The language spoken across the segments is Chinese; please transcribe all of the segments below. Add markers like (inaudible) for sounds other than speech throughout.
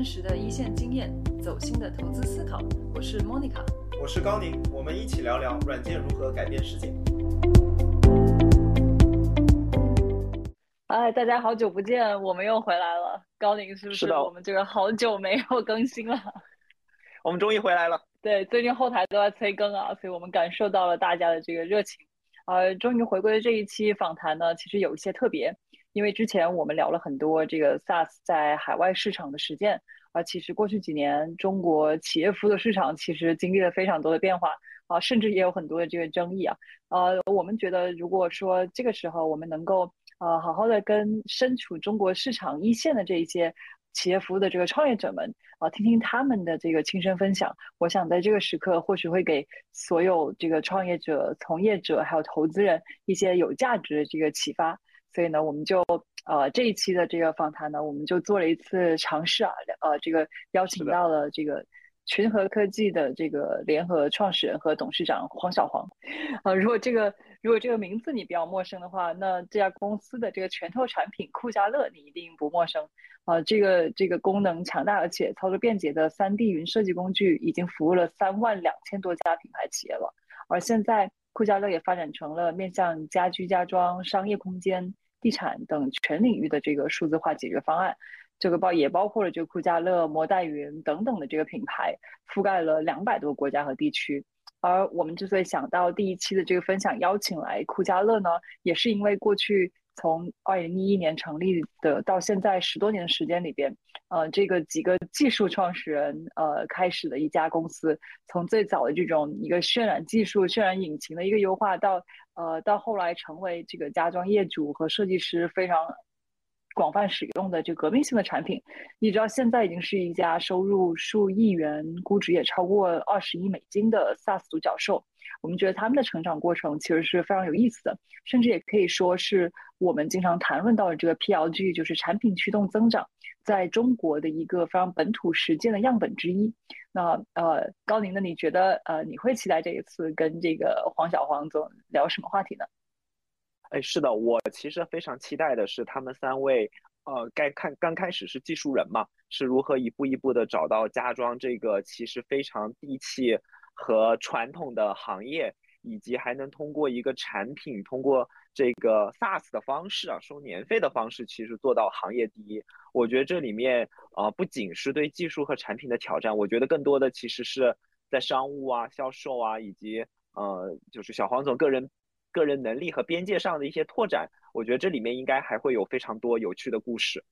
真实的一线经验，走心的投资思考。我是 Monica，我是高宁，我们一起聊聊软件如何改变世界。哎，大家好久不见，我们又回来了。高宁是不是的我们这个好久没有更新了？(laughs) 我们终于回来了。对，最近后台都在催更啊，所以我们感受到了大家的这个热情。呃，终于回归的这一期访谈呢，其实有一些特别，因为之前我们聊了很多这个 SaaS 在海外市场的实践，啊，其实过去几年中国企业服务的市场其实经历了非常多的变化啊，甚至也有很多的这个争议啊。呃，我们觉得如果说这个时候我们能够呃好好的跟身处中国市场一线的这一些企业服务的这个创业者们啊，听听他们的这个亲身分享，我想在这个时刻或许会给所有这个创业者、从业者还有投资人一些有价值的这个启发。所以呢，我们就呃这一期的这个访谈呢，我们就做了一次尝试啊，呃，这个邀请到了这个群和科技的这个联合创始人和董事长黄小黄。呃，如果这个如果这个名字你比较陌生的话，那这家公司的这个拳头产品酷家乐你一定不陌生。啊，这个这个功能强大而且操作便捷的三 D 云设计工具，已经服务了三万两千多家品牌企业了。而现在酷家乐也发展成了面向家居家装、商业空间。地产等全领域的这个数字化解决方案，这个包也包括了这个酷家乐、摩代云等等的这个品牌，覆盖了两百多个国家和地区。而我们之所以想到第一期的这个分享邀请来酷家乐呢，也是因为过去从二零一一年成立的到现在十多年的时间里边，呃，这个几个技术创始人呃开始的一家公司，从最早的这种一个渲染技术、渲染引擎的一个优化到。呃，到后来成为这个家装业主和设计师非常广泛使用的这革命性的产品，一直到现在已经是一家收入数亿元、估值也超过二十亿美金的 SaaS 独角兽。我们觉得他们的成长过程其实是非常有意思的，甚至也可以说是我们经常谈论到的这个 PLG，就是产品驱动增长。在中国的一个非常本土实践的样本之一。那呃，高宁呢？你觉得呃，你会期待这一次跟这个黄小黄总聊什么话题呢？哎，是的，我其实非常期待的是他们三位，呃，该看刚开始是技术人嘛，是如何一步一步的找到家装这个其实非常地气和传统的行业，以及还能通过一个产品，通过。这个 SaaS 的方式啊，收年费的方式，其实做到行业第一。我觉得这里面啊，不仅是对技术和产品的挑战，我觉得更多的其实是在商务啊、销售啊，以及呃，就是小黄总个人个人能力和边界上的一些拓展。我觉得这里面应该还会有非常多有趣的故事。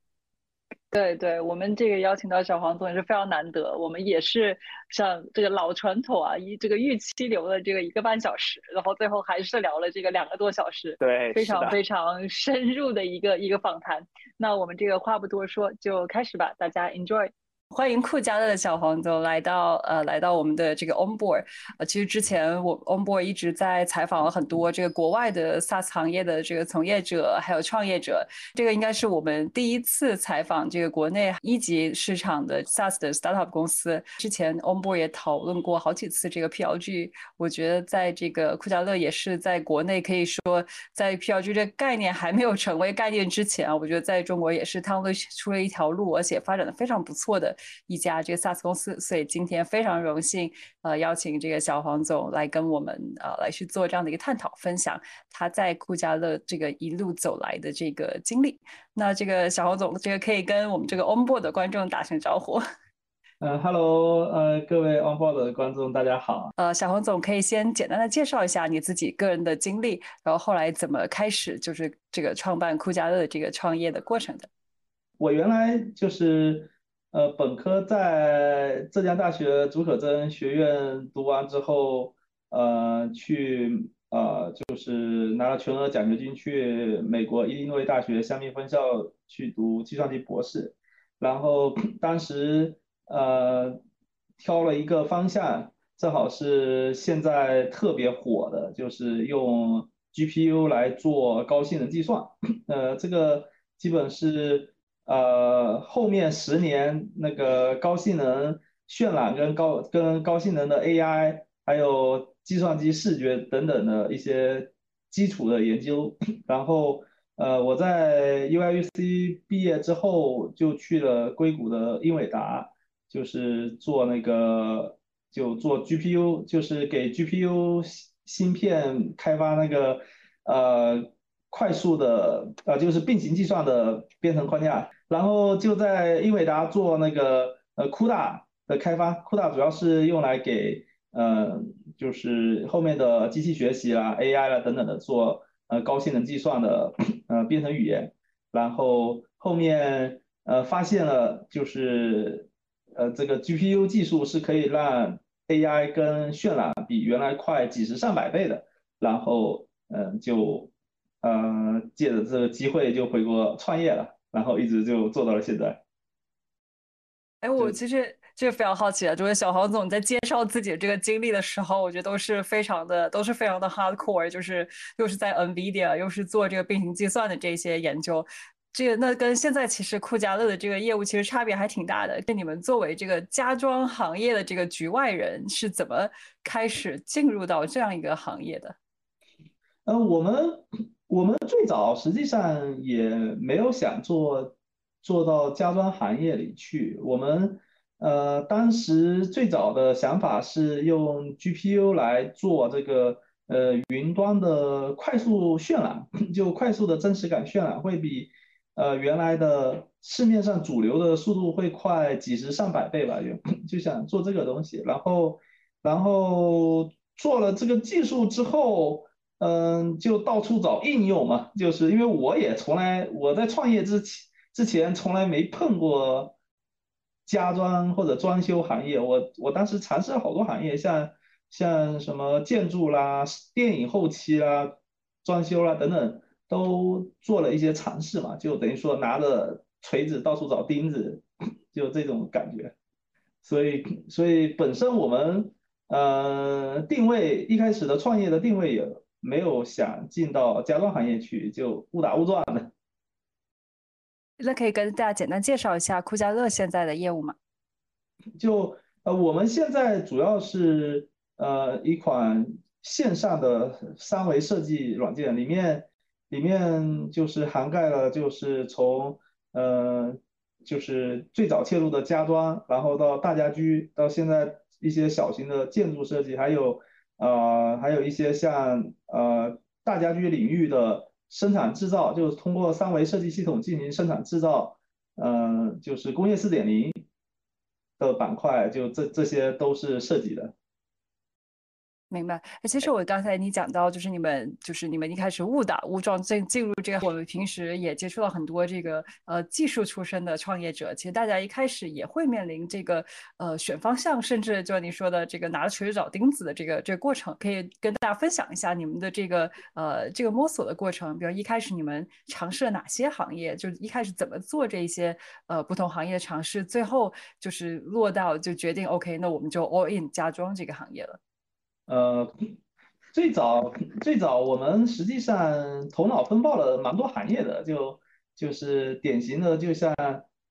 对对，我们这个邀请到小黄总也是非常难得。我们也是像这个老传统啊，一这个预期留了这个一个半小时，然后最后还是聊了这个两个多小时，对，非常非常深入的一个一个访谈。那我们这个话不多说，就开始吧，大家 enjoy。欢迎酷家乐的小黄总来到呃，来到我们的这个 Onboard。呃，其实之前我 Onboard 一直在采访了很多这个国外的 SaaS 行业的这个从业者还有创业者。这个应该是我们第一次采访这个国内一级市场的 SaaS 的 startup 公司。之前 Onboard 也讨论过好几次这个 PLG。我觉得在这个酷家乐也是在国内可以说在 PLG 这概念还没有成为概念之前啊，我觉得在中国也是趟了出了一条路，而且发展的非常不错的。一家这个 SaaS 公司，所以今天非常荣幸，呃，邀请这个小黄总来跟我们呃来去做这样的一个探讨分享，他在酷家乐这个一路走来的这个经历。那这个小黄总，这个可以跟我们这个 Onboard 的观众打声招呼。(laughs) 呃，Hello，呃，各位 Onboard 的观众，大家好。呃，小黄总可以先简单的介绍一下你自己个人的经历，然后后来怎么开始就是这个创办酷家乐这个创业的过程的。我原来就是。呃，本科在浙江大学竺可桢学院读完之后，呃，去呃就是拿了全额奖学金去美国伊利诺伊大学香槟分校去读计算机博士，然后当时呃挑了一个方向，正好是现在特别火的，就是用 GPU 来做高性能计算，(coughs) 呃，这个基本是。呃，后面十年那个高性能渲染跟高跟高性能的 AI，还有计算机视觉等等的一些基础的研究，(coughs) 然后呃，我在 UIUC 毕业之后就去了硅谷的英伟达，就是做那个就做 GPU，就是给 GPU 芯片开发那个呃快速的呃就是并行计算的编程框架，然后就在英伟达做那个呃 CUDA 的开发，CUDA 主要是用来给呃就是后面的机器学习啦、AI 啦等等的做。呃，高性能计算的呃编程语言，然后后面呃发现了就是呃这个 GPU 技术是可以让 AI 跟渲染比原来快几十上百倍的，然后嗯就呃借着这个机会就回国创业了，然后一直就做到了现在。哎，我其实。这个非常好奇啊，就是小黄总在介绍自己的这个经历的时候，我觉得都是非常的，都是非常的 hardcore，就是又是在 NVIDIA，又是做这个并行计算的这些研究。这个那跟现在其实酷家乐的这个业务其实差别还挺大的。那你们作为这个家装行业的这个局外人，是怎么开始进入到这样一个行业的？呃，我们我们最早实际上也没有想做做到家装行业里去，我们。呃，当时最早的想法是用 GPU 来做这个呃云端的快速渲染，(coughs) 就快速的真实感渲染会比呃原来的市面上主流的速度会快几十上百倍吧，就 (coughs) 就想做这个东西，然后然后做了这个技术之后，嗯，就到处找应用嘛，就是因为我也从来我在创业之前之前从来没碰过。家装或者装修行业，我我当时尝试了好多行业，像像什么建筑啦、电影后期啦、装修啦等等，都做了一些尝试嘛，就等于说拿着锤子到处找钉子，(coughs) 就这种感觉。所以所以本身我们呃定位一开始的创业的定位也没有想进到家装行业去，就误打误撞的。(laughs) 那可以跟大家简单介绍一下酷家乐现在的业务吗？就呃，我们现在主要是呃一款线上的三维设计软件，里面里面就是涵盖了就是从呃就是最早切入的家装，然后到大家居，到现在一些小型的建筑设计，还有呃还有一些像呃大家居领域的。生产制造就是通过三维设计系统进行生产制造，呃，就是工业四点零的板块，就这这些都是涉及的。明白。其实我刚才你讲到，就是你们就是你们一开始误打误撞进进入这个，我们平时也接触到很多这个呃技术出身的创业者。其实大家一开始也会面临这个呃选方向，甚至就你说的这个拿着锤子找钉子的这个这个过程，可以跟大家分享一下你们的这个呃这个摸索的过程。比如一开始你们尝试了哪些行业，就一开始怎么做这些呃不同行业的尝试，最后就是落到就决定 OK，那我们就 all in 家装这个行业了。呃，最早最早我们实际上头脑风暴了蛮多行业的，就就是典型的就像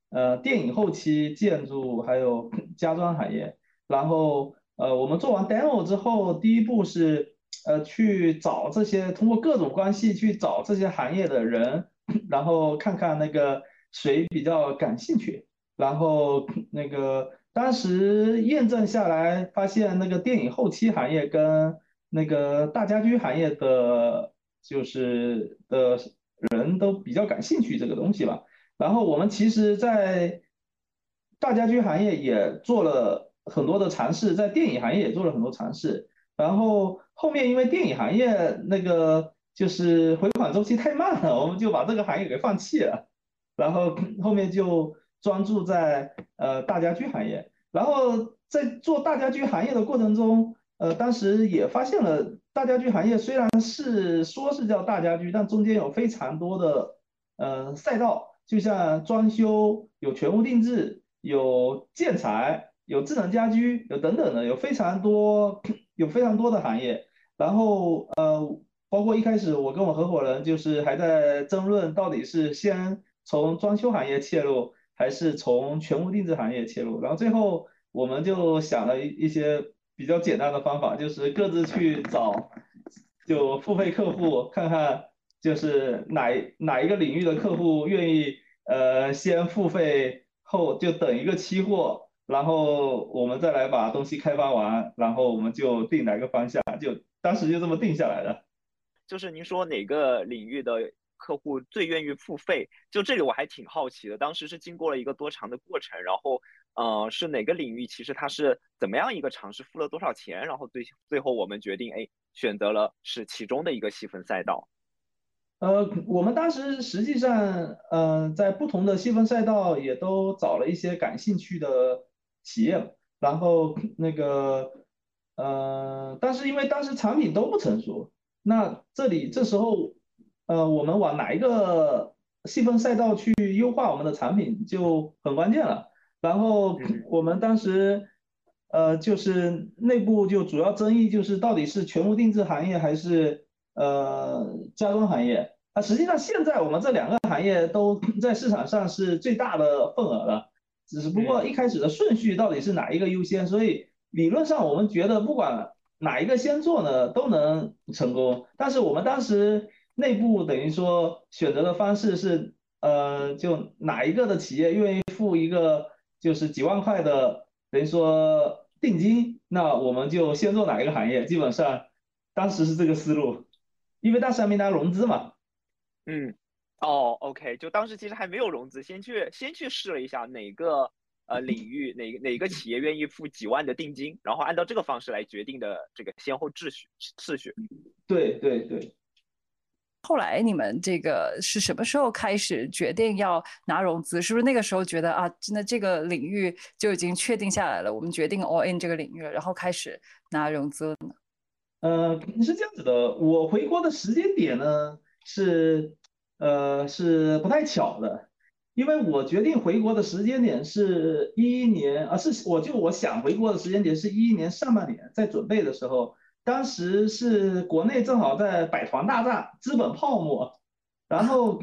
呃电影后期、建筑还有家装行业。然后呃我们做完 demo 之后，第一步是呃去找这些通过各种关系去找这些行业的人，然后看看那个谁比较感兴趣，然后那个。当时验证下来，发现那个电影后期行业跟那个大家居行业的，就是的人都比较感兴趣这个东西吧。然后我们其实，在大家居行业也做了很多的尝试，在电影行业也做了很多尝试。然后后面因为电影行业那个就是回款周期太慢了，我们就把这个行业给放弃了。然后后面就。专注在呃大家居行业，然后在做大家居行业的过程中，呃当时也发现了大家居行业虽然是说是叫大家居，但中间有非常多的呃赛道，就像装修有全屋定制，有建材，有智能家居，有等等的，有非常多有非常多的行业。然后呃包括一开始我跟我合伙人就是还在争论到底是先从装修行业切入。还是从全屋定制行业切入，然后最后我们就想了一一些比较简单的方法，就是各自去找就付费客户，看看就是哪哪一个领域的客户愿意呃先付费后就等一个期货，然后我们再来把东西开发完，然后我们就定哪个方向，就当时就这么定下来的。就是您说哪个领域的客户最愿意付费？就这里我还挺好奇的，当时是经过了一个多长的过程，然后呃是哪个领域？其实它是怎么样一个尝试，付了多少钱？然后最最后我们决定哎选择了是其中的一个细分赛道。呃，我们当时实际上，嗯，在不同的细分赛道也都找了一些感兴趣的企业，然后那个，呃，但是因为当时产品都不成熟，那这里这时候，呃，我们往哪一个细分赛道去优化我们的产品就很关键了。然后我们当时，呃，就是内部就主要争议就是到底是全屋定制行业还是。呃，家装行业，啊，实际上现在我们这两个行业都在市场上是最大的份额了，只不过一开始的顺序到底是哪一个优先，所以理论上我们觉得不管哪一个先做呢，都能成功。但是我们当时内部等于说选择的方式是，呃，就哪一个的企业愿意付一个就是几万块的等于说定金，那我们就先做哪一个行业，基本上当时是这个思路。因为当时还没拿融资嘛，嗯，哦，OK，就当时其实还没有融资，先去先去试了一下哪个呃领域哪哪个企业愿意付几万的定金，然后按照这个方式来决定的这个先后秩序次序。对对对。后来你们这个是什么时候开始决定要拿融资？是不是那个时候觉得啊，真的这个领域就已经确定下来了，我们决定 all in 这个领域了，然后开始拿融资呢？呃，是这样子的，我回国的时间点呢是，呃，是不太巧的，因为我决定回国的时间点是一一年，啊，是我就我想回国的时间点是一一年上半年，在准备的时候，当时是国内正好在百团大战，资本泡沫，然后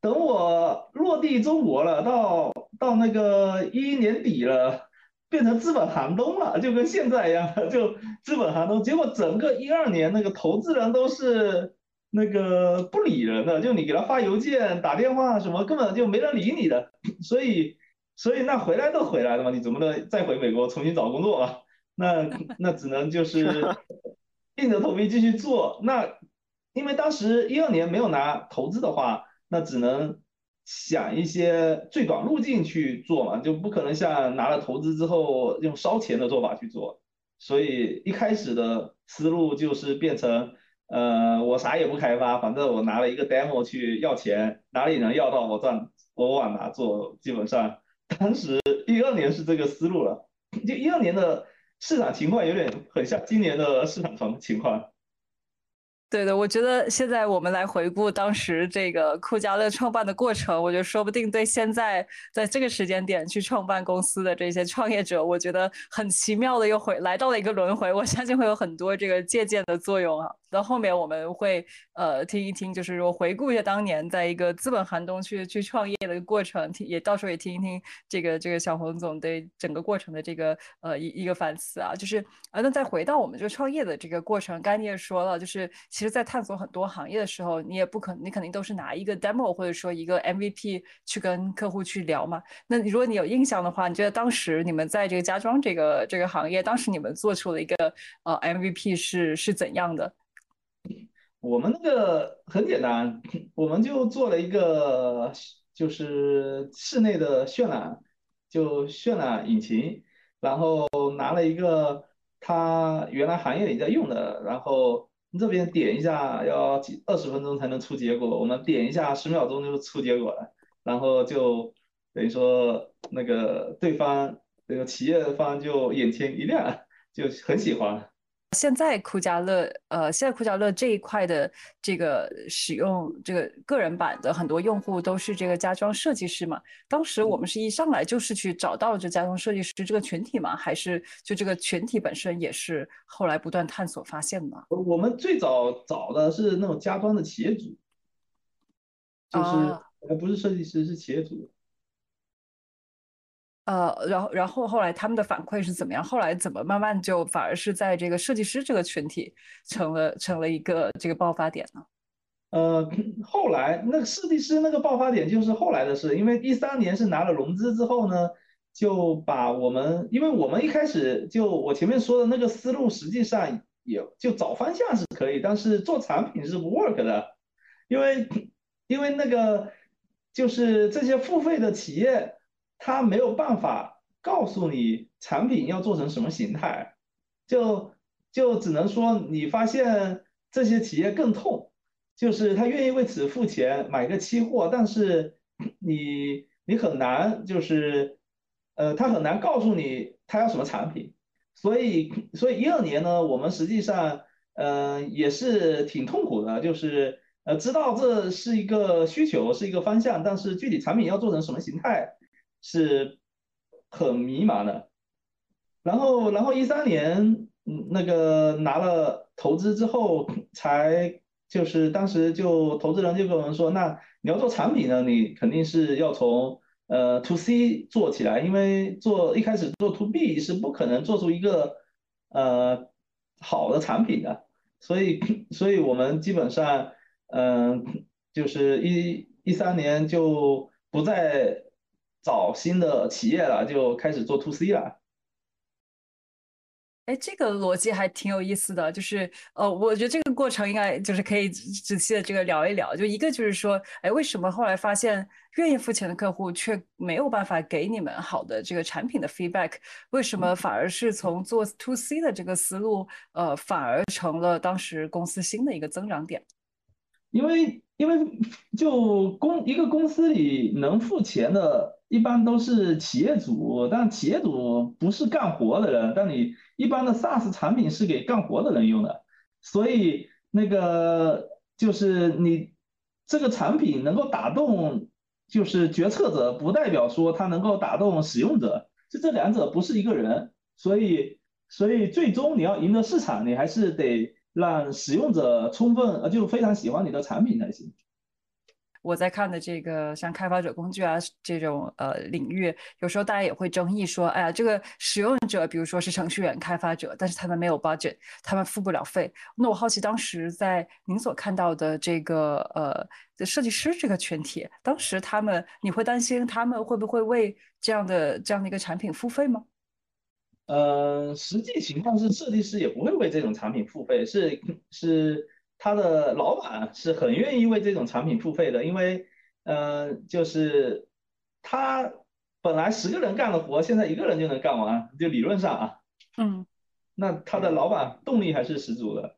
等我落地中国了，到到那个一一年底了。变成资本寒冬了，就跟现在一样，就资本寒冬。结果整个一二年，那个投资人都是那个不理人的，就你给他发邮件、打电话什么，根本就没人理你的。(coughs) 所以，所以那回来都回来了嘛，你怎么能再回美国重新找工作啊？那那只能就是 (laughs) 硬着头皮继续做。那因为当时一二年没有拿投资的话，那只能。想一些最短路径去做嘛，就不可能像拿了投资之后用烧钱的做法去做。所以一开始的思路就是变成，呃，我啥也不开发，反正我拿了一个 demo 去要钱，哪里能要到我赚，我往哪做。基本上当时一二年是这个思路了，就一二年的市场情况有点很像今年的市场情情况。对的，我觉得现在我们来回顾当时这个酷家乐创办的过程，我觉得说不定对现在在这个时间点去创办公司的这些创业者，我觉得很奇妙的又回来到了一个轮回，我相信会有很多这个借鉴的作用啊。到后面我们会呃听一听，就是说回顾一下当年在一个资本寒冬去去创业的过程，听也到时候也听一听这个这个小洪总对整个过程的这个呃一一个反思啊，就是啊那再回到我们这个创业的这个过程，刚才你也说了，就是其实在探索很多行业的时候，你也不可你肯定都是拿一个 demo 或者说一个 MVP 去跟客户去聊嘛。那如果你有印象的话，你觉得当时你们在这个家装这个这个行业，当时你们做出了一个呃 MVP 是是怎样的？我们那个很简单，我们就做了一个，就是室内的渲染，就渲染引擎，然后拿了一个他原来行业里在用的，然后这边点一下要几二十分钟才能出结果，我们点一下十秒钟就出结果了，然后就等于说那个对方那个企业方就眼前一亮，就很喜欢。现在酷家乐，呃，现在酷家乐这一块的这个使用这个个人版的很多用户都是这个家装设计师嘛。当时我们是一上来就是去找到这家装设计师这个群体嘛，还是就这个群体本身也是后来不断探索发现的？我们最早找的是那种家装的企业主，就是还不是设计师，是企业主。呃，然后，然后后来他们的反馈是怎么样？后来怎么慢慢就反而是在这个设计师这个群体成了成了一个这个爆发点呢？呃，后来那个设计师那个爆发点就是后来的事，因为一三年是拿了融资之后呢，就把我们，因为我们一开始就我前面说的那个思路，实际上也就找方向是可以，但是做产品是不 work 的，因为因为那个就是这些付费的企业，他没有办法告诉你产品要做成什么形态，就就只能说你发现这些企业更痛。就是他愿意为此付钱买个期货，但是你你很难就是，呃，他很难告诉你他要什么产品，所以所以一二年呢，我们实际上嗯也是挺痛苦的，就是呃知道这是一个需求是一个方向，但是具体产品要做成什么形态是很迷茫的。然后然后一三年嗯那个拿了投资之后 (coughs) 才。就是当时就投资人就跟我们说，那你要做产品呢，你肯定是要从呃 to C 做起来，因为做一开始做 to B 是不可能做出一个呃好的产品的，所以 (coughs) 所以我们基本上嗯就是一一三年就不再找新的企业了，就开始做 to C 了。哎，这个逻辑还挺有意思的，就是呃，我觉得这个过程应该就是可以仔细的这个聊一聊。就一个就是说，哎，为什么后来发现愿意付钱的客户却没有办法给你们好的这个产品的 feedback？为什么反而是从做 to C 的这个思路，呃，反而成了当时公司新的一个增长点？因为因为就公一个公司里能付钱的。一般都是企业主，但企业主不是干活的人。但你一般的 SaaS 产品是给干活的人用的，所以那个就是你这个产品能够打动就是决策者，不代表说它能够打动使用者，就这两者不是一个人。所以，所以最终你要赢得市场，你还是得让使用者充分呃就非常喜欢你的产品才行。我在看的这个像开发者工具啊这种呃领域，有时候大家也会争议说，哎呀，这个使用者，比如说是程序员、开发者，但是他们没有 budget，他们付不了费。那我好奇，当时在您所看到的这个呃设计师这个群体，当时他们，你会担心他们会不会为这样的这样的一个产品付费吗？呃，实际情况是，设计师也不会为这种产品付费，是是。他的老板是很愿意为这种产品付费的，因为，呃，就是他本来十个人干的活，现在一个人就能干完，就理论上啊，嗯，那他的老板动力还是十足的。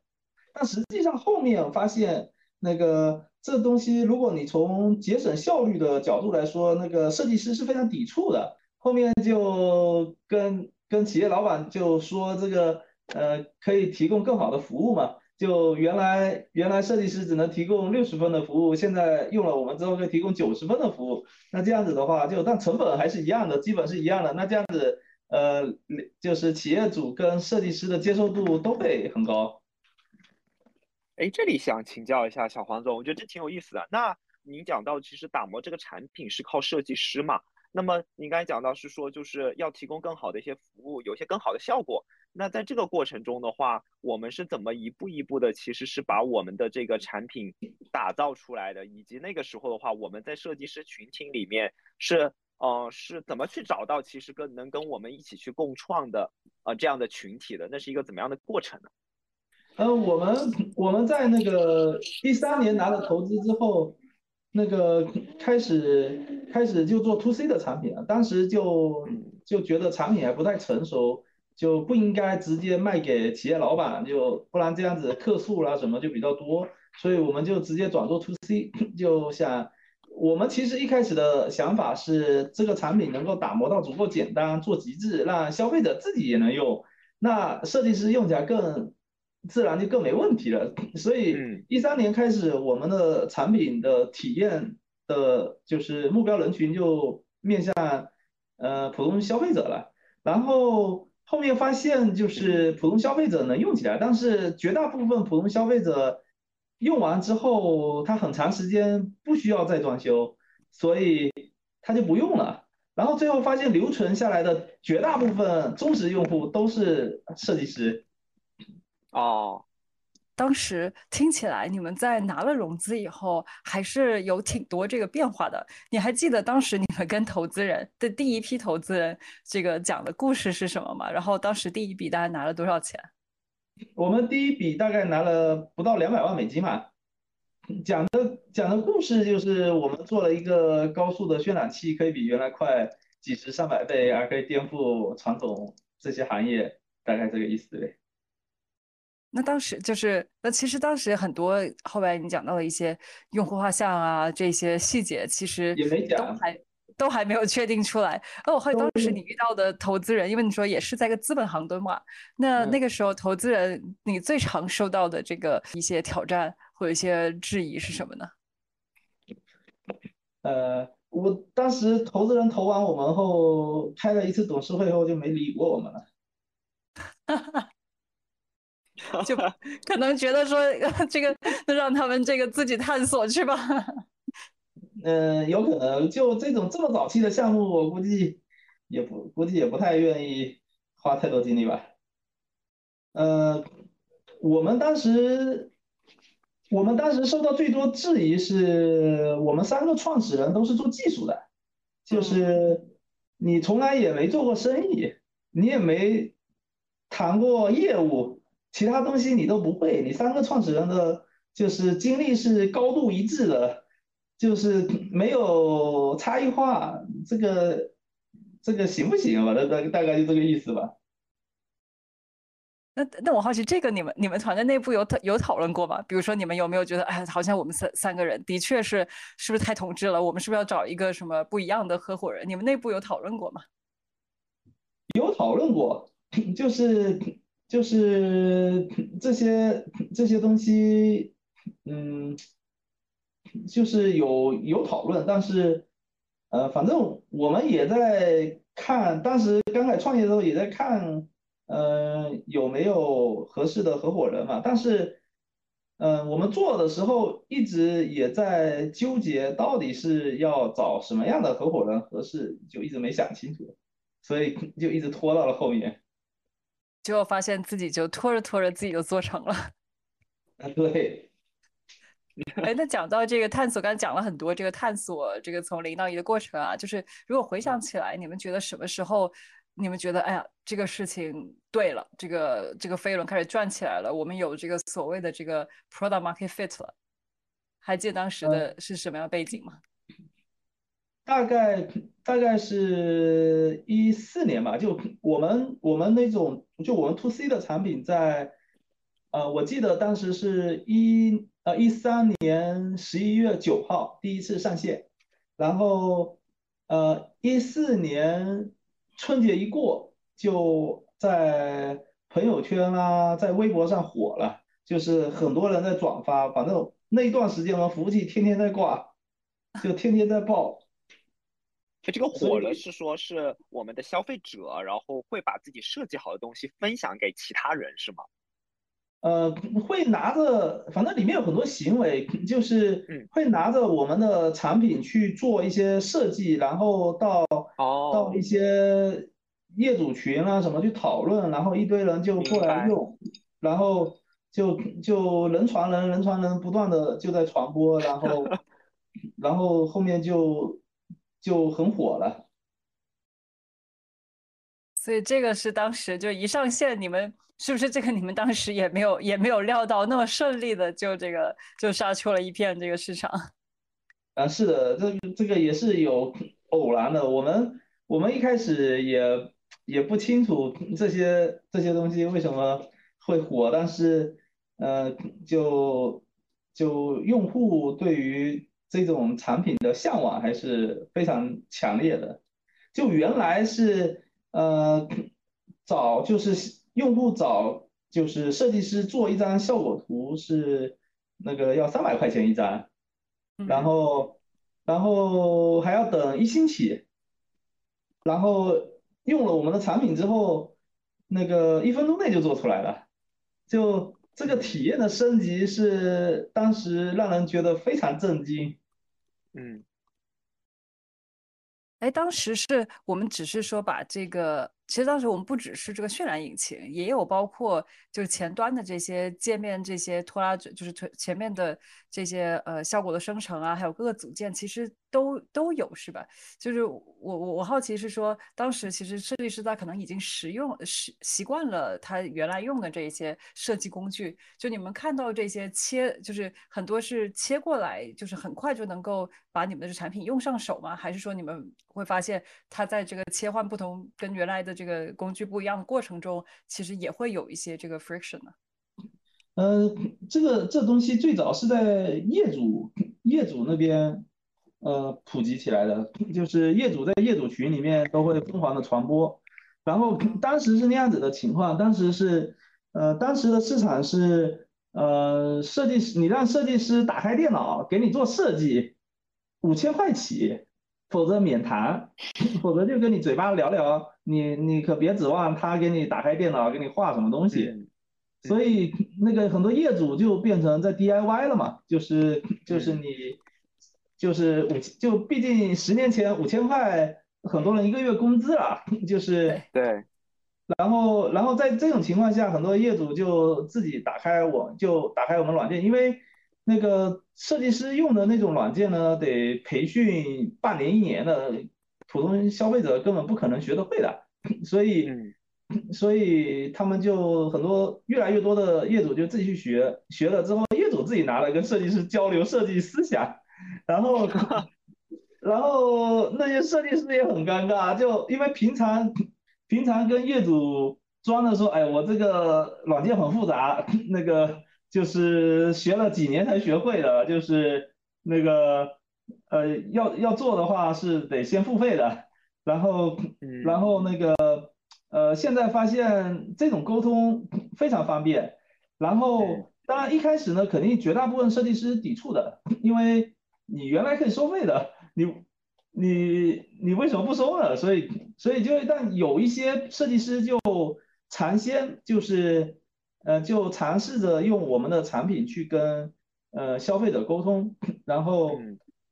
但实际上后面发现，那个这东西，如果你从节省效率的角度来说，那个设计师是非常抵触的。后面就跟跟企业老板就说，这个呃可以提供更好的服务嘛。就原来原来设计师只能提供六十分的服务，现在用了我们之后可以提供九十分的服务。那这样子的话，就但成本还是一样的，基本是一样的。那这样子，呃，就是企业主跟设计师的接受度都会很高。哎，这里想请教一下小黄总，我觉得这挺有意思的。那您讲到其实打磨这个产品是靠设计师嘛？那么您刚才讲到是说就是要提供更好的一些服务，有一些更好的效果。那在这个过程中的话，我们是怎么一步一步的，其实是把我们的这个产品打造出来的，以及那个时候的话，我们在设计师群体里面是呃是怎么去找到其实跟能跟我们一起去共创的呃这样的群体的，那是一个怎么样的过程呢？呃，我们我们在那个一三年拿了投资之后，那个开始开始就做 to C 的产品了，当时就就觉得产品还不太成熟。就不应该直接卖给企业老板，就不然这样子客诉啦什么就比较多，所以我们就直接转做 to C，就想我们其实一开始的想法是这个产品能够打磨到足够简单，做极致，让消费者自己也能用，那设计师用起来更自然就更没问题了。所以一三年开始，我们的产品的体验的就是目标人群就面向呃普通消费者了，然后。后面发现就是普通消费者能用起来，但是绝大部分普通消费者用完之后，他很长时间不需要再装修，所以他就不用了。然后最后发现留存下来的绝大部分忠实用户都是设计师。哦，当时听起来你们在拿了融资以后，还是有挺多这个变化的。你还记得当时你们跟投资人的第一批投资人这个讲的故事是什么吗？然后当时第一笔大概拿了多少钱？我们第一笔大概拿了不到两百万美金嘛。讲的讲的故事就是我们做了一个高速的渲染器，可以比原来快几十上百倍，而可以颠覆传统这些行业，大概这个意思呗。那当时就是，那其实当时很多后来你讲到的一些用户画像啊，这些细节其实也没讲，都还都还没有确定出来。那我好奇当时你遇到的投资人，因为你说也是在一个资本行蹲嘛，那那个时候投资人你最常收到的这个一些挑战。或者一些质疑是什么呢？呃，我当时投资人投完我们后，开了一次董事会后就没理过我们了。(laughs) (laughs) 就可能觉得说 (laughs) 这个让他们这个自己探索去吧。嗯，(laughs) 有可能就这种这么早期的项目，我估计也不估计也不太愿意花太多精力吧。呃，我们当时。我们当时受到最多质疑是我们三个创始人都是做技术的，就是你从来也没做过生意，你也没谈过业务，其他东西你都不会。你三个创始人的就是经历是高度一致的，就是没有差异化，这个这个行不行吧？大大大概就这个意思吧。那那我好奇，这个你们你们团队内部有讨有讨论过吗？比如说你们有没有觉得，哎，好像我们三三个人的确是是不是太同质了？我们是不是要找一个什么不一样的合伙人？你们内部有讨论过吗？有讨论过，就是就是这些这些东西，嗯，就是有有讨论，但是呃，反正我们也在看，当时刚开始创业的时候也在看。嗯，有没有合适的合伙人嘛？但是，嗯，我们做的时候一直也在纠结，到底是要找什么样的合伙人合适，就一直没想清楚，所以就一直拖到了后面。结果发现自己就拖着拖着自己就做成了。(laughs) 啊，对。(laughs) 哎，那讲到这个探索，刚才讲了很多这个探索，这个从零到一的过程啊，就是如果回想起来，你们觉得什么时候？你们觉得，哎呀，这个事情对了，这个这个飞轮开始转起来了，我们有这个所谓的这个 product market fit 了。还记得当时的是什么样背景吗？大概大概是一四年吧，就我们我们那种就我们 to C 的产品在，呃，我记得当时是一呃一三年十一月九号第一次上线，然后呃一四年。春节一过，就在朋友圈啊，在微博上火了，就是很多人在转发。反正那一段时间，我们服务器天天在挂，就天天在爆。这个火了是说，是我们的消费者，然后会把自己设计好的东西分享给其他人，是吗？呃，会拿着，反正里面有很多行为，就是会拿着我们的产品去做一些设计，然后到到一些业主群啊什么去讨论，然后一堆人就过来用，然后就就人传人，人传人，不断的就在传播，然后 (laughs) 然后后面就就很火了。所以这个是当时就一上线你们。是不是这个你们当时也没有也没有料到那么顺利的就这个就杀出了一片这个市场？啊，是的，这这个也是有偶然的。我们我们一开始也也不清楚这些这些东西为什么会火，但是呃，就就用户对于这种产品的向往还是非常强烈的。就原来是呃找就是。用户找就是设计师做一张效果图是那个要三百块钱一张，然后然后还要等一星期，然后用了我们的产品之后，那个一分钟内就做出来了，就这个体验的升级是当时让人觉得非常震惊。嗯，哎，当时是我们只是说把这个。其实当时我们不只是这个渲染引擎，也有包括就是前端的这些界面、这些拖拉，就是前前面的这些呃效果的生成啊，还有各个组件，其实都都有，是吧？就是我我我好奇是说，当时其实设计师他可能已经使用习习惯了他原来用的这一些设计工具，就你们看到这些切，就是很多是切过来，就是很快就能够把你们的产品用上手吗？还是说你们会发现它在这个切换不同跟原来的这个工具不一样的过程中，其实也会有一些这个 friction 呢。嗯，这个这东西最早是在业主业主那边呃普及起来的，就是业主在业主群里面都会疯狂的传播。然后当时是那样子的情况，当时是呃当时的市场是呃设计师，你让设计师打开电脑给你做设计，五千块起。否则免谈，否则就跟你嘴巴聊聊，你你可别指望他给你打开电脑给你画什么东西。所以那个很多业主就变成在 DIY 了嘛，就是就是你就是五就毕竟十年前五千块很多人一个月工资了，就是对。然后然后在这种情况下，很多业主就自己打开我就打开我们软件，因为。那个设计师用的那种软件呢，得培训半年一年的，普通消费者根本不可能学得会的，(laughs) 所以，(clears throat) 所以他们就很多越来越多的业主就自己去学，学了之后业主自己拿来跟设计师交流设计思想，然后，(laughs) 然后那些设计师也很尴尬，就因为平常平常跟业主装的说，哎，我这个软件很复杂，那个。就是学了几年才学会的，就是那个呃，要要做的话是得先付费的，然后然后那个呃，现在发现这种沟通非常方便，然后当然一开始呢，肯定绝大部分设计师抵触的，因为你原来可以收费的，你你你为什么不收呢？所以所以就但有一些设计师就尝鲜，就是。呃，就尝试着用我们的产品去跟呃消费者沟通，然后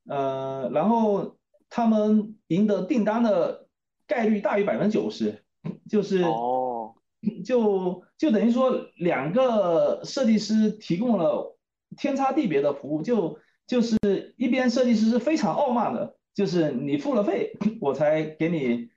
呃，然后他们赢得订单的概率大于百分之九十，就是哦，就就等于说两个设计师提供了天差地别的服务，就就是一边设计师是非常傲慢的，就是你付了费我才给你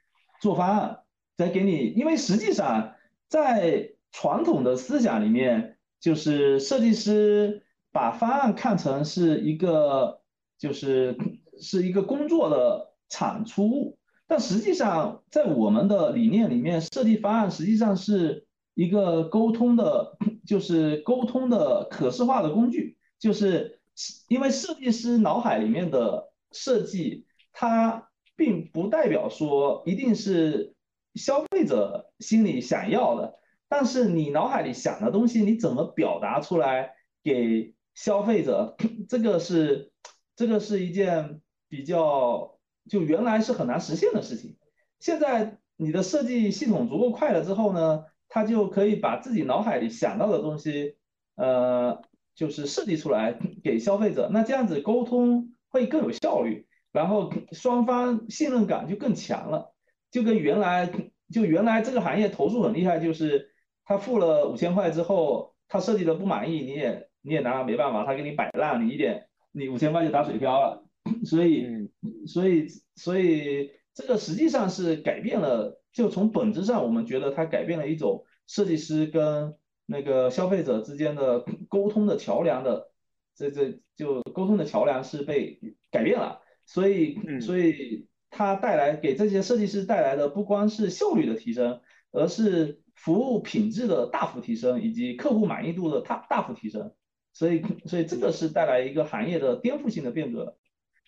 做方案，才给你，因为实际上在传统的思想里面，就是设计师把方案看成是一个，就是 (clears throat) 是一个工作的产出物。但实际上，在我们的理念里面，设计方案实际上是一个沟通的，(clears throat) 就是沟通的可视化的工具。就是因为设计师脑海里面的设计，它并不代表说一定是消费者心里想要的。但是你脑海里想的东西，你怎么表达出来给消费者？(clears throat) 这个是，这个是一件比较就原来是很难实现的事情。现在你的设计系统足够快了之后呢，它就可以把自己脑海里想到的东西，呃，就是设计出来给消费者。那这样子沟通会更有效率，然后双方信任感就更强了。就跟原来就原来这个行业投诉很厉害，就是。他付了五千块之后，他设计的不满意，你也你也拿他没办法，他给你摆烂，你一点你五千块就打水漂了。(coughs) 所以所以所以这个实际上是改变了，就从本质上我们觉得它改变了一种设计师跟那个消费者之间的 (coughs) 沟通的桥梁的，这这就沟通的桥梁是被改变了。所以所以它带来给这些设计师带来的不光是效率的提升，而是。服务品质的大幅提升，以及客户满意度的大大幅提升，所以所以这个是带来一个行业的颠覆性的变革。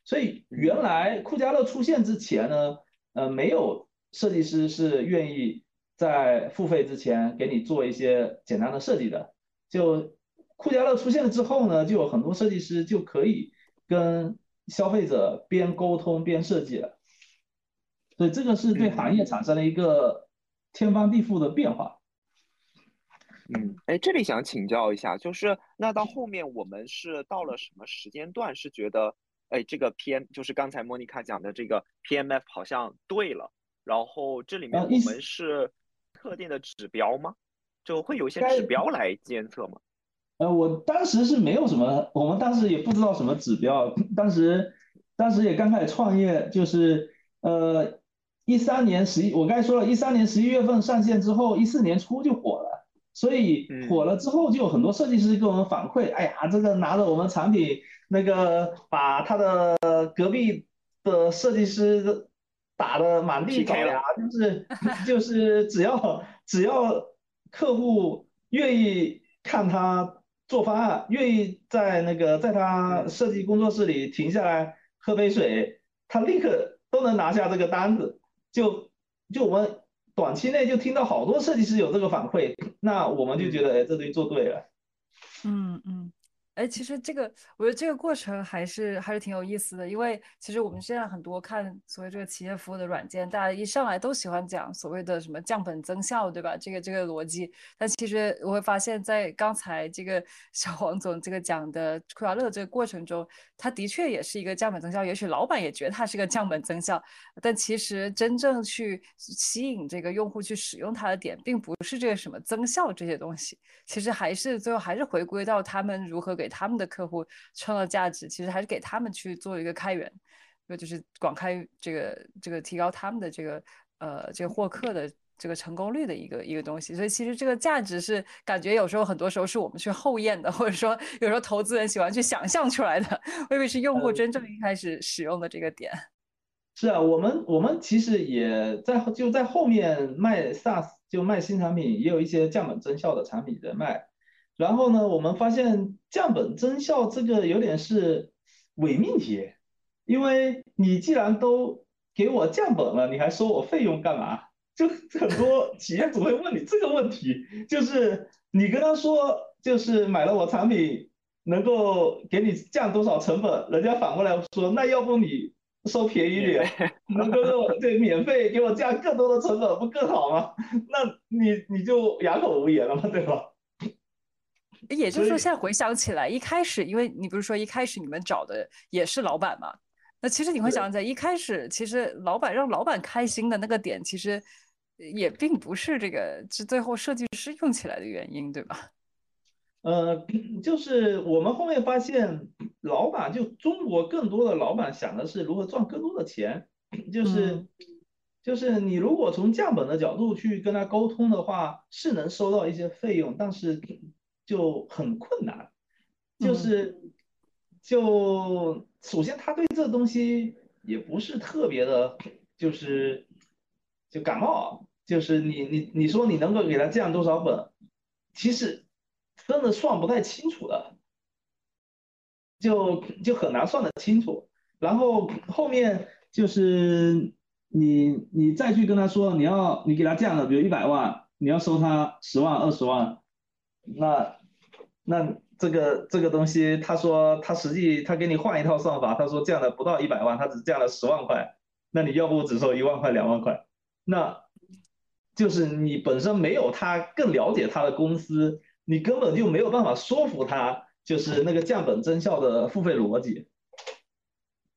所以原来酷家乐出现之前呢，呃，没有设计师是愿意在付费之前给你做一些简单的设计的。就酷家乐出现了之后呢，就有很多设计师就可以跟消费者边沟通边设计了。所以这个是对行业产生了一个。天翻地覆的变化。嗯，哎，这里想请教一下，就是那到后面我们是到了什么时间段是觉得，哎，这个 PM 就是刚才莫妮卡讲的这个 PMF 好像对了，然后这里面我们是特定的指标吗？就会有一些指标来监测吗？呃，我当时是没有什么，我们当时也不知道什么指标，当时当时也刚开始创业，就是呃一三年十一，我刚才说了一三年十一月份上线之后，一四年初就火了，所以火了之后就有很多设计师给我们反馈，哎呀，这个拿着我们产品，那个把他的隔壁的设计师打的满地找牙，就是 (laughs) 就是只要只要客户愿意看他。做方案，愿意在那个在他设计工作室里停下来喝杯水，他立刻都能拿下这个单子。就就我们短期内就听到好多设计师有这个反馈，那我们就觉得哎，这东西做对了。嗯嗯。哎，其实这个，我觉得这个过程还是还是挺有意思的，因为其实我们现在很多看所谓这个企业服务的软件，大家一上来都喜欢讲所谓的什么降本增效，对吧？这个这个逻辑，但其实我会发现，在刚才这个小黄总这个讲的库华乐这个过程中，他的确也是一个降本增效，也许老板也觉得它是个降本增效，但其实真正去吸引这个用户去使用它的点，并不是这个什么增效这些东西，其实还是最后还是回归到他们如何给。他们的客户创造价值，其实还是给他们去做一个开源，那就是广开这个这个提高他们的这个呃这个获客的这个成功率的一个一个东西。所以其实这个价值是感觉有时候很多时候是我们去后验的，或者说有时候投资人喜欢去想象出来的，未必是用户真正一开始使用的这个点。是啊，我们我们其实也在就在后面卖 SaaS 就卖新产品，也有一些降本增效的产品在卖。然后呢，我们发现降本增效这个有点是伪命题，因为你既然都给我降本了，你还收我费用干嘛？就很多企业主会问你这个问题，就是你跟他说，就是买了我产品能够给你降多少成本，人家反过来说，那要不你收便宜点，能够对免费给我降更多的成本，不更好吗？(laughs) 那你你就哑口无言了嘛，对吧？也就是说，现在回想起来，一开始，因为你不是说一开始你们找的也是老板嘛？那其实你会想，在一开始，其实老板让老板开心的那个点，其实也并不是这个，是最后设计师用起来的原因，对吧？(laughs) 呃，就是我们后面发现，老板就中国更多的老板想的是如何赚更多的钱，就是就是你如果从降本的角度去跟他沟通的话，是能收到一些费用，但是。就很困难，就是，就首先他对这东西也不是特别的，就是，就感冒，就是你你你说你能够给他降多少本，其实真的算不太清楚的，就就很难算得清楚。然后后面就是你你再去跟他说你要你给他降了，比如一百万，你要收他十万二十万，那。那这个这个东西，他说他实际他给你换一套算法，他说降了不到一百万，他只降了十万块，那你要不只收一万块两万块，那就是你本身没有他更了解他的公司，你根本就没有办法说服他，就是那个降本增效的付费逻辑。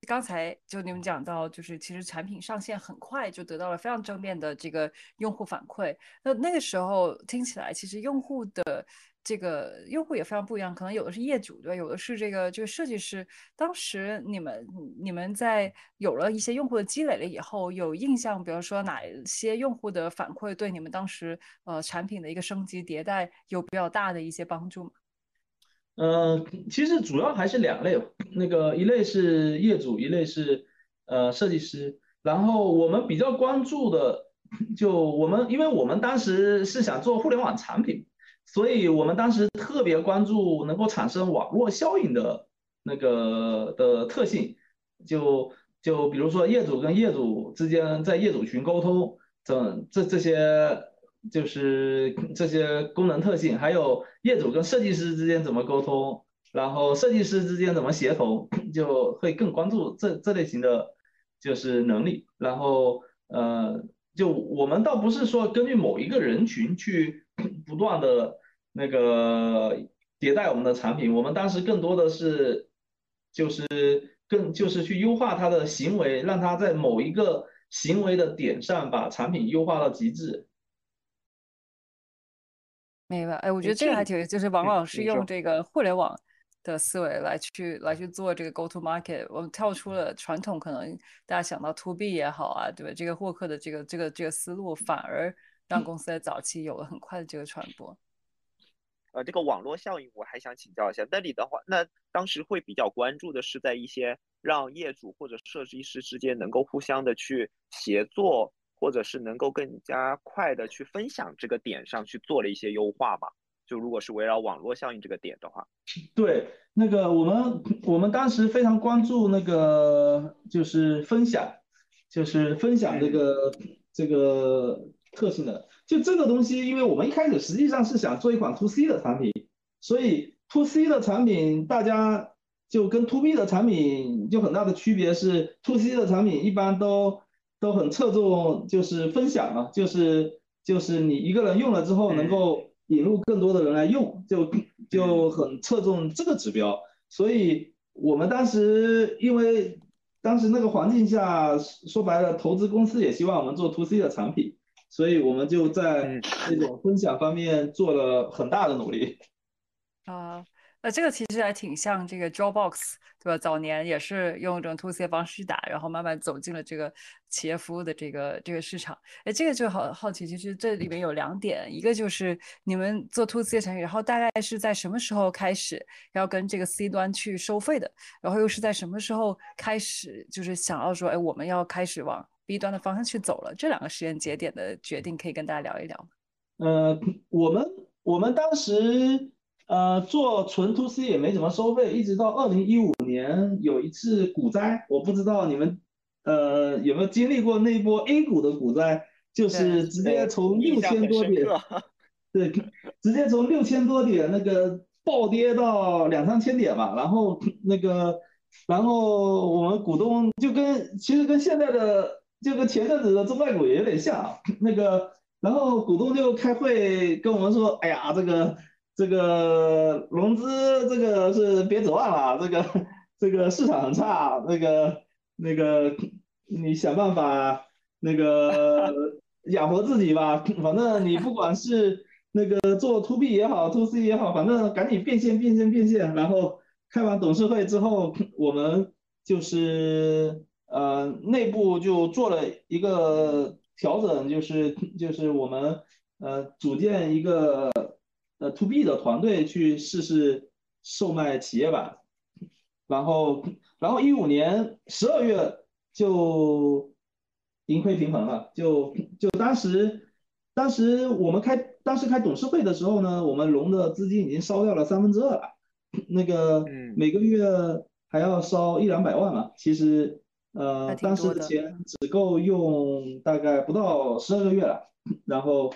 刚才就你们讲到，就是其实产品上线很快就得到了非常正面的这个用户反馈，那那个时候听起来其实用户的。这个用户也非常不一样，可能有的是业主，对？有的是这个这个设计师。当时你们你们在有了一些用户的积累了以后，有印象，比如说哪些用户的反馈对你们当时呃产品的一个升级迭代有比较大的一些帮助吗？呃，其实主要还是两类，那个一类是业主，一类是呃设计师。然后我们比较关注的，就我们因为我们当时是想做互联网产品。所以我们当时特别关注能够产生网络效应的那个的特性，就就比如说业主跟业主之间在业主群沟通，这这这些就是这些功能特性，还有业主跟设计师之间怎么沟通，然后设计师之间怎么协同，就会更关注这这类型的就是能力。然后呃，就我们倒不是说根据某一个人群去。不断的那个迭代我们的产品，我们当时更多的是就是更就是去优化他的行为，让他在某一个行为的点上把产品优化到极致。明白，哎，我觉得这个还挺，就是往往是用这个互联网的思维来去来去做这个 go to market，我们跳出了传统，可能大家想到 to B 也好啊，对吧？这个获客的这个这个这个思路，反而让公司在早期有了很快的这个传播。呃，这个网络效应我还想请教一下，那里的话，那当时会比较关注的是在一些让业主或者设计师之间能够互相的去协作。或者是能够更加快的去分享这个点上去做了一些优化嘛？就如果是围绕网络效应这个点的话，对，那个我们我们当时非常关注那个就是分享，就是分享这个这个特性的。就这个东西，因为我们一开始实际上是想做一款 to C 的产品，所以 to C 的产品大家就跟 to B 的产品就很大的区别是，to C 的产品一般都。都很侧重就是分享嘛，就是就是你一个人用了之后能够引入更多的人来用，就就很侧重这个指标。所以我们当时因为当时那个环境下，说白了，投资公司也希望我们做 to C 的产品，所以我们就在这种分享方面做了很大的努力。啊。那这个其实还挺像这个 Dropbox，对吧？早年也是用这种 To C 方式去打，然后慢慢走进了这个企业服务的这个这个市场。哎，这个就好好奇，其实这里面有两点，一个就是你们做 To C 的产品，然后大概是在什么时候开始要跟这个 C 端去收费的？然后又是在什么时候开始就是想要说，哎，我们要开始往 B 端的方向去走了？这两个时间节点的决定，可以跟大家聊一聊吗？呃，我们我们当时。呃，做纯 to C 也没怎么收费，一直到二零一五年有一次股灾，我不知道你们呃有没有经历过那波 A 股的股灾，就是直接从六千多点，对，直接从六千多点那个暴跌到两三千点吧，然后那个，然后我们股东就跟其实跟现在的就跟前阵子的中概股也有点像，那个，然后股东就开会跟我们说，哎呀，这个。这个融资，这个是别指望了，这个这个市场很差，那个那个你想办法那个养活自己吧，反正你不管是那个做 to B 也好，to C 也好，反正赶紧变现变现变现。然后开完董事会之后，我们就是呃内部就做了一个调整，就是就是我们呃组建一个。呃，to B 的团队去试试售卖企业版，然后，然后一五年十二月就盈亏平衡了，就就当时，当时我们开当时开董事会的时候呢，我们融的资金已经烧掉了三分之二了，(coughs) 那个每个月还要烧一两百万嘛，其实呃当时的钱只够用大概不到十二个月了，然后，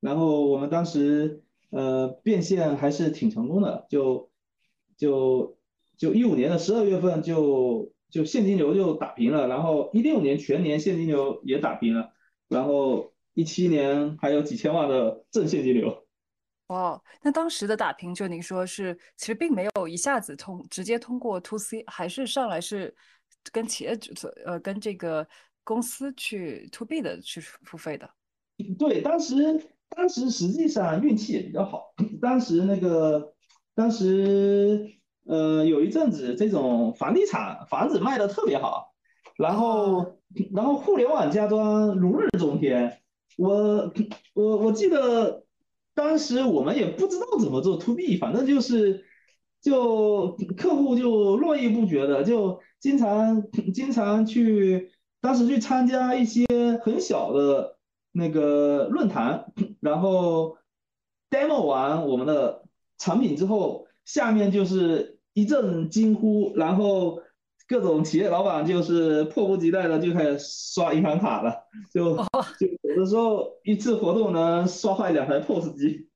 然后我们当时。呃，变现还是挺成功的，就就就一五年的十二月份就就现金流就打平了，然后一六年全年现金流也打平了，然后一七年还有几千万的正现金流。哦，那当时的打平就您说是，其实并没有一下子通直接通过 to C，还是上来是跟企业呃跟这个公司去 to B 的去付费的。对，当时。当时实际上运气也比较好，当时那个，当时呃有一阵子这种房地产房子卖的特别好，然后然后互联网家装如日中天，我我我记得当时我们也不知道怎么做 to B，反正就是就客户就络绎不绝的，就经常经常去当时去参加一些很小的。那个论坛，然后 demo 完我们的产品之后，下面就是一阵惊呼，然后各种企业老板就是迫不及待的就开始刷银行卡了，就就有的时候一次活动能刷坏两台 POS 机。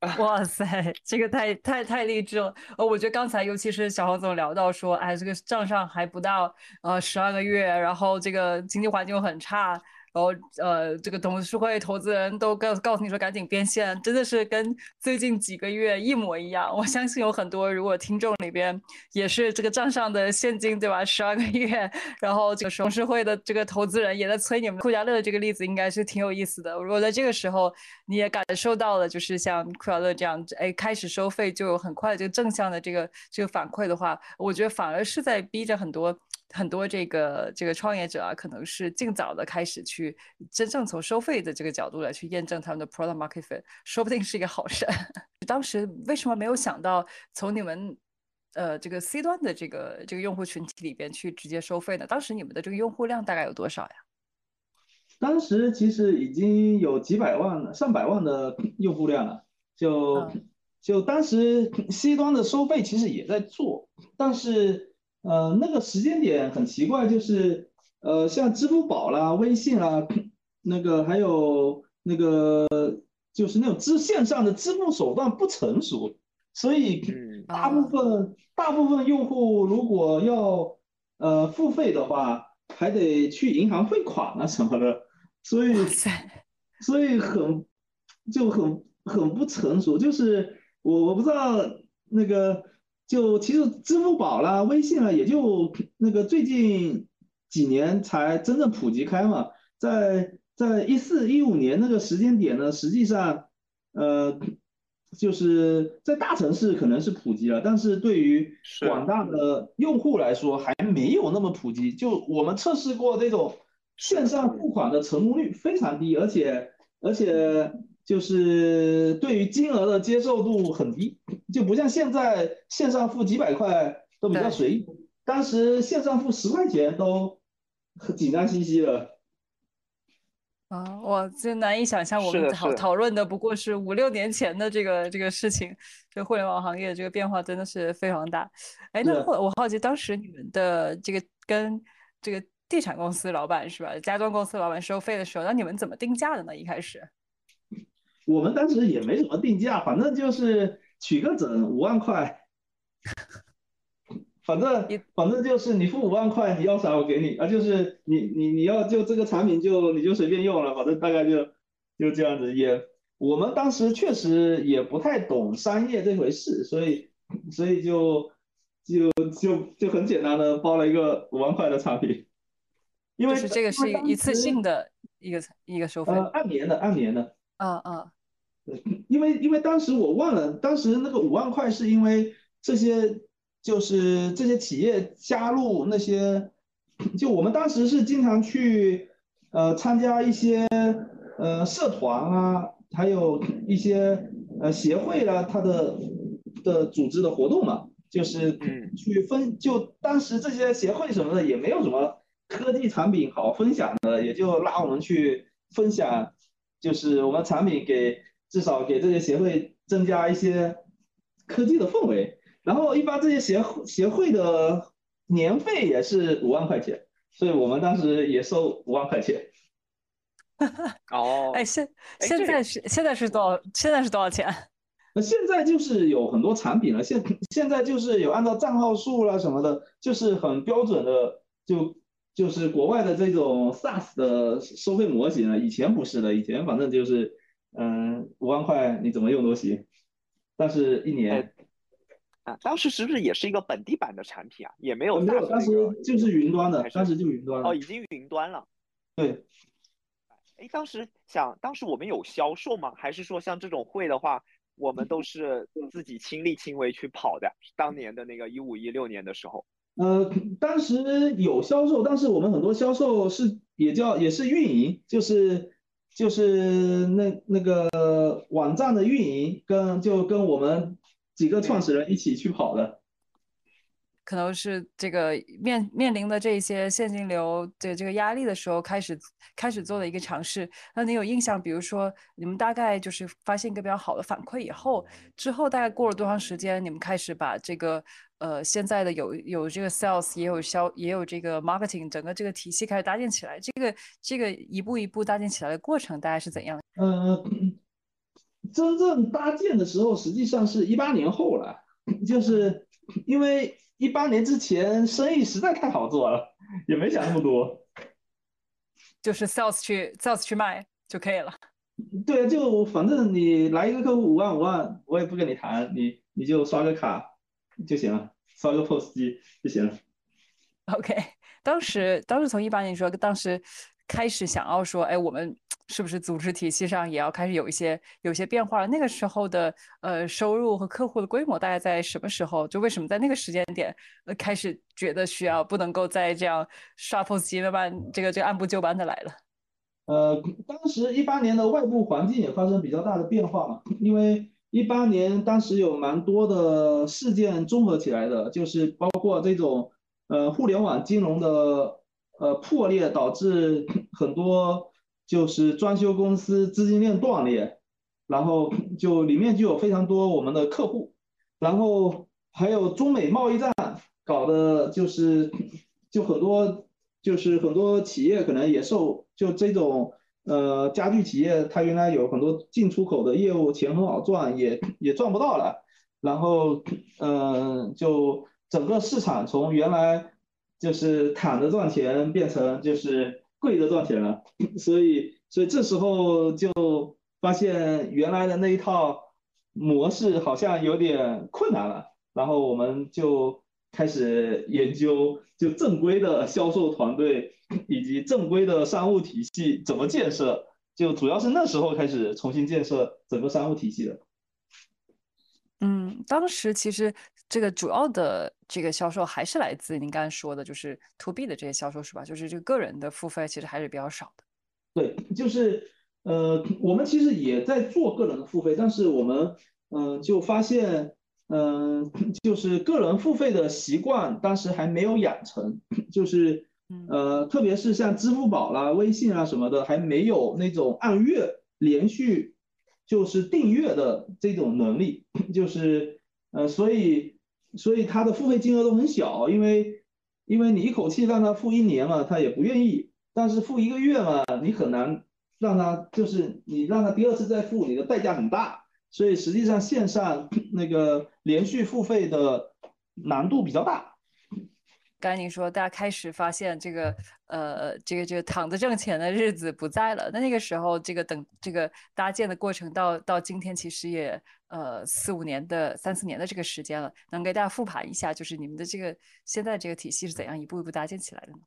(laughs) 哇塞，这个太太太励志了！呃，我觉得刚才尤其是小黄总聊到说，哎，这个账上还不到呃十二个月，然后这个经济环境又很差。然后呃，这个董事会投资人都告告诉你说赶紧变现，真的是跟最近几个月一模一样。我相信有很多如果听众里边也是这个账上的现金对吧，十二个月，然后这个董事会的这个投资人也在催你们。库家乐这个例子应该是挺有意思的。如果在这个时候你也感受到了，就是像库家乐这样，哎，开始收费就有很快的这个正向的这个这个反馈的话，我觉得反而是在逼着很多。很多这个这个创业者啊，可能是尽早的开始去真正从收费的这个角度来去验证他们的 product market fit，说不定是一个好事。(laughs) 当时为什么没有想到从你们呃这个 C 端的这个这个用户群体里边去直接收费呢？当时你们的这个用户量大概有多少呀？当时其实已经有几百万、上百万的 (clears throat) 用户量了，就就当时 C 端的收费其实也在做，但是。呃，那个时间点很奇怪，就是呃，像支付宝啦、微信啦，那个还有那个就是那种支线上的支付手段不成熟，所以大部分大部分用户如果要呃付费的话，还得去银行汇款啊什么的，所以所以很就很很不成熟，就是我我不知道那个。就其实支付宝啦、微信啦，也就那个最近几年才真正普及开嘛。在在一四一五年那个时间点呢，实际上，呃，就是在大城市可能是普及了，但是对于广大的用户来说还没有那么普及。就我们测试过这种线上付款的成功率非常低，而且而且。就是对于金额的接受度很低，就不像现在线上付几百块都比较随意，当时线上付十块钱都很紧张兮兮的。啊，我真难以想象，我们讨讨论的不过是五六年前的这个这个事情，这互联网行业这个变化真的是非常大。哎，那我我好奇，当时你们的这个跟这个地产公司老板是吧，家装公司老板收费的时候，那你们怎么定价的呢？一开始？我们当时也没什么定价，反正就是取个整五万块，反正反正就是你付五万块，你要啥我给你啊，就是你你你要就这个产品就你就随便用了，反正大概就就这样子。也我们当时确实也不太懂商业这回事，所以所以就就就就很简单的包了一个五万块的产品，因为是这个是一次性的一个一个收费，按年的按年的，嗯嗯。因为因为当时我忘了，当时那个五万块是因为这些就是这些企业加入那些，就我们当时是经常去呃参加一些呃社团啊，还有一些呃协会啊，它的的组织的活动嘛，就是去分就当时这些协会什么的也没有什么科技产品好分享的，也就拉我们去分享，就是我们产品给。至少给这些协会增加一些科技的氛围，然后一般这些协会协会的年费也是五万块钱，所以我们当时也收五万块钱。(laughs) 哦，哎，现现在是现在是多少？现在是多少钱？那现在就是有很多产品了，现现在就是有按照账号数啦什么的，就是很标准的，就就是国外的这种 SaaS 的收费模型了。以前不是的，以前反正就是。嗯，五万块你怎么用都行，但是一年啊，当时是不是也是一个本地版的产品啊？也没有，没有，当时就是云端的，当时就云端了。哦，已经云端了。对。哎，当时想，当时我们有销售吗？还是说像这种会的话，我们都是自己亲力亲为去跑的？当年的那个一五一六年的时候。呃，当时有销售，但是我们很多销售是也叫也是运营，就是。就是那那个网站的运营，跟就跟我们几个创始人一起去跑的，可能是这个面面临的这些现金流的这个压力的时候，开始开始做的一个尝试。那你有印象？比如说，你们大概就是发现一个比较好的反馈以后，之后大概过了多长时间，你们开始把这个。呃，现在的有有这个 sales，也有销，也有这个 marketing，整个这个体系开始搭建起来。这个这个一步一步搭建起来的过程，大概是怎样？呃，真正搭建的时候，实际上是一八年后了，就是因为一八年之前生意实在太好做了，也没想那么多。就是 sales 去 sales 去卖就可以了。(laughs) 对啊，就反正你来一个客户五万五万，我也不跟你谈，你你就刷个卡就行了，刷个 POS 机就行了。OK，(laughs) 当时当时从一八年说，当时开始想要说，哎，我们是不是组织体系上也要开始有一些有些变化了？那个时候的呃收入和客户的规模大概在什么时候？就为什么在那个时间点呃开始觉得需要不能够再这样刷 POS 机慢慢这个这个按部就班的来了？呃，当时一八年的外部环境也发生比较大的变化嘛，因为一八年当时有蛮多的事件综合起来的，就是包括这种呃互联网金融的呃破裂，导致 (coughs) 很多就是装修公司资金链断裂，然后就里面就有非常多我们的客户，然后还有中美贸易战搞的就是就很多。就是很多企业可能也受就这种呃家具企业，它原来有很多进出口的业务，钱很好赚，也也赚不到了。然后嗯，就整个市场从原来就是躺着赚钱，变成就是跪着赚钱了。(laughs) 所以所以这时候就发现原来的那一套模式好像有点困难了。然后我们就。开始研究就正规的销售团队以及正规的商务体系怎么建设，就主要是那时候开始重新建设整个商务体系的。嗯，当时其实这个主要的这个销售还是来自您刚才说的，就是 to B 的这些销售是吧？就是这个个人的付费其实还是比较少的。对，就是呃，我们其实也在做个人的付费，但是我们嗯就发现。嗯，(laughs) 就是个人付费的习惯，当时还没有养成，就是，呃，特别是像支付宝啦、微信啊什么的，还没有那种按月连续就是订阅的这种能力，(coughs) 就是，呃，所以，所以他的付费金额都很小，因为，因为你一口气让他付一年嘛，他也不愿意，但是付一个月嘛，你很难让他，就是你让他第二次再付，你的代价很大。所以实际上线上 (coughs) 那个连续付费的难度比较大。刚才您说大家开始发现这个呃这个这个躺着挣钱的日子不在了，那那个时候这个等这个搭建的过程到到今天其实也呃四五年的三四年的这个时间了，能给大家复盘一下，就是你们的这个现在这个体系是怎样一步一步搭建起来的呢？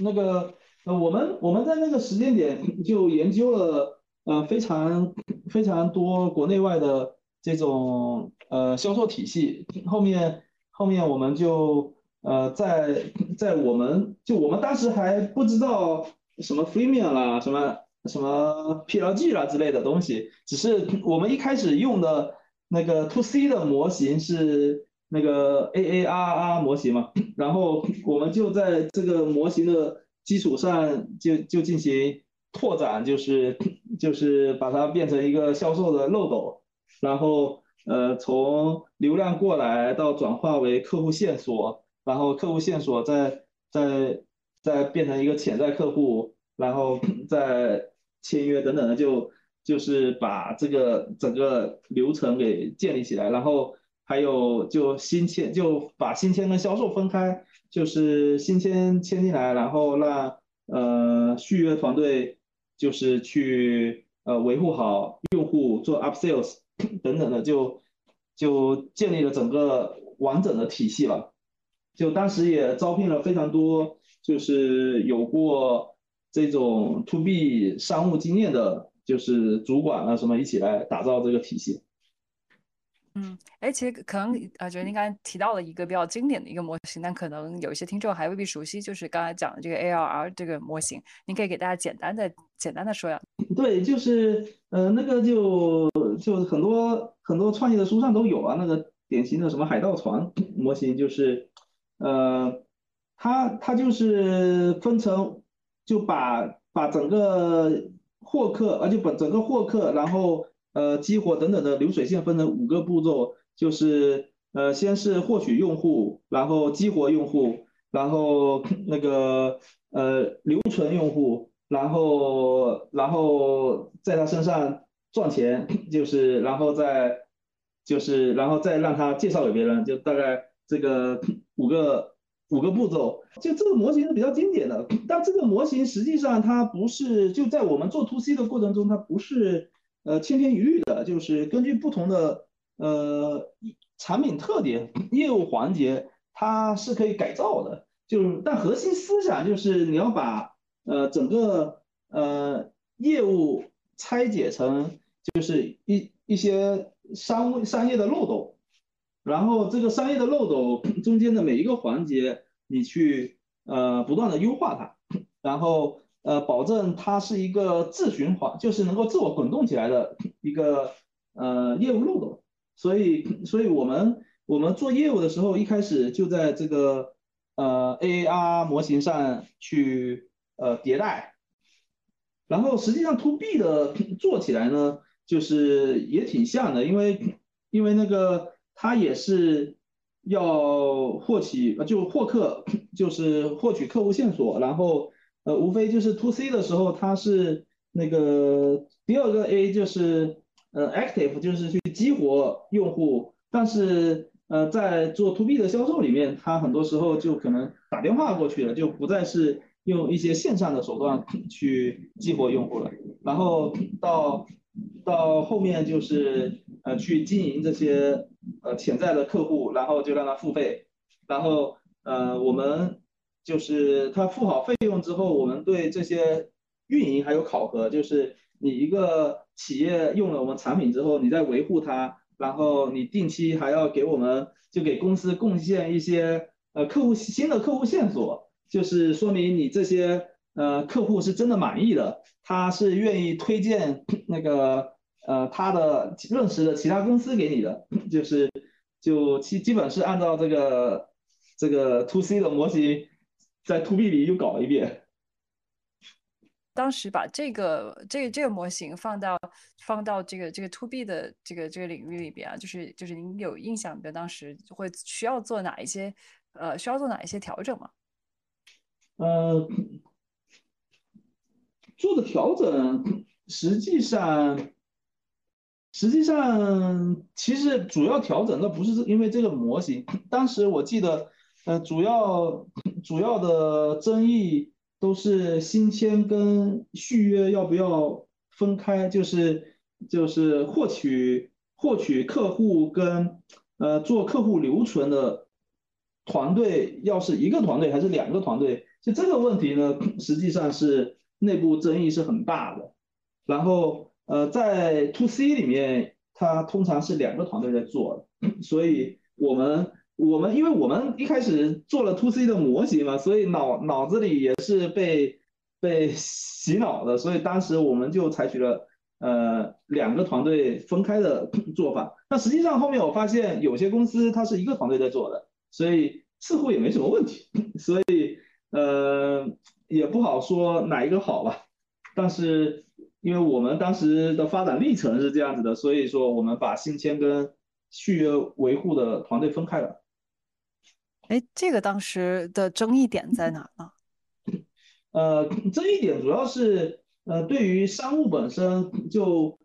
那个呃我们我们在那个时间点就研究了。呃，非常非常多国内外的这种呃销售体系，后面后面我们就呃在在我们就我们当时还不知道什么 freemium 啦，什么什么 PLG 啦之类的东西，只是我们一开始用的那个 to C 的模型是那个 AARR 模型嘛，然后我们就在这个模型的基础上就就进行。拓展就是就是把它变成一个销售的漏斗，然后呃从流量过来到转化为客户线索，然后客户线索再再再变成一个潜在客户，然后 (laughs) 再签约等等的，就就是把这个整个流程给建立起来，然后还有就新签就把新签跟销售分开，就是新签签进来，然后让呃续约团队。就是去呃维护好用户，做 up sales 等等的，就就建立了整个完整的体系了。就当时也招聘了非常多，就是有过这种 to B 商务经验的，就是主管啊什么一起来打造这个体系。嗯，哎，其实可能啊，觉得您刚才提到了一个比较经典的一个模型，但可能有一些听众还未必熟悉，就是刚才讲的这个 ARR 这个模型，您可以给大家简单的、简单的说呀。对，就是呃，那个就就很多很多创业的书上都有啊，那个典型的什么海盗船模型，就是呃，它它就是分成，就把把整个获客，而且把整个获客，然后。呃，激活等等的流水线分成五个步骤，就是呃，先是获取用户，然后激活用户，然后那个呃留存用户，然后然后在他身上赚钱，就是然后再就是然后再让他介绍给别人，就大概这个 (clears throat) 五个五个步骤，就这个模型是比较经典的。但这个模型实际上它不是就在我们做 to C 的过程中，它不是呃千篇一律的，就是根据不同的呃产品特点、业务环节，它是可以改造的。就是但核心思想就是你要把呃整个呃业务拆解成就是一一些商商业的漏洞。然后这个商业的漏斗中间的每一个环节，你去呃不断的优化它，然后呃保证它是一个自循环，就是能够自我滚动起来的一个呃业务漏斗。所以，所以我们我们做业务的时候，一开始就在这个呃 AAR 模型上去呃迭代，然后实际上 To B 的做起来呢，就是也挺像的，因为因为那个。它也是要获取，就获客，(coughs) 就是获取客户线索，然后，呃，无非就是 to C 的时候，它是那个第二个 A 就是呃 active，就是去激活用户，但是呃在做 to B 的销售里面，它很多时候就可能打电话过去了，就不再是用一些线上的手段去激活用户了，然后到到后面就是呃去经营这些。呃，潜在的客户，然后就让他付费，然后呃，我们就是他付好费用之后，我们对这些运营还有考核，就是你一个企业用了我们产品之后，你在维护它，然后你定期还要给我们就给公司贡献一些呃客户新的客户线索，就是说明你这些呃客户是真的满意的，他是愿意推荐那个。呃，他的认识的其他公司给你的，就是就基基本是按照这个这个 to C 的模型，在 to B 里又搞一遍。当时把这个这个这个模型放到放到这个这个 to B 的这个这个领域里边啊，就是就是您有印象的，当时会需要做哪一些呃需要做哪一些调整吗？呃，做的调整实际上。实际上，其实主要调整的不是因为这个模型。当时我记得，呃，主要主要的争议都是新签跟续约要不要分开，就是就是获取获取客户跟呃做客户留存的团队要是一个团队还是两个团队，就这个问题呢，实际上是内部争议是很大的。然后。呃，在 to C 里面，它通常是两个团队在做，所以我们我们因为我们一开始做了 to C 的模型嘛，所以脑脑子里也是被被洗脑的，所以当时我们就采取了呃两个团队分开的做法。那实际上后面我发现有些公司它是一个团队在做的，所以似乎也没什么问题，所以呃也不好说哪一个好吧，但是。因为我们当时的发展历程是这样子的，所以说我们把新签跟续约维护的团队分开了。哎，这个当时的争议点在哪呢？呃，争议点主要是呃，对于商务本身就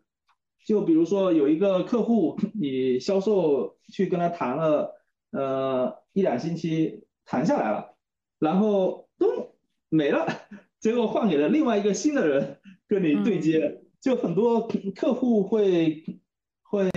就比如说有一个客户，你销售去跟他谈了呃一两星期，谈下来了，然后咚没了，结果换给了另外一个新的人。跟你对接，就很多客户会会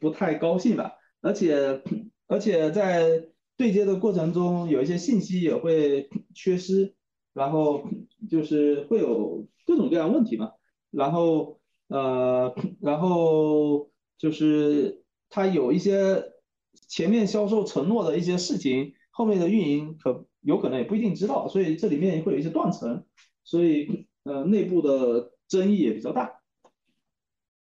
不太高兴吧，而且而且在对接的过程中，有一些信息也会缺失，然后就是会有各种各样问题嘛，然后呃，然后就是他有一些前面销售承诺的一些事情，后面的运营可有可能也不一定知道，所以这里面会有一些断层，所以。呃，内部的争议也比较大。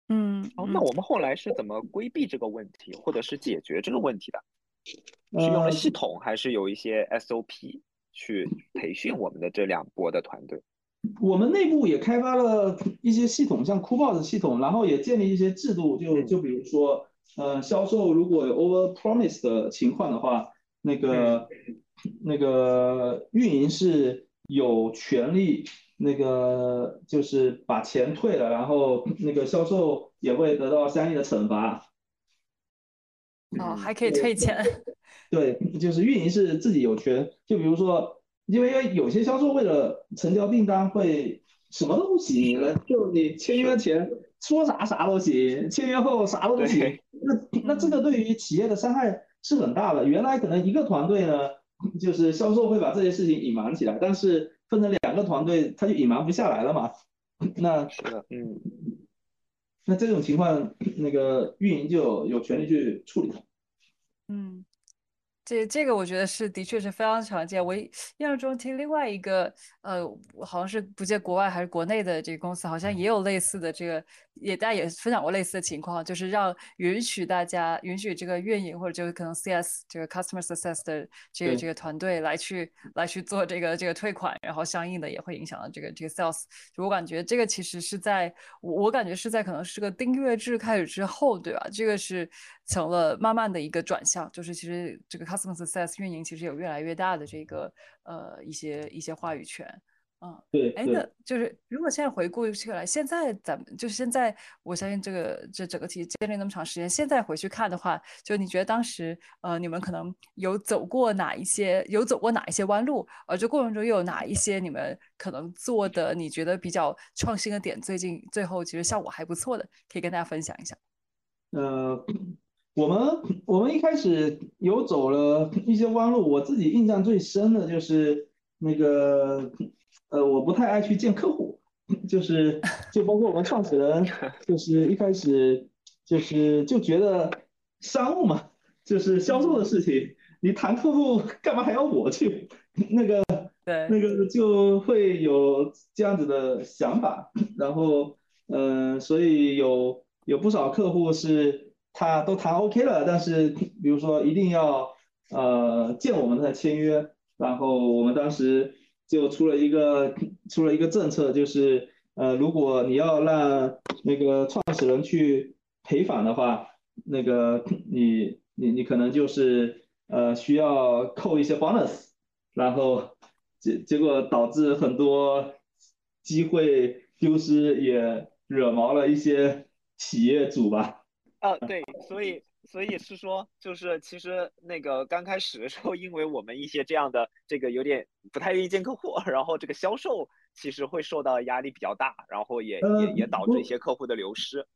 嗯，哦，那我们后来是怎么规避这个问题，或者是解决这个问题的？是用了系统，还是有一些 SOP 去培训我们的这两波的团队？我们内部也开发了一些系统，像 Coupons 系统，然后也建立一些制度，就就比如说，呃，销售如果有 Over Promise 的情况的话，那个那个运营是有权利。那个就是把钱退了，然后那个销售也会得到相应的惩罚。哦，还可以退钱。(laughs) 对，就是运营是自己有权，就比如说，因为有些销售为了成交订单会什么都不行，就你签约前说啥啥都行，签约后啥都不行，那那这个对于企业的伤害是很大的。原来可能一个团队呢，就是销售会把这些事情隐瞒起来，但是分成两个团队，他就隐瞒不下来了嘛。那是的，嗯，那这种情况，那个运营就有权利去处理。嗯。这这个我觉得是的确是非常常见。我印象中听另外一个呃，好像是不记得国外还是国内的这个公司，好像也有类似的这个，也大家也分享过类似的情况，就是让允许大家允许这个运营或者就是可能 CS 这个 Customer Success 的这个这个团队来去来去做这个这个退款，然后相应的也会影响到这个这个 Sales。就我感觉这个其实是在我我感觉是在可能是个订阅制开始之后，对吧？这个是成了慢慢的一个转向，就是其实这个 Customer Success 运营其实有越来越大的这个呃一些一些话语权，嗯，对，哎，那就是如果现在回顾起来，现在咱们就是现在，我相信这个这整个体系建立那么长时间，现在回去看的话，就你觉得当时呃你们可能有走过哪一些有走过哪一些弯路，而这过程中又有哪一些你们可能做的你觉得比较创新的点，最近最后其实效果还不错的，可以跟大家分享一下。呃。我们 (coughs) 我们一开始有走了一些弯路，我自己印象最深的就是那个，呃，我不太爱去见客户，(laughs) 就是就包括我们创始人，就是一开始就是就觉得商务嘛，就是销售的事情，你谈客户干嘛还要我去？(laughs) 那个对，那个就会有这样子的想法，然后嗯，所以有有不少客户是。他都谈 OK 了，但是比如说一定要呃见我们才签约，然后我们当时就出了一个出了一个政策，就是呃如果你要让那个创始人去陪访的话，那个你你你可能就是呃需要扣一些 bonus，然后结结果导致很多机会丢失，也惹毛了一些企业主吧。啊，对，所以所以是说，就是其实那个刚开始的时候，因为我们一些这样的这个有点不太愿意见客户，然后这个销售其实会受到压力比较大，然后也也也导致一些客户的流失。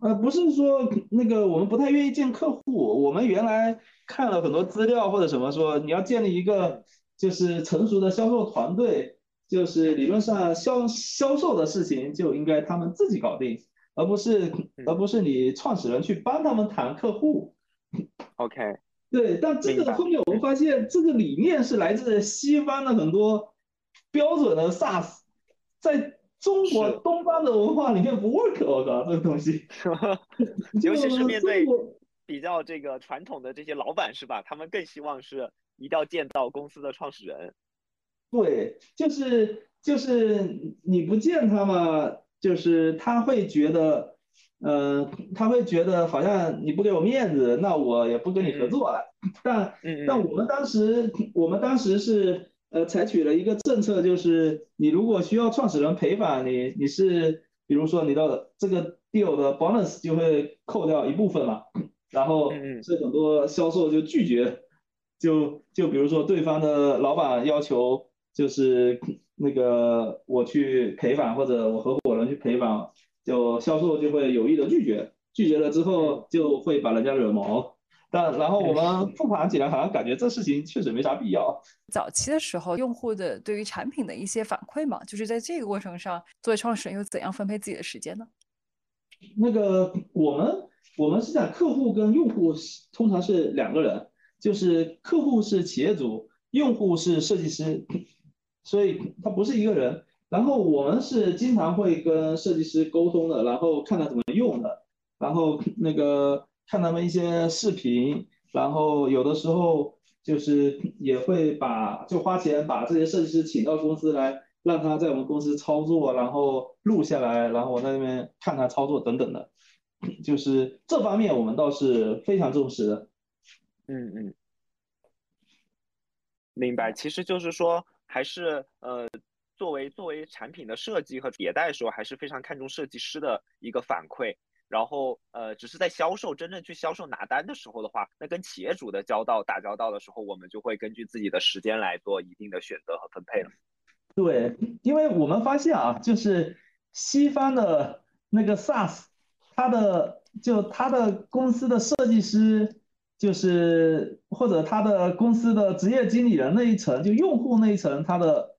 呃，不是说那个我们不太愿意见客户，我们原来看了很多资料或者什么说，你要建立一个就是成熟的销售团队，就是理论上销销售的事情就应该他们自己搞定。而不是而不是你创始人去帮他们谈客户，OK，(laughs) 对，但这个后面我们发现这个理念是来自西方的很多标准的 SaaS，在中国东方的文化里面不 work，我靠，这个东西，(laughs) 尤其是面对比较这个传统的这些老板是吧？他们更希望是一定要见到公司的创始人，对，就是就是你不见他嘛。就是他会觉得，嗯，他会觉得好像你不给我面子，那我也不跟你合作了。但但我们当时，我们当时是呃采取了一个政策，就是你如果需要创始人陪访，你你是比如说你的这个 deal 的 bonus 就会扣掉一部分嘛，然后是很多销售就拒绝，就就比如说对方的老板要求就是。那个我去陪访或者我合伙人去陪访，就销售就会有意的拒绝，拒绝了之后就会把人家惹毛。但然后我们 (laughs) 复盘起来，好像感觉这事情确实没啥必要。早期的时候，用户的对于产品的一些反馈嘛，就是在这个过程上，作为创始人又怎样分配自己的时间呢？那个我们我们是讲客户跟用户通常是两个人，就是客户是企业主，用户是设计师。所以他不是一个人，然后我们是经常会跟设计师沟通的，然后看他怎么用的，然后那个看他们一些视频，然后有的时候就是也会把就花钱把这些设计师请到公司来，让他在我们公司操作，然后录下来，然后我在那边看他操作等等的，就是这方面我们倒是非常重视的。嗯嗯，明白，其实就是说。还是呃，作为作为产品的设计和迭代的时候，还是非常看重设计师的一个反馈。然后呃，只是在销售真正去销售拿单的时候的话，那跟企业主的交道打交道的时候，我们就会根据自己的时间来做一定的选择和分配了。对，因为我们发现啊，就是西方的那个 SaaS，它的就它的公司的设计师，就是或者他的公司的职业经理人那一层，就用户那一层，他的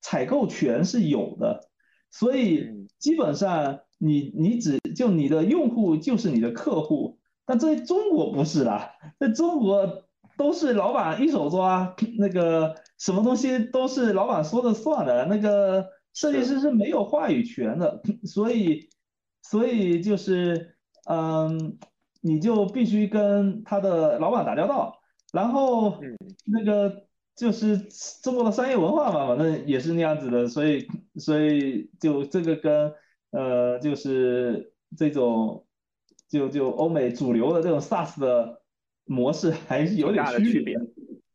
采购权是有的，所以基本上你你只就你的用户就是你的客户，但在中国不是啦，在中国都是老板一手抓那个。什么东西都是老板说了算的，那个设计师是没有话语权的，(coughs) 所以，所以就是，嗯，你就必须跟他的老板打交道，然后，那个就是中国的商业文化嘛，反正也是那样子的，所以，所以就这个跟，呃，就是这种，就就欧美主流的这种 SaaS 的模式还是有点区别。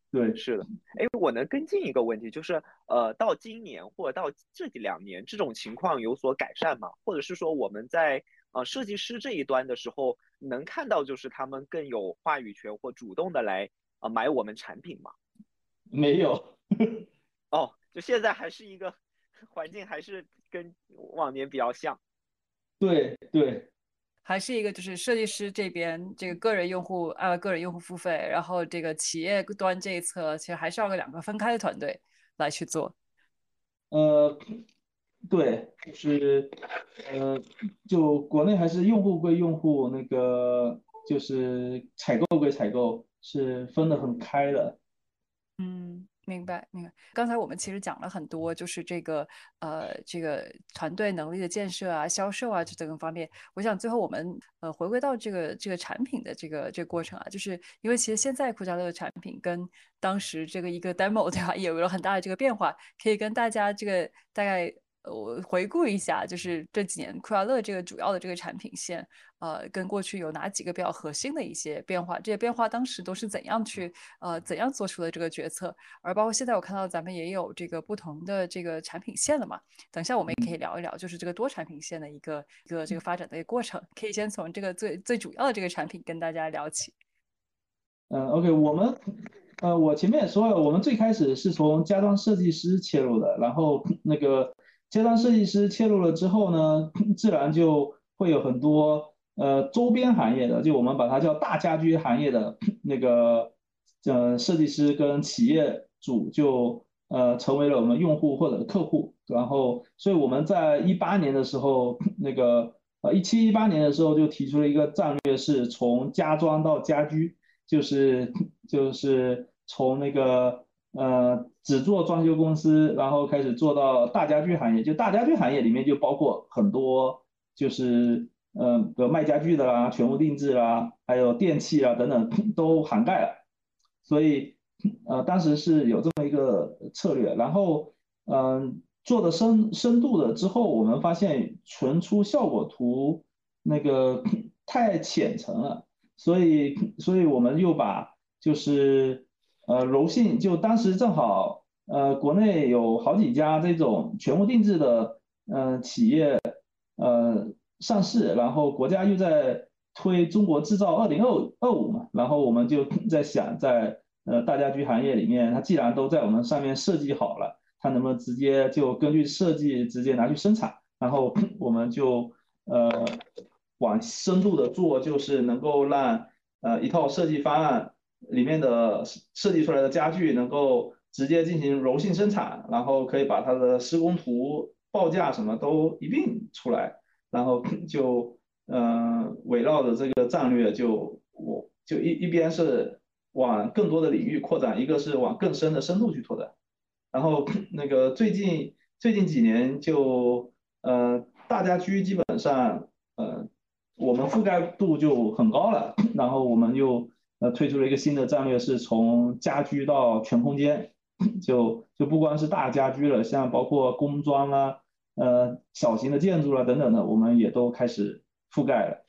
对，是的，哎，我能跟进一个问题，就是，呃，到今年或者到这两年，这种情况有所改善吗？或者是说我们在呃设计师这一端的时候，能看到就是他们更有话语权或主动的来啊买我们产品吗？没有，(laughs) 哦，就现在还是一个环境，还是跟往年比较像。对对。还是一个，就是设计师这边这个个人用户按个人用户付费，然后这个企业端这一侧其实还是要个两个分开的团队来去做。呃，对，就是呃，就国内还是用户归用户，那个就是采购归采购，是分得很开的。嗯。明白，明白。刚才我们其实讲了很多，就是这个呃，这个团队能力的建设啊、销售啊这个方面。我想最后我们呃回归到这个这个产品的这个这个过程啊，就是因为其实现在酷家乐的产品跟当时这个一个 demo 对吧，也有了很大的这个变化，可以跟大家这个大概。我回顾一下，就是这几年酷家乐这个主要的这个产品线，呃，跟过去有哪几个比较核心的一些变化？这些变化当时都是怎样去，呃，怎样做出的这个决策？而包括现在我看到咱们也有这个不同的这个产品线了嘛？等一下我们也可以聊一聊，就是这个多产品线的一个一个这个发展的一个过程。可以先从这个最最主要的这个产品跟大家聊起。嗯，OK，我们，呃，我前面也说了，我们最开始是从家装设计师切入的，然后那个。家装设计师切入了之后呢，(coughs) 自然就会有很多呃周边行业的，就我们把它叫大家居行业的那个呃设计师跟企业主就呃成为了我们用户或者客户。然后，所以我们在一八年的时候，那个呃一七一八年的时候就提出了一个战略，是从家装到家居，就是就是从那个。呃，只做装修公司，然后开始做到大家具行业。就大家具行业里面就包括很多，就是呃，比如卖家具的啦、全屋定制啦，还有电器啊等等都涵盖了。所以呃，当时是有这么一个策略。然后嗯，做的深深度的之后，我们发现存出效果图那个 (laughs) 太浅层了，所以所以我们又把就是。呃，柔性就当时正好，呃，国内有好几家这种全屋定制的，呃，企业，呃，上市，然后国家又在推中国制造二零二二五嘛，然后我们就 (laughs) 在想，在呃大家居行业里面，它既然都在我们上面设计好了，它能不能直接就根据设计直接拿去生产？然后 (clears throat) 我们就呃往深度的做，就是能够让呃一套设计方案。里面的设计出来的家具能够直接进行柔性生产，然后可以把它的施工图、报价什么都一并出来，然后 (clears throat) 就嗯围绕着这个战略，就我就一一边是往更多的领域扩展，一个是往更深的深度去拓展，然后 (clears throat) 那个最近最近几年就呃大家居基本上呃我们覆盖度就很高了，然后我们又。呃，推出了一个新的战略，是从家居到全空间，就就不光是大家居了，像包括工装啊，呃，小型的建筑啦等等的，我们也都开始覆盖了，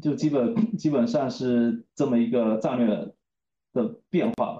就基本基本上是这么一个战略的变化。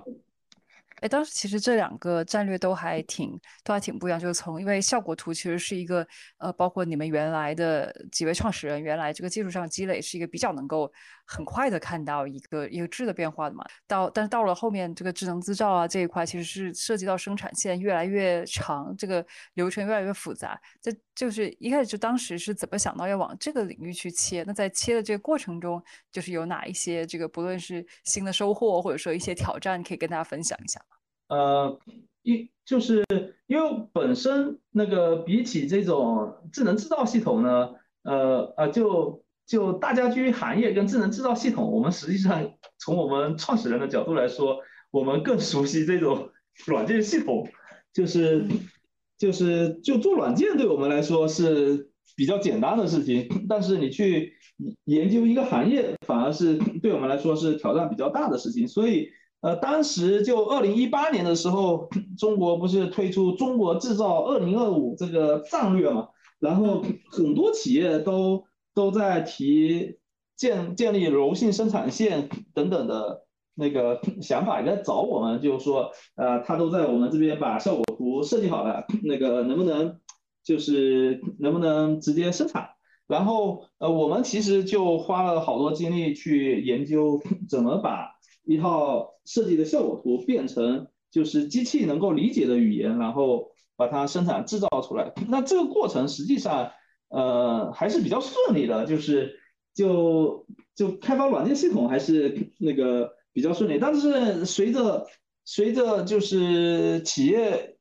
哎，当时其实这两个战略都还挺都还挺不一样，就是从因为效果图其实是一个呃，包括你们原来的几位创始人原来这个技术上积累是一个比较能够很快的看到一个一个质的变化的嘛。到但是到了后面这个智能制造啊这一块，其实是涉及到生产线越来越长，这个流程越来越复杂。这就是一开始就当时是怎么想到要往这个领域去切？那在切的这个过程中，就是有哪一些这个不论是新的收获，或者说一些挑战，可以跟大家分享一下吗？呃，因就是因为本身那个比起这种智能制造系统呢，呃呃，就就大家居行业跟智能制造系统，我们实际上从我们创始人的角度来说，我们更熟悉这种 (laughs) 软件系统，就是。就是就做软件对我们来说是比较简单的事情，但是你去研究一个行业，反而是对我们来说是挑战比较大的事情。所以，呃，当时就二零一八年的时候，中国不是推出“中国制造二零二五”这个战略嘛？然后很多企业都都在提建建立柔性生产线等等的。那个想法也在找我们，就是说，呃，他都在我们这边把效果图设计好了，那个能不能，就是能不能直接生产？然后，呃，我们其实就花了好多精力去研究怎么把一套设计的效果图变成就是机器能够理解的语言，然后把它生产制造出来。那这个过程实际上，呃，还是比较顺利的，就是就就开发软件系统还是那个。比较顺利，但是随着随着就是企业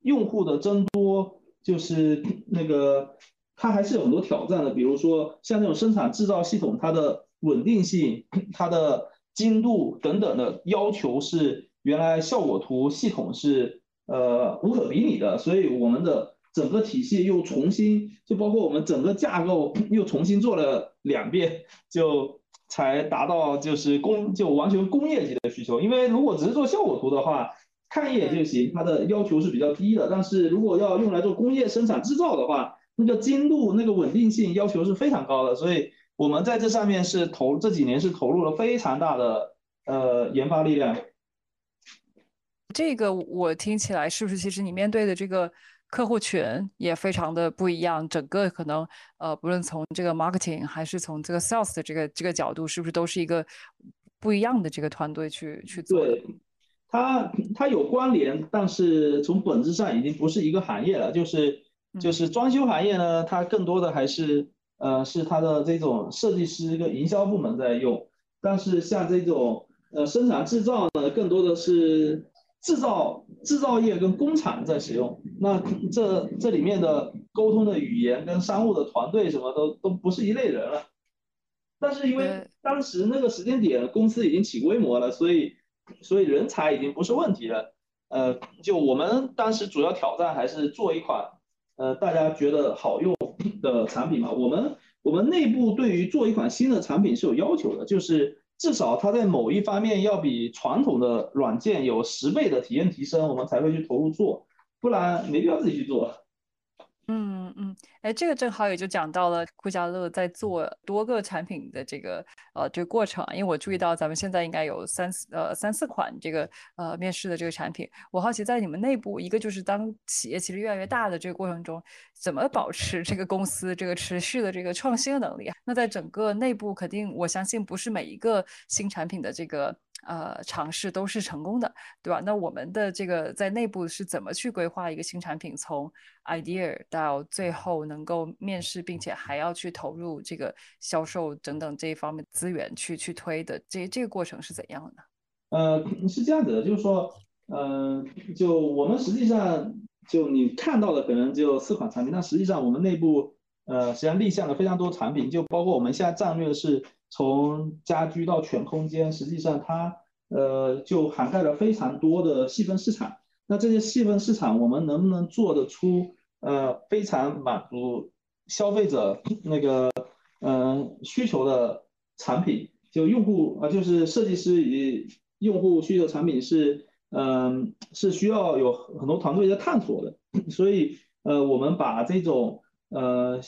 用户的增多，就是那个它还是有很多挑战的。比如说像这种生产制造系统，它的稳定性、它的精度等等的要求是原来效果图系统是呃无可比拟的，所以我们的整个体系又重新，就包括我们整个架构 (coughs) 又重新做了两遍，就。才达到就是工就完全工业级的需求，因为如果只是做效果图的话，看一眼就行，它的要求是比较低的。但是如果要用来做工业生产制造的话，那个精度、那个稳定性要求是非常高的。所以我们在这上面是投这几年是投入了非常大的呃研发力量。这个我听起来是不是其实你面对的这个？客户群也非常的不一样，整个可能呃，不论从这个 marketing 还是从这个 sales 的这个这个角度，是不是都是一个不一样的这个团队去去做？对，它它有关联，但是从本质上已经不是一个行业了。就是就是装修行业呢，它更多的还是呃是它的这种设计师跟营销部门在用，但是像这种呃生产制造呢，更多的是。制造制造业跟工厂在使用，那这这里面的沟通的语言跟商务的团队什么都都不是一类人了。但是因为当时那个时间点公司已经起规模了，所以所以人才已经不是问题了。呃，就我们当时主要挑战还是做一款呃大家觉得好用的产品嘛。我们我们内部对于做一款新的产品是有要求的，就是。至少它在某一方面要比传统的软件有十倍的体验提升，我们才会去投入做，不然没必要自己去做。嗯嗯，哎，这个正好也就讲到了酷家乐在做多个产品的这个呃这个过程啊，因为我注意到咱们现在应该有三四呃三四款这个呃面试的这个产品，我好奇在你们内部，一个就是当企业其实越来越大的这个过程中，怎么保持这个公司这个持续的这个创新的能力？那在整个内部，肯定我相信不是每一个新产品的这个。呃，尝试都是成功的，对吧？那我们的这个在内部是怎么去规划一个新产品，从 idea 到最后能够面试，并且还要去投入这个销售等等这一方面资源去去推的，这这个过程是怎样的？呃，是这样子的，就是说，嗯，就我们实际上就你看到的可能只有四款产品，但实际上我们内部呃实际上立项了非常多产品，就包括我们现在战略是。从家居到全空间，实际上它呃就涵盖了非常多的细分市场。那这些细分市场，我们能不能做得出呃非常满足消费者那个嗯需求的产品？就用户啊，就是设计师与用户需求产品是嗯是需要有很多团队在探索的。(coughs) 所以呃我们把这种呃。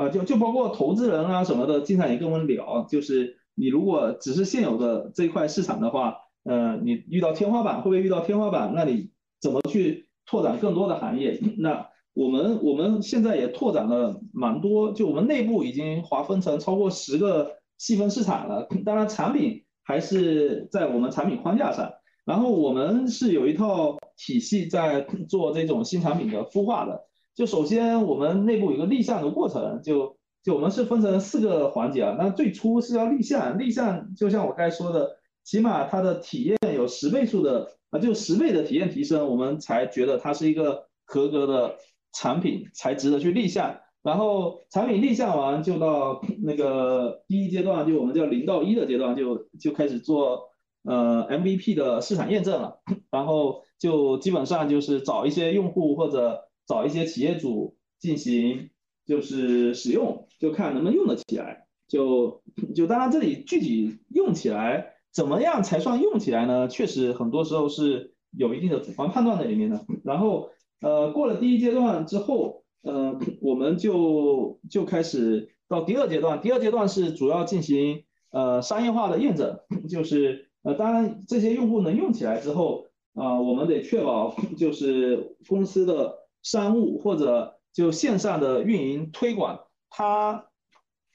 啊，就就包括投资人啊什么的，经常也跟我们聊，就是你如果只是现有的这一块市场的话，呃，你遇到天花板会不会遇到天花板？那你怎么去拓展更多的行业？那我们我们现在也拓展了蛮多，就我们内部已经划分成超过十个细分市场了。当然，产品还是在我们产品框架上。然后我们是有一套体系在做这种新产品的孵化的。就首先我们内部有个立项的过程，就就我们是分成四个环节啊。那最初是要立项，立项就像我刚才说的，起码它的体验有十倍数的啊，就十倍的体验提升，我们才觉得它是一个合格的产品，才值得去立项。然后产品立项完，就到那个第一阶段，就我们叫零到一的阶段，就就开始做。呃，MVP 的市场验证了，(coughs) 然后就基本上就是找一些用户或者找一些企业主进行就是使用，就看能不能用得起来。就就当然这里具体用起来怎么样才算用起来呢？确实很多时候是有一定的主观判断在里面的。然后呃过了第一阶段之后，呃我们就就开始到第二阶段，第二阶段是主要进行呃商业化的验证，就是。呃，当然，这些用户能用起来之后，啊，我们得确保就是公司的商务或者就线上的运营推广，他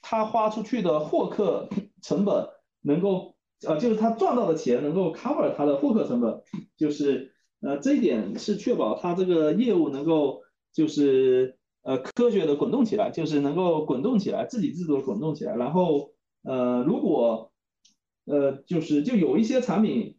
他花出去的获客成本能够，呃，就是他赚到的钱能够 cover 他的获客成本，就是呃这一点是确保他这个业务能够就是呃科学的滚动起来，就是能够滚动起来，自给自足滚动起来，然后呃如果呃，就是就有一些产品，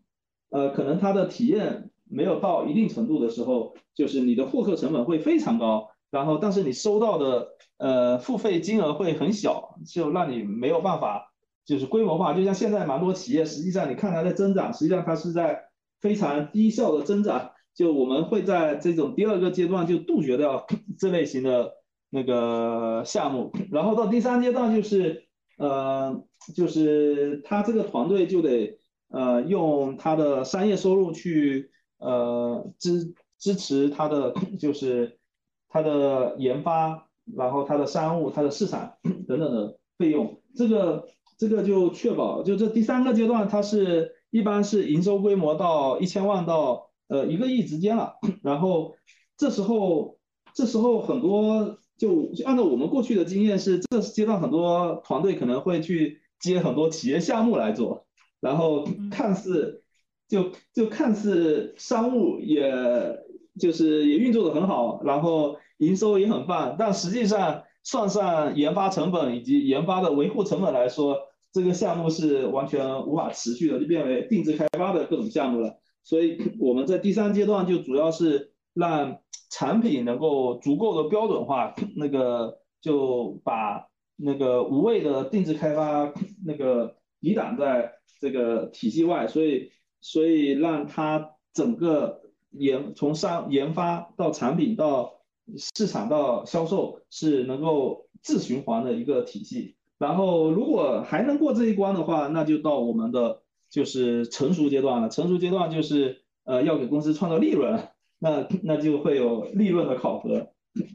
呃，可能它的体验没有到一定程度的时候，就是你的获客成本会非常高，然后但是你收到的呃付费金额会很小，就让你没有办法就是规模化。就像现在蛮多企业，实际上你看它在增长，实际上它是在非常低效的增长。就我们会在这种第二个阶段就杜绝掉 (coughs) 这类型的那个项目，然后到第三阶段就是。呃，就是他这个团队就得呃用他的商业收入去呃支支持他的 (coughs) 就是他的研发，然后他的商务、他的市场等等的费用。这个这个就确保就这第三个阶段，它是一般是营收规模到一千万到呃一个亿之间了。(coughs) 然后这时候这时候很多。就按照我们过去的经验是，这阶段很多团队可能会去接很多企业项目来做，然后看似就就看似商务也就是也运作的很好，然后营收也很棒，但实际上算上研发成本以及研发的维护成本来说，这个项目是完全无法持续的，就变为定制开发的各种项目了。所以我们在第三阶段就主要是让。产品能够足够的标准化，那个就把那个无谓的定制开发那个抵挡在这个体系外，所以所以让它整个研从商研发到产品到市场到销售是能够自循环的一个体系。然后如果还能过这一关的话，那就到我们的就是成熟阶段了。成熟阶段就是呃要给公司创造利润。(laughs) 那那就会有利润的考核，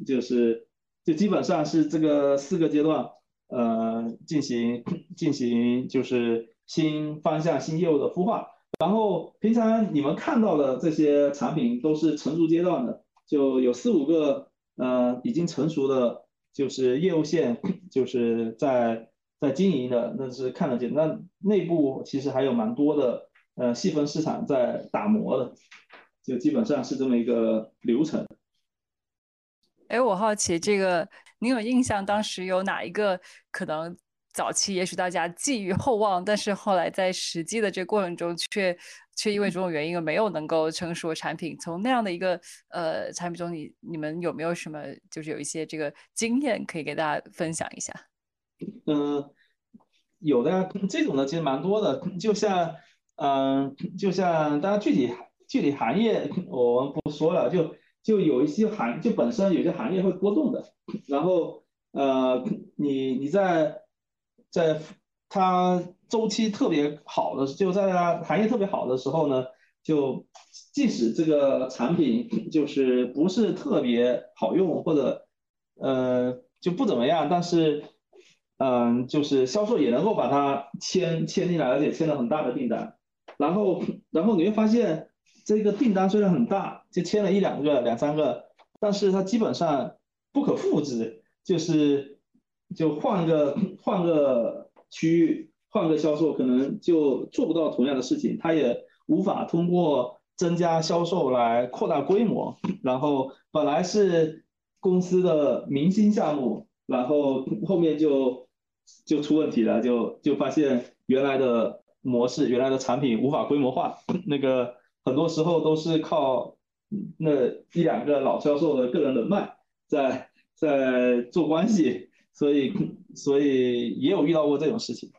就是就基本上是这个四个阶段，呃，进行进行就是新方向、新业务的孵化。然后平常你们看到的这些产品都是成熟阶段的，就有四五个呃已经成熟的，就是业务线 (coughs) 就是在在经营的，那是看得见。那内部其实还有蛮多的呃细分市场在打磨的。就基本上是这么一个流程。哎，我好奇这个，你有印象当时有哪一个可能早期也许大家寄予厚望，但是后来在实际的这过程中却却因为种种原因没有能够成熟的产品？从那样的一个呃产品中，你你们有没有什么就是有一些这个经验可以给大家分享一下？嗯，有的呀，这种的其实蛮多的，就像嗯，就像大家具体。具体行业我们不说了，就就有一些行，就本身有些行业会波动的，然后呃，你你在在它周期特别好的，就在它行业特别好的时候呢，就即使这个产品就是不是特别好用或者呃就不怎么样，但是嗯，就是销售也能够把它签签进来，而且签了很大的订单。然后然后你会发现这个订单虽然很大，就签了一两个、两三个，但是它基本上不可复制，就是就换个 (coughs) 换个区域、换个销售，可能就做不到同样的事情，他也无法通过增加销售来扩大规模。然后本来是公司的明星项目，然后后面就就出问题了，就就发现原来的模式、原来的产品无法规模化。那个很多时候都是靠那一两个老销售的个人人脉在在做关系，所以所以也有遇到过这种事情。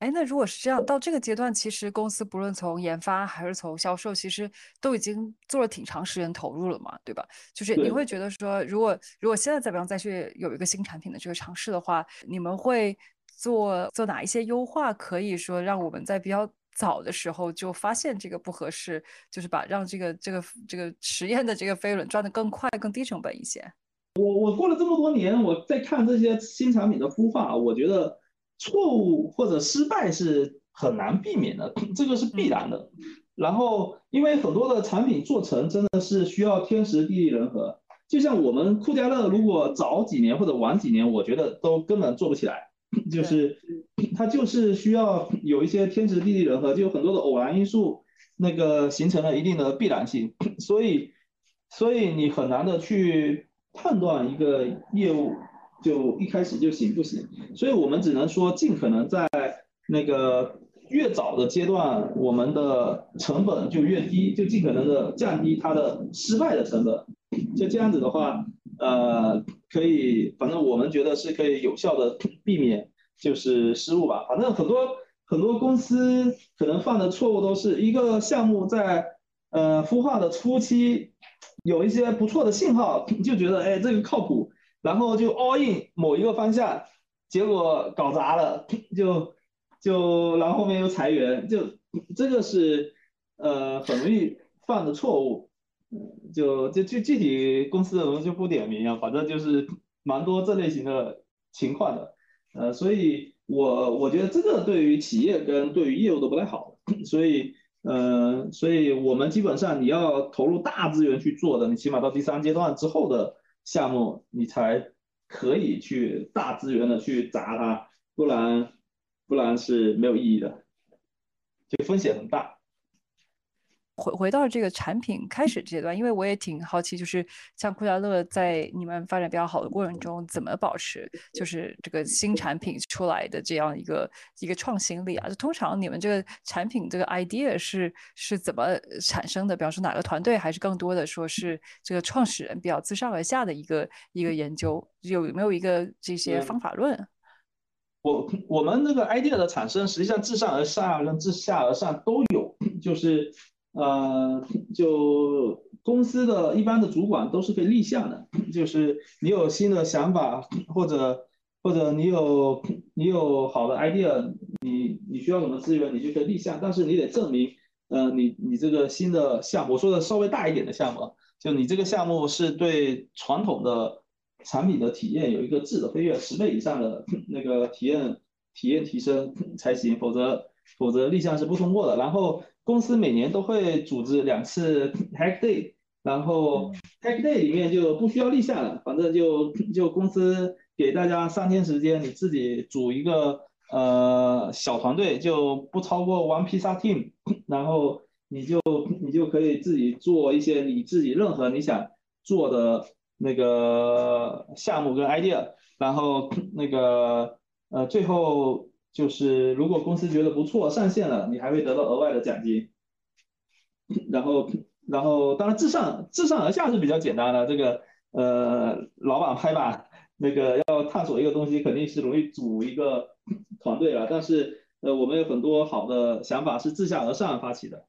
哎，那如果是这样，到这个阶段，其实公司不论从研发还是从销售，其实都已经做了挺长时间投入了嘛，对吧？就是你会觉得说，如果如果现在再不样再去有一个新产品的这个尝试的话，你们会做做哪一些优化，可以说让我们在比较早的时候就发现这个不合适，就是把让这个这个这个实验的这个飞轮转得更快、更低成本一些。我我过了这么多年，我在看这些新产品的孵化，我觉得。错误或者失败是很难避免的，(coughs) 这个是必然的。然后，因为很多的产品做成真的是需要天时地利人和。就像我们酷家乐，如果早几年或者晚几年，我觉得都根本做不起来。就是 (coughs) 它就是需要有一些天时地利人和，就有很多的偶然因素，那个形成了一定的必然性。(coughs) 所以，所以你很难的去判断一个业务。就一开始就行不行？所以我们只能说尽可能在那个越早的阶段，我们的成本就越低，就尽可能的降低它的失败的成本。就这样子的话，呃，可以，反正我们觉得是可以有效的避免就是失误吧。反正很多很多公司可能犯的错误都是一个项目在呃孵化的初期有一些不错的信号，(laughs) 就觉得哎这个靠谱。然后就 all in 某一个方向，结果搞砸了，(laughs) 就就然后后面又裁员，就这个是呃很容易犯的错误，就就具具体公司的我们就不点名啊，反正就是蛮多这类型的情况的，呃，所以我我觉得这个对于企业跟对于业务都不太好，(laughs) 所以嗯，所以我们基本上你要投入大资源去做的，你起码到第三阶段之后的。项目你才可以去大资源的去砸它，不然不然是没有意义的，就风险很大。回回到这个产品开始阶段，因为我也挺好奇，就是像酷家乐在你们发展比较好的过程中，怎么保持就是这个新产品出来的这样一个一个创新力啊？就通常你们这个产品这个 idea 是是怎么产生的？比方说哪个团队，还是更多的说是这个创始人比较自上而下的一个一个研究？有没有一个这些方法论？我我们那个 idea 的产生，实际上自上而下跟自下而上都有，就是。呃，就公司的一般的主管都是可以立项的，就是你有新的想法，或者或者你有你有好的 idea，你你需要什么资源，你就可以立项，但是你得证明，呃，你你这个新的项目，我说的稍微大一点的项目，就你这个项目是对传统的产品的体验有一个质的飞跃，十倍以上的那个体验体验提升才行，否则否则立项是不通过的。然后。公司每年都会组织两次 Hack Day，然后 Hack Day 里面就不需要立项了，反正就就公司给大家三天时间，你自己组一个呃小团队，就不超过 One Pizza Team，然后你就你就可以自己做一些你自己任何你想做的那个项目跟 idea，然后那个呃最后。就是如果公司觉得不错上线了，你还会得到额外的奖金。然后，然后当然自上自上而下是比较简单的，这个呃老板拍板，那个要探索一个东西肯定是容易组一个团队了。但是呃我们有很多好的想法是自下而上发起的。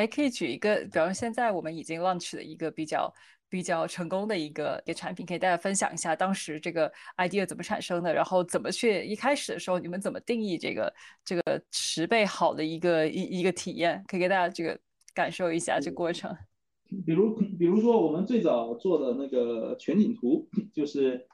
哎，可以举一个，比方现在我们已经 launch 的一个比较。比较成功的一个一个产品，可以大家分享一下当时这个 idea 怎么产生的，然后怎么去一开始的时候你们怎么定义这个这个十倍好的一个一一个体验，可以给大家这个感受一下这过程。比如比如说我们最早做的那个全景图，(clears throat) 就是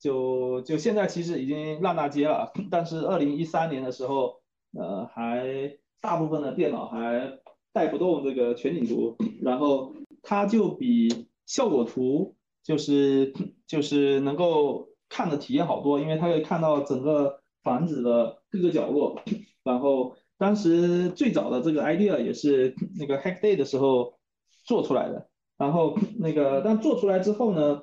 就就现在其实已经烂大街了，但是二零一三年的时候，呃还。大部分的电脑还带不动这个全景图，(coughs) 然后它就比效果图就是就是能够看的体验好多，因为它可以看到整个房子的各个角落。然后当时最早的这个 idea 也是那个 Hack Day 的时候做出来的，然后那个但做出来之后呢，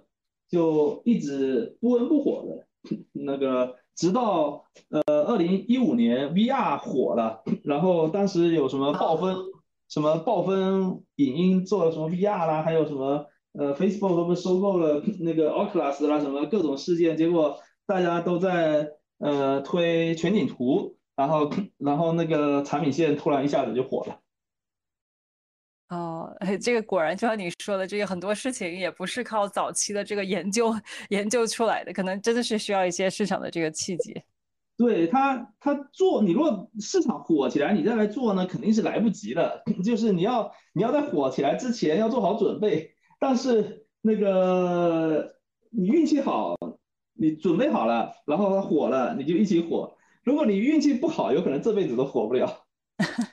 就一直不温不火的。那个直到呃二零一五年 VR 火了，然后当时有什么暴风什么暴风影音做了什么 VR 啦，还有什么呃 Facebook 都不是收购了那个 Oculus 啦，什么各种事件，结果大家都在呃推全景图，然后然后那个产品线突然一下子就火了。哦，这个果然就像你说的，这个很多事情也不是靠早期的这个研究研究出来的，可能真的是需要一些市场的这个契机。对他，他做你如果市场火起来，你再来做呢，肯定是来不及的。(laughs) 就是你要你要在火起来之前要做好准备，但是那个你运气好，你准备好了，然后它火了，你就一起火。如果你运气不好，有可能这辈子都火不了。(laughs)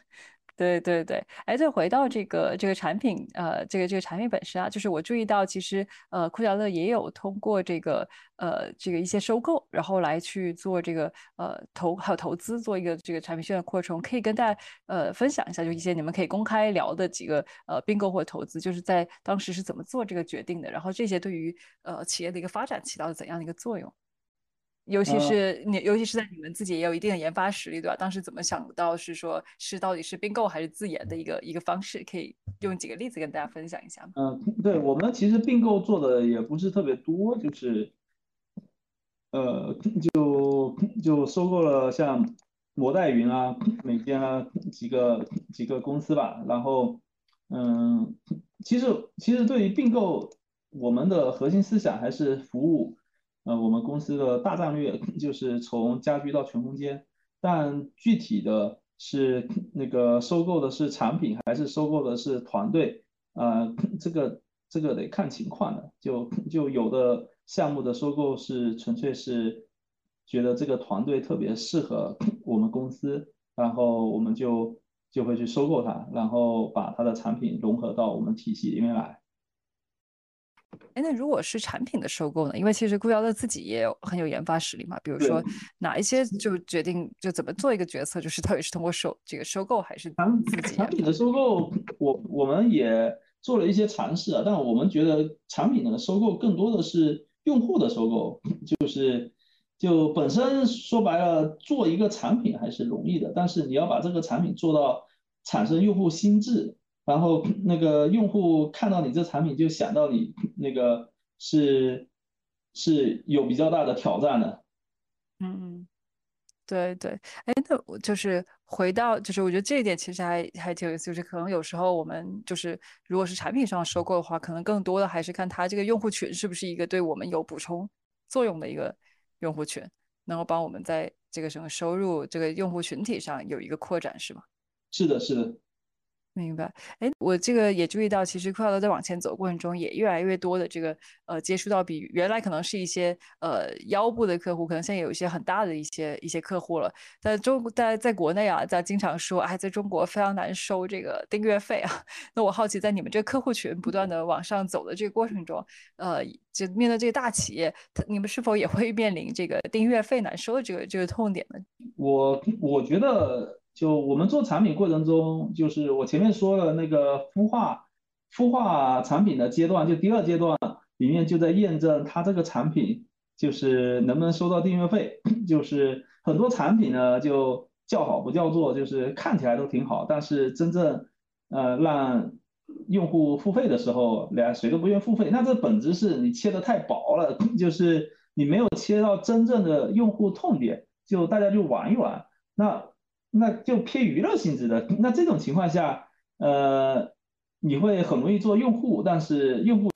对对对，哎，再回到这个这个产品，呃，这个这个产品本身啊，就是我注意到，其实呃，酷家乐也有通过这个呃这个一些收购，然后来去做这个呃投还有投资，做一个这个产品线的扩充，可以跟大家呃分享一下，就一些你们可以公开聊的几个呃并购或投资，就是在当时是怎么做这个决定的，然后这些对于呃企业的一个发展起到了怎样的一个作用？尤其是你，尤其是在你们自己也有一定的研发实力，对吧？当时怎么想到是说，是到底是并购还是自研的一个一个方式？可以用几个例子跟大家分享一下吗？嗯，对我们其实并购做的也不是特别多，就是，呃，就就收购了像摩代云啊、美坚啊几个几个公司吧。然后，嗯，其实其实对于并购，我们的核心思想还是服务。呃，我们公司的大战略 (laughs) 就是从家居到全空间，但具体的是那个收购的是产品还是收购的是团队，呃，这个这个得看情况的，就就有的项目的收购是纯粹是觉得这个团队特别适合我们公司，然后我们就就会去收购它，然后把它的产品融合到我们体系里面来。哎，那如果是产品的收购呢？因为其实顾瑶乐自己也有很有研发实力嘛。比如说哪一些就决定就怎么做一个决策，就是到底是通过收这个收购还是自己？产品的收购，我我们也做了一些尝试啊。但我们觉得产品的收购更多的是用户的收购，就是就本身说白了，做一个产品还是容易的，但是你要把这个产品做到产生用户心智。然后 (clears throat) 那个用户看到你这产品，就想到你那个是是有比较大的挑战的。嗯，对对，哎，那我就是回到，就是我觉得这一点其实还还挺有意思，就是可能有时候我们就是如果是产品上收购的话，可能更多的还是看它这个用户群是不是一个对我们有补充作用的一个用户群，能够帮我们在这个什么收入这个用户群体上有一个扩展，是吗？是的，是的。明白，哎，我这个也注意到，其实快乐在往前走过程中，也越来越多的这个呃接触到比原来可能是一些呃腰部的客户，可能现在有一些很大的一些一些客户了。在中在在国内啊，在经常说，哎，在中国非常难收这个订阅费啊。(laughs) 那我好奇，在你们这个客户群不断的往上走的这个过程中，呃，就面对这个大企业，你们是否也会面临这个订阅费难收的这个这个痛点呢？我我觉得。就我们做产品过程中，就是我前面说了那个孵化，孵化产品的阶段，就第二阶段里面就在验证它这个产品就是能不能收到订阅费。(coughs) 就是很多产品呢就叫好不叫座，就是看起来都挺好，但是真正呃让用户付费的时候，连谁都不愿付费。那这本质是你切的太薄了，(coughs) 就是你没有切到真正的用户痛点，就大家就玩一玩。那那就偏娱乐性质的，那这种情况下，呃，你会很容易做用户，但是用户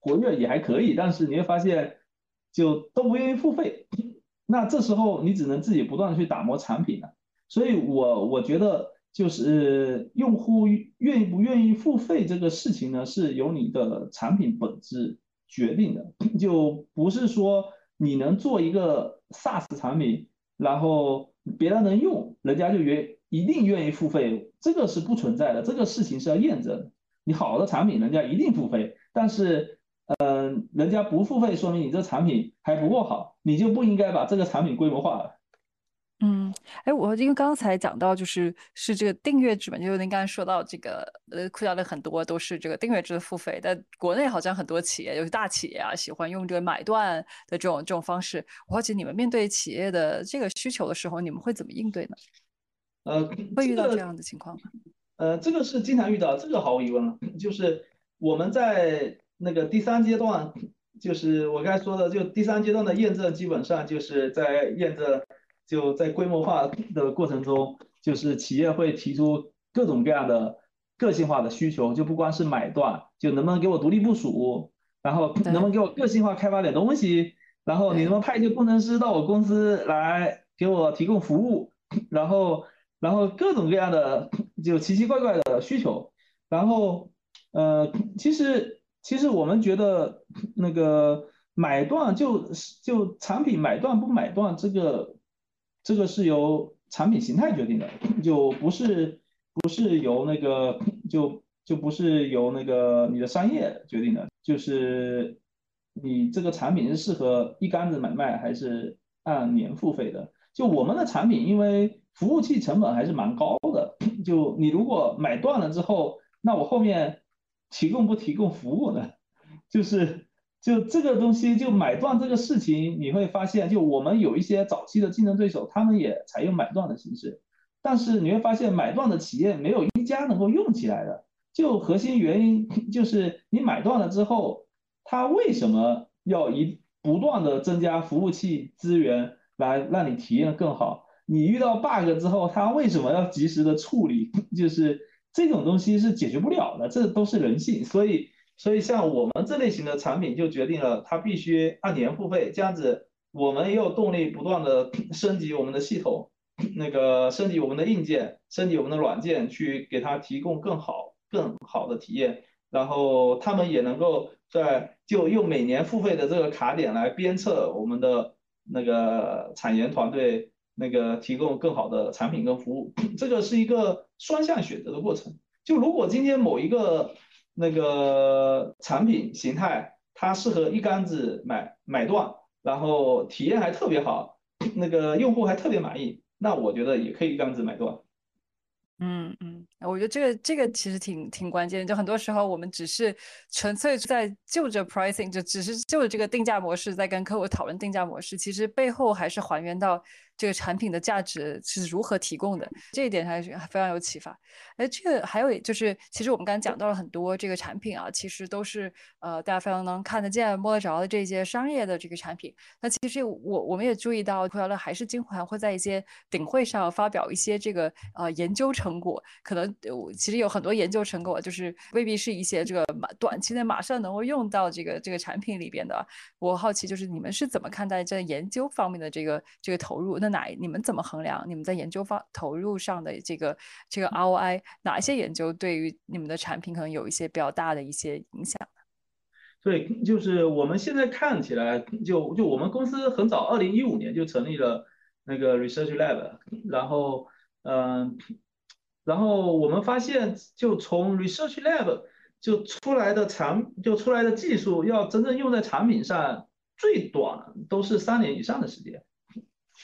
活跃也还可以，但是你会发现就都不愿意付费，那这时候你只能自己不断的去打磨产品了。所以我我觉得就是用户愿意不愿意付费这个事情呢，是由你的产品本质决定的，就不是说你能做一个 SaaS 产品，然后。别人能用，人家就愿一定愿意付费，这个是不存在的，这个事情是要验证。你好的产品，人家一定付费，但是，嗯，人家不付费，说明你这产品还不够好，你就不应该把这个产品规模化了。嗯，哎，我因为刚才讲到就是是这个订阅制嘛，就您刚才说到这个，呃，库聊的很多都是这个订阅制的付费，但国内好像很多企业，尤其大企业啊，喜欢用这个买断的这种这种方式。我好奇你们面对企业的这个需求的时候，你们会怎么应对呢？呃，会遇到这样的情况吗？呃，这个是经常遇到，这个毫无疑问了，就是我们在那个第三阶段，就是我刚才说的，就第三阶段的验证，基本上就是在验证，就在规模化的过程中，就是企业会提出各种各样的个性化的需求，就不光是买断，就能不能给我独立部署，然后能不能给我个性化开发点东西，然后你能不能派一些工程师到我公司来给我提供服务，然后。然后各种各样的就奇奇怪怪的需求，然后呃，其实其实我们觉得那个买断就就产品买断不买断这个这个是由产品形态决定的，就不是不是由那个就就不是由那个你的商业决定的，就是你这个产品是适合一竿子买卖还是按年付费的。就我们的产品，因为服务器成本还是蛮高的。就你如果买断了之后，那我后面提供不提供服务呢？(laughs) 就是就这个东西，就买断这个事情，你会发现，就我们有一些早期的竞争对手，他们也采用买断的形式，但是你会发现，买断的企业没有一家能够用起来的。就核心原因 (laughs) 就是你买断了之后，他为什么要一不断的增加服务器资源？来让你体验更好。你遇到 bug 之后，他为什么要及时的处理？(laughs) 就是这种东西是解决不了的，这都是人性。所以，所以像我们这类型的产品就决定了，它必须按年付费。这样子，我们也有动力不断的 (clears throat) 升级我们的系统，那个升级我们的硬件，升级我们的软件，去给它提供更好、更好的体验。然后他们也能够在就用每年付费的这个卡点来鞭策我们的。那个产研团队那个提供更好的产品跟服务，(clears throat) 这个是一个双向选择的过程。就如果今天某一个那个产品形态它适合一竿子买买断，然后体验还特别好，那个用户还特别满意，那我觉得也可以一竿子买断。嗯嗯，我觉得这个这个其实挺挺关键。就很多时候我们只是纯粹在就着 pricing，就只是就着这个定价模式在跟客户讨论定价模式，其实背后还是还原到。这个产品的价值是如何提供的？这一点还是非常有启发。哎，这个还有就是，其实我们刚才讲到了很多这个产品啊，其实都是呃大家非常能看得见、摸得着的这些商业的这个产品。那其实我我们也注意到，酷聊乐还是经常会在一些顶会上发表一些这个呃研究成果。可可能我其实有很多研究成果，就是未必是一些这个马短期内马上能够用到这个这个产品里边的。我好奇就是你们是怎么看待这研究方面的这个这个投入？那哪你们怎么衡量你们在研究方投入上的这个这个 ROI？哪一些研究对于你们的产品可能有一些比较大的一些影响？对，就是我们现在看起来，就就我们公司很早，二零一五年就成立了那个 Research Lab，然后嗯，然后我们发现，就从 Research Lab 就出来的产就出来的技术，要真正用在产品上，最短都是三年以上的时间。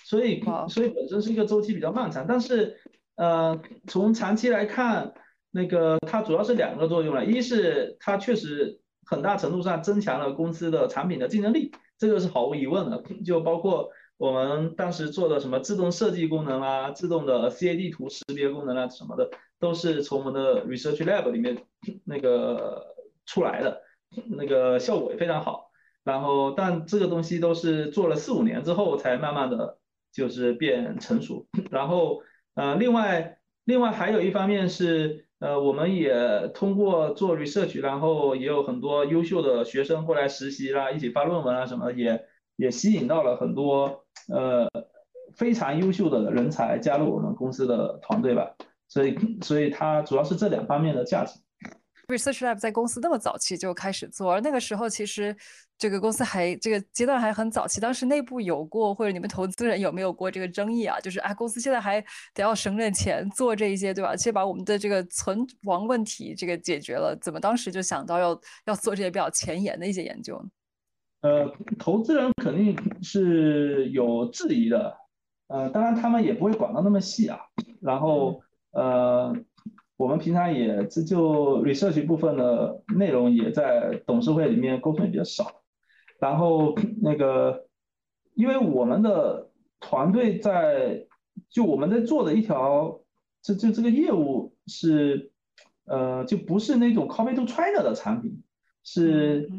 所以，所以本身是一个周期比较漫长，但是，呃，从长期来看，那个它主要是两个作用了，一是它确实很大程度上增强了公司的产品的竞争力，这个是毫无疑问的。就包括我们当时做的什么自动设计功能啊，自动的 CAD 图识别功能啊什么的，都是从我们的 Research Lab 里面那个出来的，那个效果也非常好。然后，但这个东西都是做了四五年之后才慢慢的。就是变成熟，然后呃，另外另外还有一方面是呃，我们也通过做 research，然后也有很多优秀的学生过来实习啦，一起发论文啊什么，也也吸引到了很多呃非常优秀的人才加入我们公司的团队吧。所以所以它主要是这两方面的价值。Research Lab 在公司那么早期就开始做，而那个时候其实这个公司还这个阶段还很早期，当时内部有过或者你们投资人有没有过这个争议啊？就是啊，公司现在还得要省点钱做这一些，对吧？先把我们的这个存亡问题这个解决了，怎么当时就想到要要做这些比较前沿的一些研究呢？呃，投资人肯定是有质疑的，呃，当然他们也不会管到那么细啊。然后呃。我们平常也这就 research 部分的内容也在董事会里面沟通也比较少，然后那个，因为我们的团队在就我们在做的一条这这这个业务是呃就不是那种 copy to China 的产品，是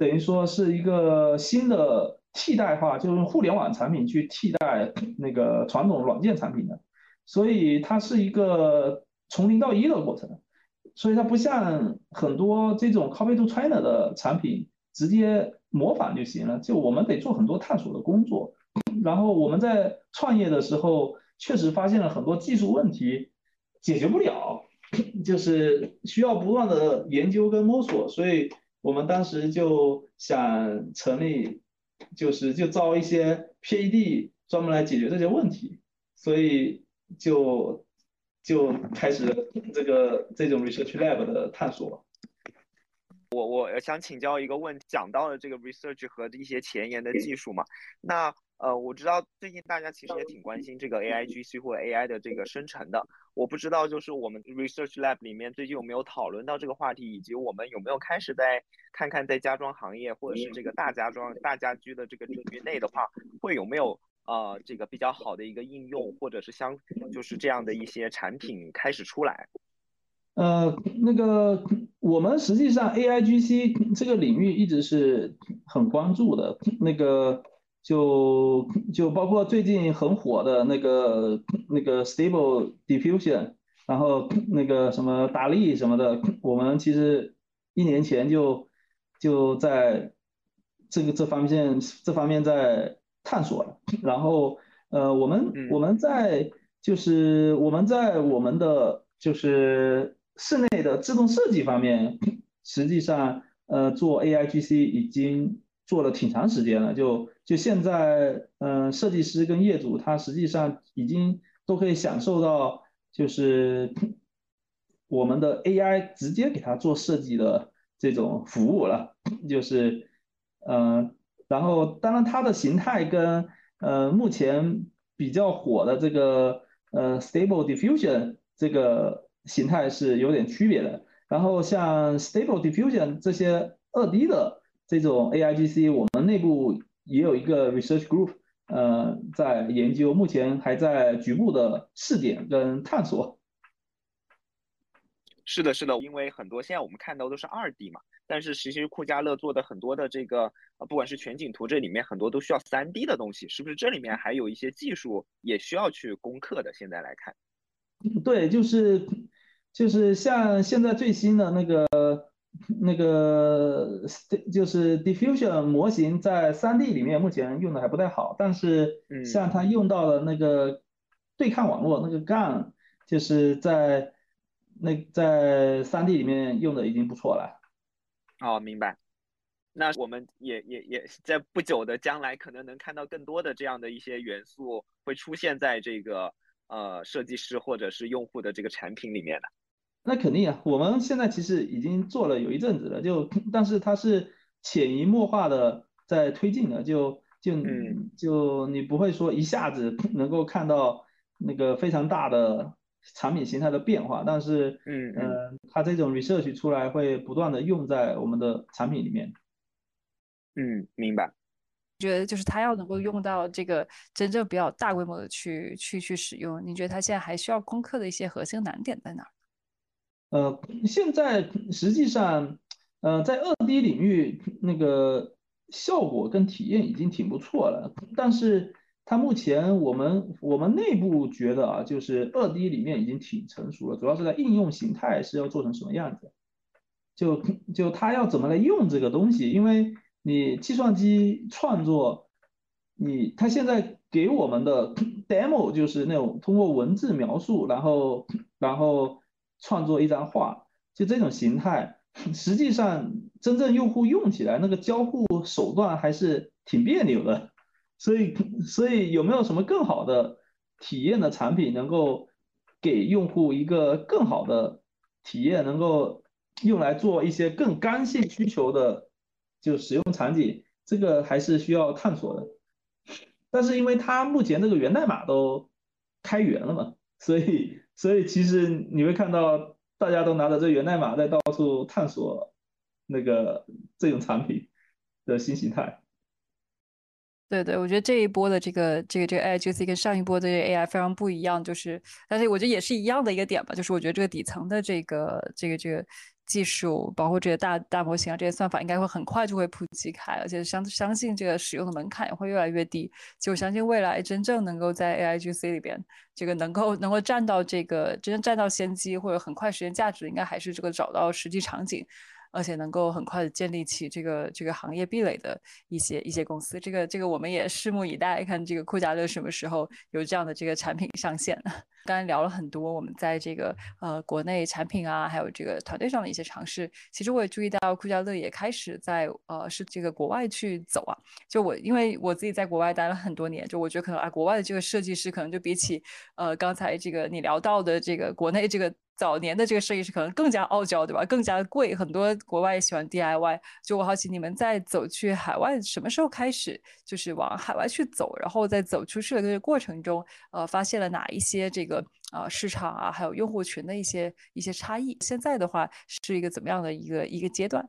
等于说是一个新的替代化，就是用互联网产品去替代那个传统软件产品的，所以它是一个。从零到一的过程，所以它不像很多这种 copy to China 的产品直接模仿就行了。就我们得做很多探索的工作，然后我们在创业的时候确实发现了很多技术问题解决不了，就是需要不断的研究跟摸索。所以我们当时就想成立，就是就招一些 PAD 专门来解决这些问题，所以就。就开始这个这种 research lab 的探索。我我想请教一个问题，讲到了这个 research 和一些前沿的技术嘛？那呃，我知道最近大家其实也挺关心这个 AIGC 或 AI 的这个生成的。我不知道就是我们 research lab 里面最近有没有讨论到这个话题，以及我们有没有开始在看看在家装行业或者是这个大家装大家居的这个领域内的话，会有没有？呃，这个比较好的一个应用，或者是相，就是这样的一些产品开始出来。呃，那个我们实际上 AIGC 这个领域一直是很关注的。那个就就包括最近很火的那个那个 Stable Diffusion，然后那个什么达利什么的，我们其实一年前就就在这个这方面这方面在。探索了，然后呃，我们我们在就是我们在我们的就是室内的自动设计方面，实际上呃做 AIGC 已经做了挺长时间了，就就现在嗯设计师跟业主他实际上已经都可以享受到就是我们的 AI 直接给他做设计的这种服务了，就是嗯。然后，当然它的形态跟呃目前比较火的这个呃 Stable Diffusion 这个形态是有点区别的。然后像 Stable Diffusion 这些二 D 的这种 AIGC，我们内部也有一个 Research Group，呃，在研究，目前还在局部的试点跟探索。是的，是的，因为很多现在我们看到都是二 D 嘛。但是其实酷家乐做的很多的这个，呃，不管是全景图，这里面很多都需要三 D 的东西，是不是？这里面还有一些技术也需要去攻克的。现在来看，对，就是就是像现在最新的那个那个就是 diffusion 模型，在 3D 里面目前用的还不太好，但是像它用到的那个对抗网络那个 GAN，就是在那在 3D 里面用的已经不错了。哦，明白。那我们也也也在不久的将来，可能能看到更多的这样的一些元素会出现在这个呃设计师或者是用户的这个产品里面的。那肯定啊，我们现在其实已经做了有一阵子了，就但是它是潜移默化的在推进的，就就就你不会说一下子 (laughs) 能够看到那个非常大的。产品形态的变化，但是，嗯嗯，它这种 research 出来会不断的用在我们的产品里面。嗯，明白。觉得就是它要能够用到这个真正比较大规模的去去去使用，你觉得它现在还需要攻克的一些核心难点在哪？呃，现在实际上，呃，在二 D 领域那个效果跟体验已经挺不错了，但是。它目前我们我们内部觉得啊，就是二 D 里面已经挺成熟了，主要是在应用形态是要做成什么样子，就就它要怎么来用这个东西，因为你计算机创作，你它现在给我们的 demo 就是那种通过文字描述，然后然后创作一张画，就这种形态，(laughs) 实际上真正用户用起来那个交互手段还是挺别扭的，(laughs) 所以 (laughs) 所以有没有什么更好的体验的产品能够给用户一个更好的体验，能够用来做一些更刚性需求的就使用场景，这个还是需要探索的。但是因为它目前这个源代码都开源了嘛，所以所以其实你会看到大家都拿着这源代码在到处探索那个这种产品的新形态。对对，我觉得这一波的这个这个这个 AI GC 跟上一波的 AI 非常不一样，就是，但是我觉得也是一样的一个点吧，就是我觉得这个底层的这个这个这个技术，包括这些大大模型啊，这些算法应该会很快就会普及开，而且相相信这个使用的门槛也会越来越低。就相信未来真正能够在 AI GC 里边，这个能够能够占到这个真正占到先机或者很快实现价值，应该还是这个找到实际场景。而且能够很快的建立起这个这个行业壁垒的一些一些公司，这个这个我们也拭目以待，看这个酷家乐什么时候有这样的这个产品上线。(laughs) 刚才聊了很多我们在这个呃国内产品啊，还有这个团队上的一些尝试。其实我也注意到酷家乐也开始在呃是这个国外去走啊。就我因为我自己在国外待了很多年，就我觉得可能啊国外的这个设计师可能就比起呃刚才这个你聊到的这个国内这个。早年的这个设计师可能更加傲娇，对吧？更加贵，很多国外喜欢 DIY。就我好奇，你们在走去海外什么时候开始，就是往海外去走，然后在走出去的这个过程中，呃，发现了哪一些这个啊市场啊，还有用户群的一些一些差异？现在的话是一个怎么样的一个一个阶段？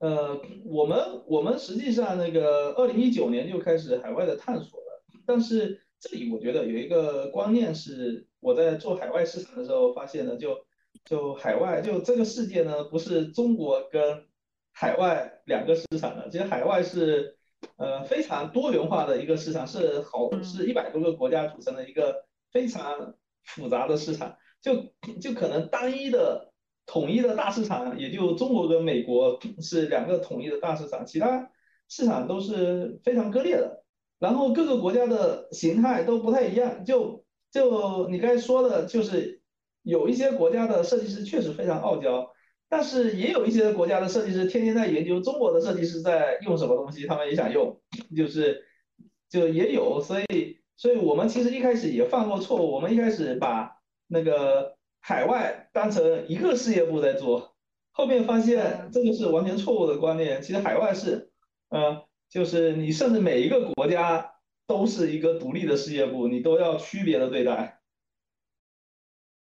呃，我们我们实际上那个二零一九年就开始海外的探索了，但是这里我觉得有一个观念是。我在做海外市场的时候发现呢，就就海外就这个世界呢，不是中国跟海外两个市场的，其实海外是呃非常多元化的一个市场，是好是一百多个国家组成的一个非常复杂的市场，就就可能单一的统一的大市场也就中国跟美国是两个统一的大市场，其他市场都是非常割裂的，然后各个国家的形态都不太一样，就。就你刚才说的，就是有一些国家的设计师确实非常傲娇，但是也有一些国家的设计师天天在研究中国的设计师在用什么东西，他们也想用，就是就也有，所以所以我们其实一开始也犯过错误，我们一开始把那个海外当成一个事业部在做，后面发现这个是完全错误的观念，其实海外是，呃，就是你甚至每一个国家。都是一个独立的事业部，你都要区别的对待。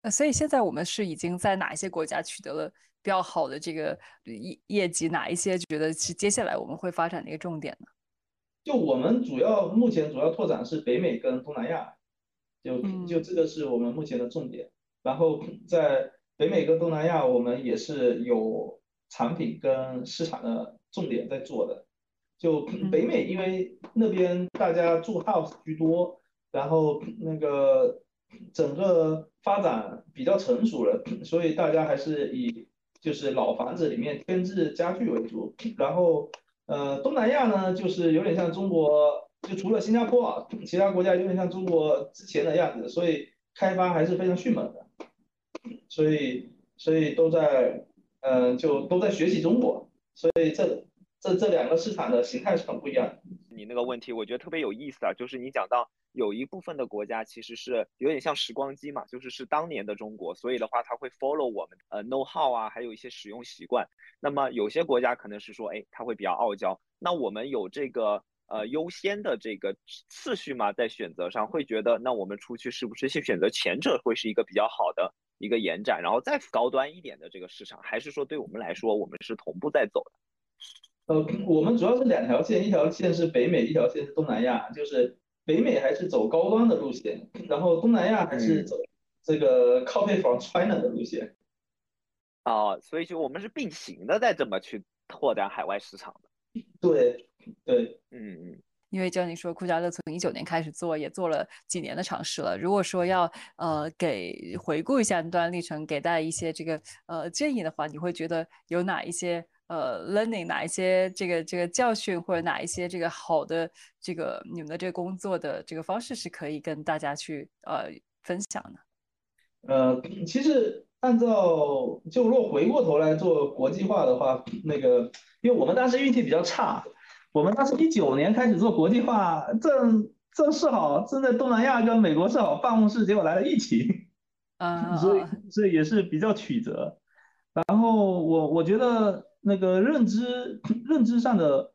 那，所以现在我们是已经在哪一些国家取得了比较好的这个业业绩？哪一些觉得是接下来我们会发展的一个重点呢？就我们主要目前主要拓展是北美跟东南亚，就就这个是我们目前的重点。然后在北美跟东南亚，我们也是有产品跟市场的重点在做的。就北美，因为那边大家住 house 居多，然后那个整个发展比较成熟了，所以大家还是以就是老房子里面添置家具为主。然后呃，东南亚呢，就是有点像中国，就除了新加坡啊，其他国家有点像中国之前的样子，所以开发还是非常迅猛的。所以所以都在嗯，就都在学习中国，所以这。这这两个市场的形态是很不一样的。你那个问题我觉得特别有意思啊，就是你讲到有一部分的国家其实是有点像时光机嘛，就是是当年的中国，所以的话它会 follow 我们呃 know how 啊，还有一些使用习惯。那么有些国家可能是说，哎，它会比较傲娇。那我们有这个呃优先的这个次序吗？在选择上会觉得，那我们出去是不是先选择前者会是一个比较好的一个延展，然后再高端一点的这个市场，还是说对我们来说我们是同步在走的？呃，我们主要是两条线，一条线是北美，一条线是东南亚。就是北美还是走高端的路线，然后东南亚还是走这个 copy from China 的路线。哦，所以就我们是并行的，在这么去拓展海外市场的。对，对，嗯嗯。因为就像你说，酷家乐从一九年开始做，也做了几年的尝试了。如果说要呃给回顾一下那段历程，给大家一些这个呃建议的话，你会觉得有哪一些？呃，learning 哪一些这个这个教训，或者哪一些这个好的这个你们的这个工作的这个方式是可以跟大家去呃分享的？呃，其实按照就如果回过头来做国际化的话，那个因为我们当时运气比较差，我们当时一九年开始做国际化，正正是好正在东南亚跟美国是好办公室，结果来了疫情，啊，(laughs) 所以所以也是比较曲折。然后我我觉得那个认知 (coughs) 认知上的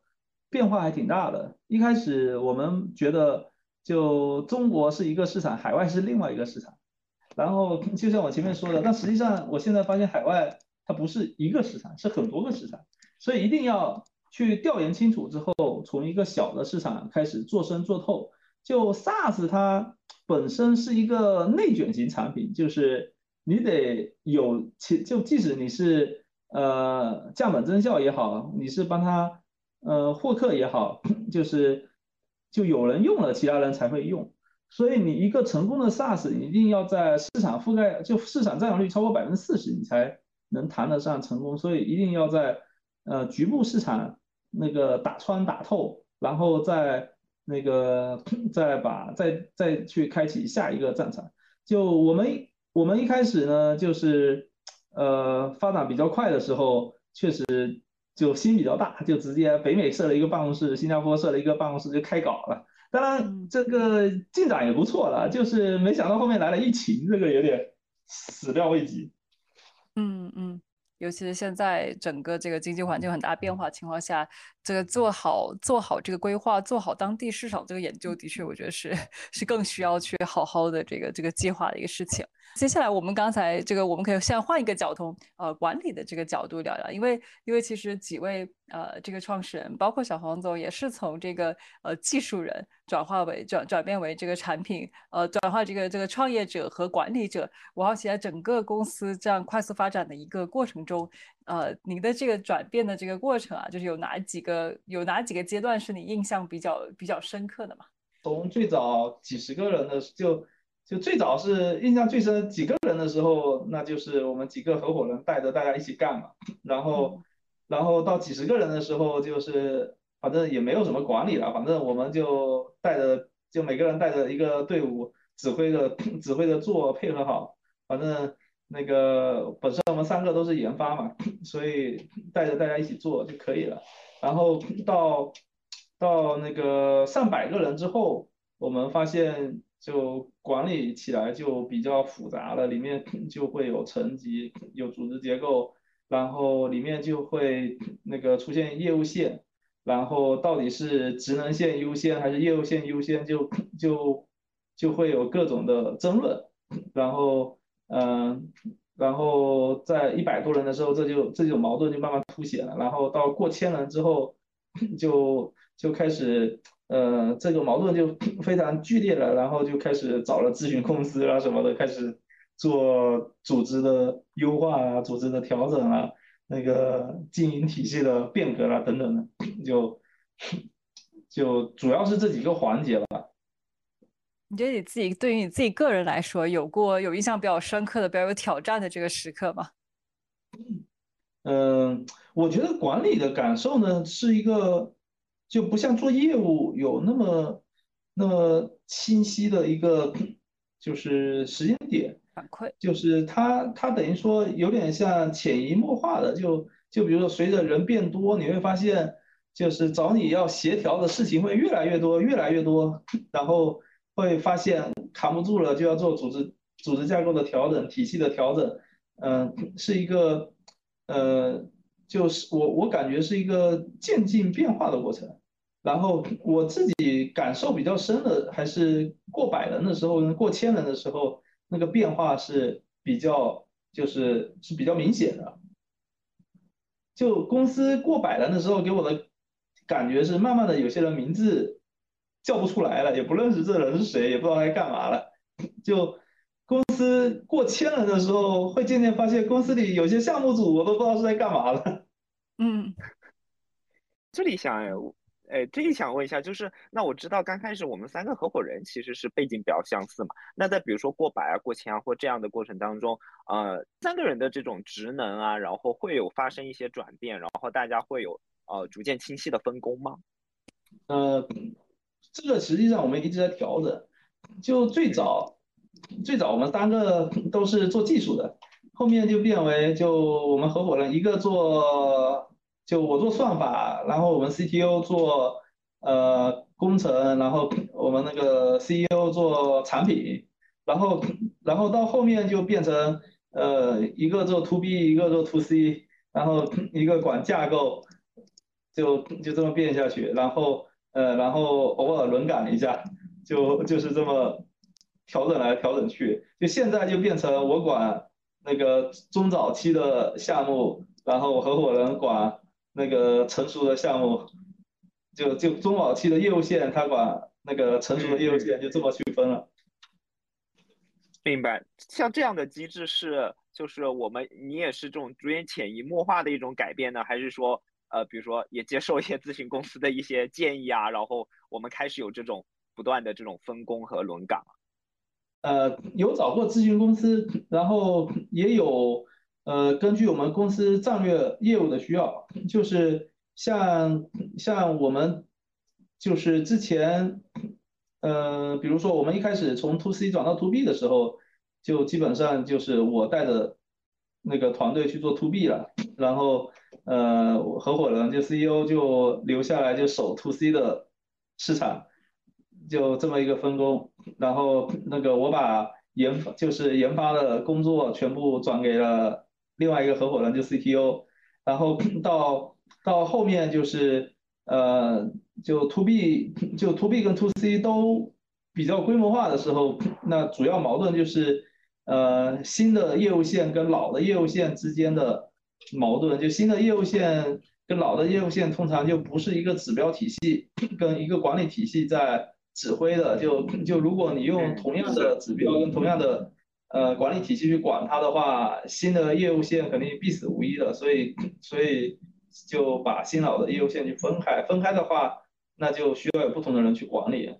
变化还挺大的。一开始我们觉得就中国是一个市场，海外是另外一个市场。然后就像我前面说的，但实际上我现在发现海外它不是一个市场，是很多个市场，所以一定要去调研清楚之后，从一个小的市场开始做深做透。就 SaaS 它本身是一个内卷型产品，就是你得有其就即使你是呃降本增效也好，你是帮他呃获客也好，(coughs) 就是就有人用了，其他人才会用。所以你一个成功的 SaaS 一定要在市场覆盖，就市场占有率超过百分之四十，你才能谈得上成功。所以一定要在呃局部市场那个打穿打透，然后再那个再把再再去开启下一个战场。就我们我们一开始呢，就是呃发展比较快的时候，确实就心比较大，就直接北美设了一个办公室，新加坡设了一个办公室就开搞了。当然，这个进展也不错了，就是没想到后面来了疫情，这个有点始料未及。嗯嗯，尤其是现在整个这个经济环境很大变化情况下，这个做好做好这个规划，做好当地市场这个研究，的确我觉得是 (laughs) 是更需要去好好的这个这个计划的一个事情。接下来我们刚才这个，我们可以现在换一个角度，呃，管理的这个角度聊聊，因为因为其实几位呃这个创始人，包括小黄总，也是从这个呃技术人转化为转转变为这个产品，呃，转化这个这个创业者和管理者。我好奇在整个公司这样快速发展的一个过程中，呃，您的这个转变的这个过程啊，就是有哪几个有哪几个阶段是你印象比较比较深刻的嘛？从最早几十个人的就。就最早是印象最深几个人的时候，那就是我们几个合伙人带着大家一起干嘛。然后，然后到几十个人的时候，就是反正也没有什么管理了，反正我们就带着，就每个人带着一个队伍，指挥着 (coughs) 指挥着做，配合好。反正那个本身我们三个都是研发嘛，(coughs) 所以带着大家一起做就可以了。然后到到那个上百个人之后，我们发现。就管理起来就比较复杂了，里面 (clears throat) 就会有层级，有组织结构，然后里面就会那个出现业务线，然后到底是职能线优先还是业务线优先，(clears throat) 就就就会有各种的争论，然后嗯，然后在一百多人的时候，这就这种矛盾就慢慢凸显了，然后到过千人之后，(clears throat) 就就开始。呃，这个矛盾就 (coughs) 非常剧烈了，然后就开始找了咨询公司啊什么的，开始做组织的优化啊、组织的调整啊、那个经营体系的变革啊等等的，(coughs) 就就主要是这几个环节吧。你觉得你自己对于你自己个人来说，有过有印象比较深刻的、比较有挑战的这个时刻吗？嗯，我觉得管理的感受呢，是一个。就不像做业务有那么那么清晰的一个就是时间点反馈，就是它它等于说有点像潜移默化的，就就比如说随着人变多，你会发现就是找你要协调的事情会越来越多越来越多，然后会发现扛不住了就要做组织组织架构的调整体系的调整，嗯，是一个呃就是我我感觉是一个渐进变化的过程。然后我自己感受比较深的，还是过百人的时候，过千人的时候，那个变化是比较，就是是比较明显的。就公司过百人的时候，给我的感觉是，慢慢的有些人名字叫不出来了，也不认识这人是谁，也不知道他干嘛了。就公司过千人的时候，会渐渐发现公司里有些项目组我都不知道是在干嘛了。嗯，这里想。哎，这里想问一下，就是那我知道刚开始我们三个合伙人其实是背景比较相似嘛。那在比如说过百啊、过千啊或这样的过程当中，呃，三个人的这种职能啊，然后会有发生一些转变，然后大家会有呃逐渐清晰的分工吗？呃，这个实际上我们一直在调整。就最早最早我们三个都是做技术的，后面就变为就我们合伙人一个做就我做算法，然后我们 CTO 做呃工程，然后我们那个 CEO 做产品，然后然后到后面就变成呃一个做 To B，一个做 To C，然后一个管架构，就就这么变下去，然后呃然后偶尔轮岗一下，就就是这么。调整来调整去，就现在就变成我管那个中早期的项目，然后合伙人管那个成熟的项目，就就中早期的业务线他把那个成熟的业务线，就这么区分了。明白，像这样的机制是，就是我们你也是这种逐渐潜移默化的一种改变呢，还是说，呃，比如说也接受一些咨询公司的一些建议啊，然后我们开始有这种不断的这种分工和轮岗。呃，有找过咨询公司，然后也有呃，根据我们公司战略业务的需要，就是像像我们就是之前，呃，比如说我们一开始从 to C 转到 to B 的时候，就基本上就是我带着那个团队去做 to B 了，然后呃，合伙人就 CEO 就留下来就守 to C 的市场。就这么一个分工，然后那个我把研就是研发的工作全部转给了另外一个合伙人，就 CTO，然后到 (clears throat) 到后面就是呃就 To B (clears throat) 就 To B 跟 To C 都比较规模化的时候，(clears throat) 那主要矛盾就是呃新的业务线跟老的业务线之间的矛盾，就新的业务线跟老的业务线通常就不是一个指标体系跟一个管理体系在。指挥的就就如果你用同样的指标跟同样的呃管理体系去管它的话，新的业务线肯定必死无疑的，所以所以就把新老的业务线去分开，分开的话，那就需要有不同的人去管理。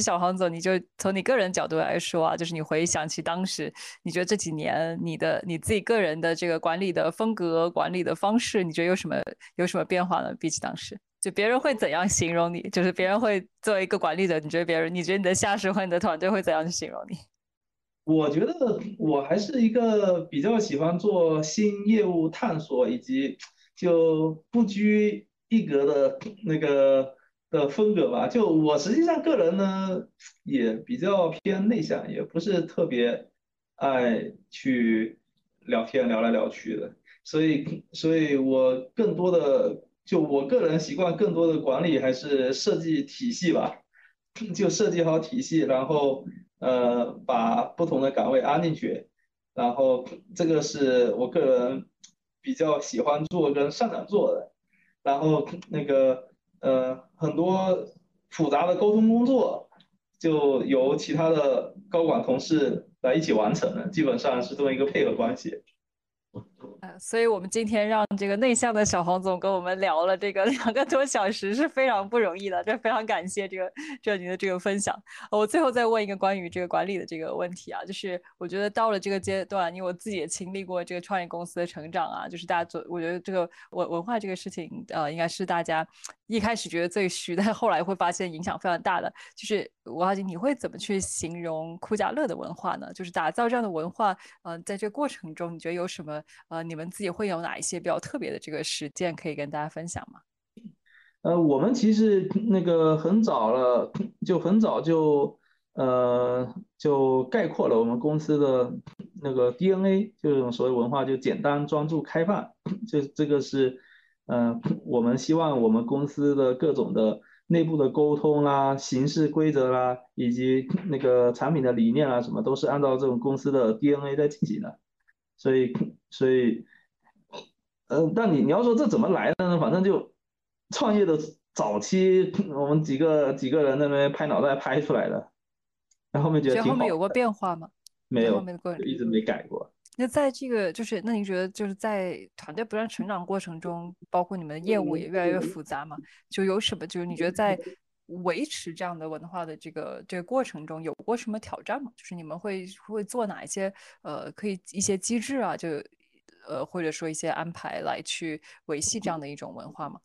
小黄总，你就从你个人角度来说啊，就是你回想起当时，你觉得这几年你的你自己个人的这个管理的风格、管理的方式，你觉得有什么有什么变化呢？比起当时？就别人会怎样形容你？就是别人会作为一个管理者，你觉得别人，你觉得你的下属和你的团队会怎样去形容你？我觉得我还是一个比较喜欢做新业务探索以及就不拘一格的那个的风格吧。就我实际上个人呢也比较偏内向，也不是特别爱去聊天聊来聊去的，所以所以我更多的。就我个人习惯，更多的管理还是设计体系吧，就设计好体系，然后呃把不同的岗位安进去，然后这个是我个人比较喜欢做跟擅长做的，然后那个呃很多复杂的沟通工作就由其他的高管同事来一起完成，基本上是这么一个配合关系。所以，我们今天让这个内向的小黄总跟我们聊了这个 (laughs) 两个多小时，是非常不容易的。这非常感谢这个这您的这个分享。我最后再问一个关于这个管理的这个问题啊，就是我觉得到了这个阶段，因为我自己也经历过这个创业公司的成长啊，就是大家做，我觉得这个文文化这个事情，呃，应该是大家一开始觉得最虚，但后来会发现影响非常大的。就是吴浩景，你会怎么去形容酷家乐的文化呢？就是打造这样的文化，嗯，在这个过程中，你觉得有什么呃？你们自己会有哪一些比较特别的这个实践可以跟大家分享吗？呃，我们其实那个很早了，就很早就呃就概括了我们公司的那个 DNA，就这种所谓文化，就简单、专注、开放。这这个是呃我们希望我们公司的各种的内部的沟通啦、形式规则啦，以及那个产品的理念啊，什么都是按照这种公司的 DNA 在进行的。所以，(clears throat) 所以，嗯，但你你要说这怎么来的呢？反正就创业的早期，我们几个几个人在那边拍脑袋拍出来的，然后后面觉得。后面有过变化吗？没有，后面的过一直没改过。那在这个就是，那你觉得就是在团队不断成长过程中，包括你们的业务也越来越复杂嘛？就有什么？就是你觉得在。维持这样的文化的这个这个过程中有过什么挑战吗？就是你们会会做哪一些呃可以一些机制啊，就呃或者说一些安排来去维系这样的一种文化吗？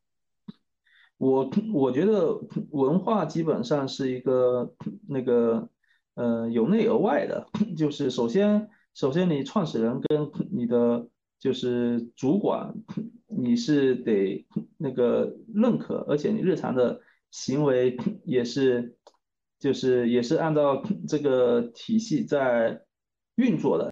我我觉得文化基本上是一个那个呃由内而外的，(laughs) 就是首先首先你创始人跟你的就是主管，你是得那个认可，而且你日常的行为也是，就是也是按照这个体系在运作的，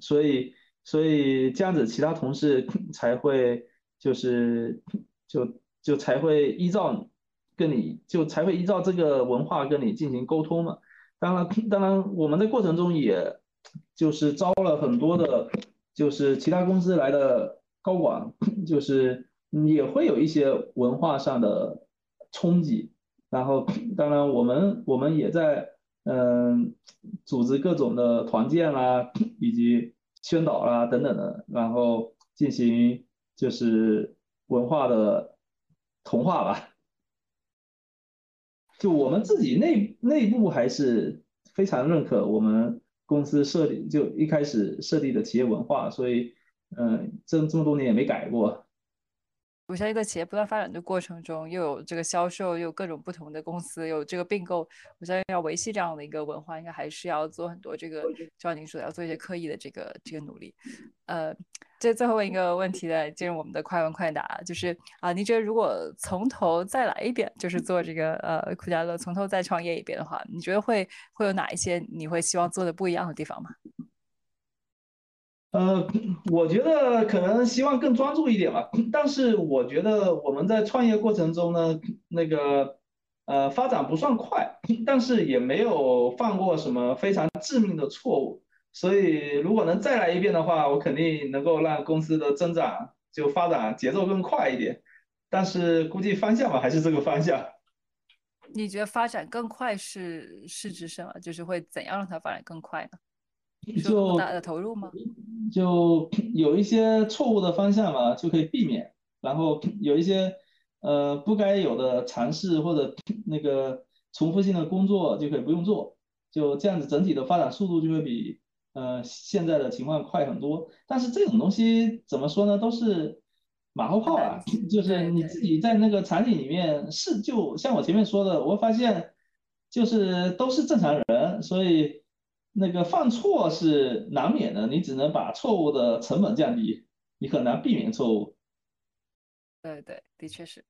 所以所以这样子其他同事才会就是就就才会依照跟你就才会依照这个文化跟你进行沟通嘛。当然当然我们的过程中也就是招了很多的。就是其他公司来的高管，就是也会有一些文化上的冲击，然后当然我们我们也在嗯组织各种的团建啦，以及宣导啦等等的，然后进行就是文化的同化吧。就我们自己内内部还是非常认可我们。公司设立就一开始设立的企业文化，所以，嗯，这这么多年也没改过。我相信在企业不断发展的过程中，又有这个销售，又有各种不同的公司，有这个并购，我相信要维系这样的一个文化，应该还是要做很多这个，就像您说的，要做一些刻意的这个这个努力。呃，这最后一个问题呢，进入我们的快问快答，就是啊，您觉得如果从头再来一遍，就是做这个呃酷家乐，从头再创业一遍的话，你觉得会会有哪一些你会希望做的不一样的地方吗？呃，我觉得可能希望更专注一点吧。但是我觉得我们在创业过程中呢，那个呃发展不算快，但是也没有犯过什么非常致命的错误。所以如果能再来一遍的话，我肯定能够让公司的增长就发展节奏更快一点。但是估计方向吧，还是这个方向。你觉得发展更快是是指什么？就是会怎样让它发展更快呢？就大的投入吗？就有一些错误的方向嘛，就可以避免。然后有一些呃不该有的尝试或者那个重复性的工作就可以不用做。就这样子，整体的发展速度就会比呃现在的情况快很多。但是这种东西怎么说呢？都是马后炮啊。就是你自己在那个场景里面是，就像我前面说的，我发现就是都是正常人，所以。那个犯错是难免的，你只能把错误的成本降低，你很难避免错误。对对，的确是。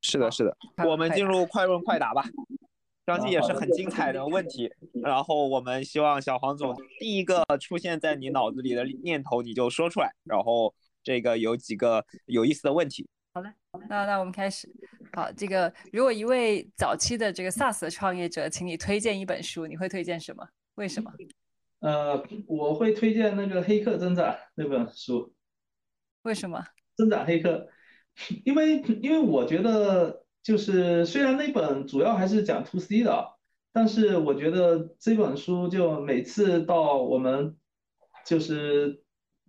是的，是的。我们进入快问快答吧。(laughs) 张继也是很精彩的问题，(laughs) 然后我们希望小黄总第一个出现在你脑子里的念头你就说出来，然后这个有几个有意思的问题。好嘞，那那我们开始。好，这个如果一位早期的这个 SaaS 创业者，请你推荐一本书，你会推荐什么？为什么？呃，我会推荐那个《黑客增长》那本书。为什么？增长黑客，因为因为我觉得就是虽然那本主要还是讲 to C 的，但是我觉得这本书就每次到我们就是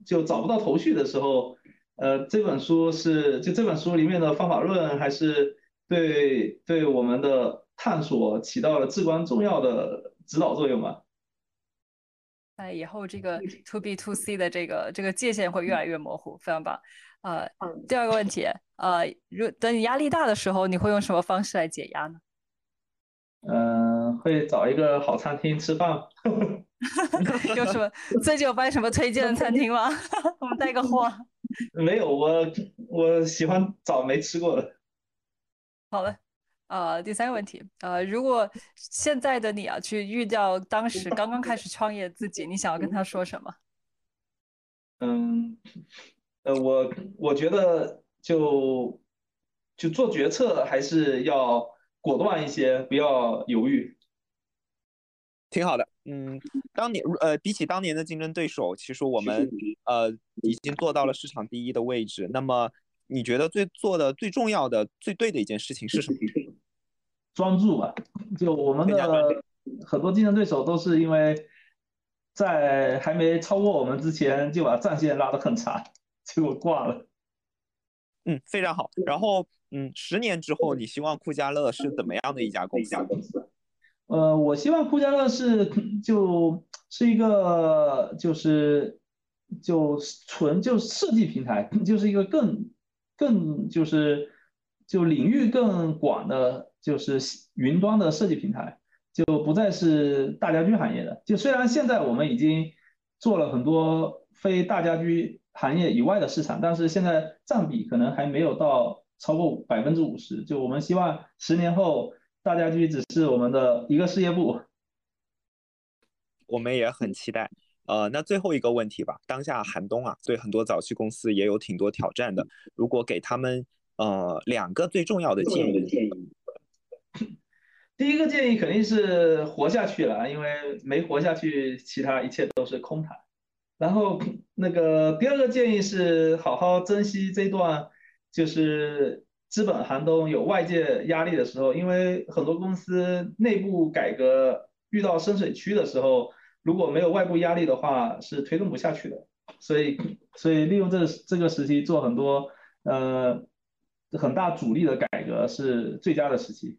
就找不到头绪的时候，呃，这本书是就这本书里面的方法论还是对对我们的探索起到了至关重要的指导作用吧。在以后这个 to B to C 的这个这个界限会越来越模糊，非常棒。呃，第二个问题，呃，如等你压力大的时候，你会用什么方式来解压呢？嗯，会找一个好餐厅吃饭。(laughs) 有什么最近有发现什么推荐的餐厅吗？(laughs) 我们带个货。(laughs) 没有，我我喜欢找没吃过的。好了。呃，第三个问题，呃，如果现在的你啊，去遇到当时刚刚开始创业自己，你想要跟他说什么？(laughs) 嗯，呃，我我觉得就就做决策还是要果断一些，不要犹豫。挺好的，嗯，当年呃，比起当年的竞争对手，其实我们呃已经做到了市场第一的位置。那么，你觉得最做的最重要的、最对的一件事情是什么？专注吧，就我们的很多竞争对手都是因为在还没超过我们之前就把战线拉得很长，(laughs) 结果挂了。嗯，非常好。然后，嗯，十年之后，你希望酷家乐是怎么样的一家公司？呃，我希望酷家乐是 (coughs) 就是一个就是就纯就设计平台，(coughs) 就是一个更更就是就领域更广的。就是云端的设计平台，就不再是大家居行业的。就虽然现在我们已经做了很多非大家居行业以外的市场，但是现在占比可能还没有到超过百分之五十。就我们希望十年后大家居只是我们的一个事业部。我们也很期待。呃，那最后一个问题吧，当下寒冬啊，对很多早期公司也有挺多挑战的。如果给他们呃两个最重要的建议，(laughs) 第一个建议肯定是活下去了，因为没活下去，其他一切都是空谈。然后那个第二个建议是好好珍惜这段就是资本寒冬有外界压力的时候，因为很多公司内部改革遇到深水区的时候。如果没有外部压力的话，是推动不下去的。所以，所以利用这这个时期做很多呃很大阻力的改革是最佳的时期。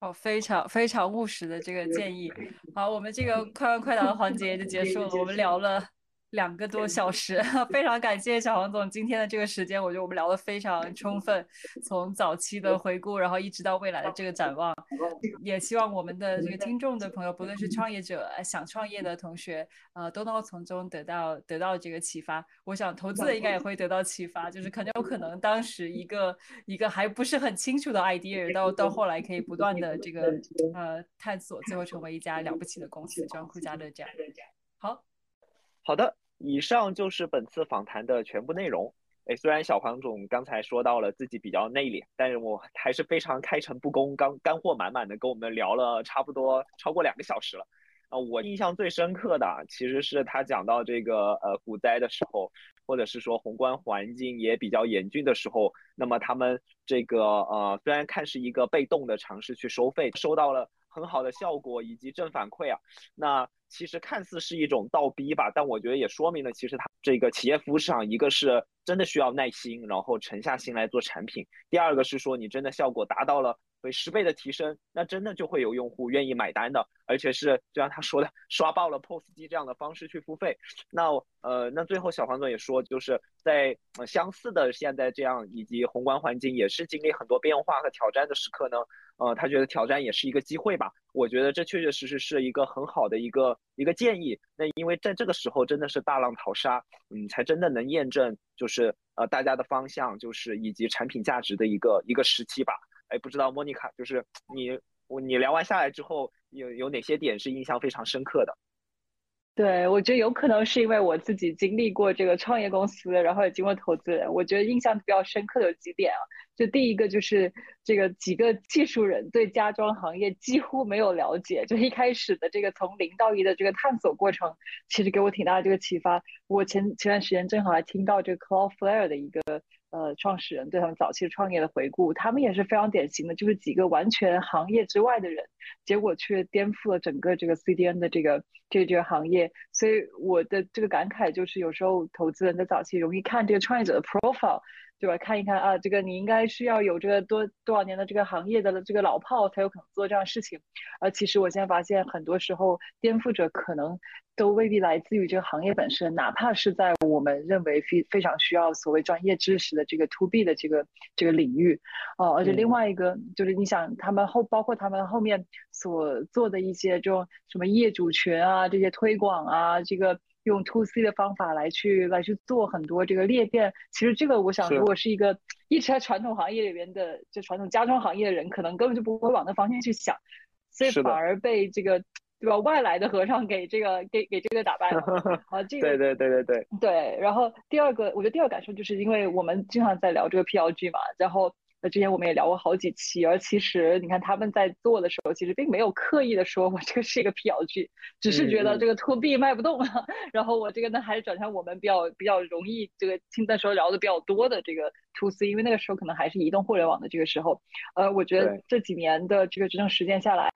哦，非常非常务实的这个建议。(laughs) 好，我们这个快问快答的环节就结束了。我们聊了。两个多小时，(laughs) 非常感谢小黄总今天的这个时间，我觉得我们聊得非常充分，从早期的回顾，然后一直到未来的这个展望，也希望我们的这个听众的朋友，不论是创业者、想创业的同学，呃，都能够从中得到得到这个启发。我想投资的应该也会得到启发，就是可能有可能当时一个一个还不是很清楚的 idea，到到后来可以不断的这个呃探索，最后成为一家了不起的公司，就像酷家乐这样。好。的，以上就是本次访谈的全部内容。哎，虽然小黄总刚才说到了自己比较内敛，但是我还是非常开诚布公、刚干货满满的跟我们聊了差不多超过两个小时了。啊，我印象最深刻的其实是他讲到这个呃股灾的时候，或者是说宏观环境也比较严峻的时候，那么他们这个呃虽然看是一个被动的尝试去收费，收到了很好的效果以及正反馈啊，那。其实看似是一种倒逼吧，但我觉得也说明了，其实它这个企业服务市场，一个是真的需要耐心，然后沉下心来做产品；第二个是说你真的效果达到了。为十倍的提升，那真的就会有用户愿意买单的，而且是就像他说的，刷爆了 POS 机这样的方式去付费。那呃，那最后小黄总也说，就是在相似的现在这样以及宏观环境也是经历很多变化和挑战的时刻呢，呃，他觉得挑战也是一个机会吧。我觉得这确确实实是一个很好的一个一个建议。那因为在这个时候真的是大浪淘沙，嗯，才真的能验证就是呃大家的方向，就是以及产品价值的一个一个时期吧。哎，不知道莫妮卡，就是你，你聊完下来之后，有有哪些点是印象非常深刻的？对，我觉得有可能是因为我自己经历过这个创业公司，然后也经过投资人，我觉得印象比较深刻的有几点啊。就第一个就是这个几个技术人对家装行业几乎没有了解，就一开始的这个从零到一的这个探索过程，其实给我挺大的这个启发。我前前段时间正好还听到这个 Cloudflare 的一个。呃，创始人对他们早期创业的回顾，他们也是非常典型的，就是几个完全行业之外的人，结果却颠覆了整个这个 CDN 的这个这这个行业。所以我的这个感慨就是，有时候投资人的早期容易看这个创业者的 profile。对吧？看一看啊，这个你应该是要有这个多多少年的这个行业的这个老炮，才有可能做这样的事情。而其实我现在发现，很多时候颠覆者可能都未必来自于这个行业本身，哪怕是在我们认为非非常需要所谓专业知识的这个 to B 的这个这个领域。哦，而且另外一个就是，你想他们后包括他们后面所做的一些这种什么业主群啊，这些推广啊，这个。用 to C 的方法来去来去做很多这个裂变，其实这个我想，如果是一个一直在传统行业里边的，就传统家装行业的人，可能根本就不会往那方向去想，所以反而被这个对吧外来的和尚给这个给给这个打败了 (laughs) 啊！这个对对对对对对。然后第二个，我觉得第二个感受就是因为我们经常在聊这个 PLG 嘛，然后。那之前我们也聊过好几期，而其实你看他们在做的时候，其实并没有刻意的说 (laughs) 我这个是一个 PLG，只是觉得这个 To B 卖不动了，(laughs) 然后我这个呢还是转向我们比较比较容易这个听那时候聊的比较多的这个 To C，因为那个时候可能还是移动互联网的这个时候，呃，我觉得这几年的这个执政实践下来，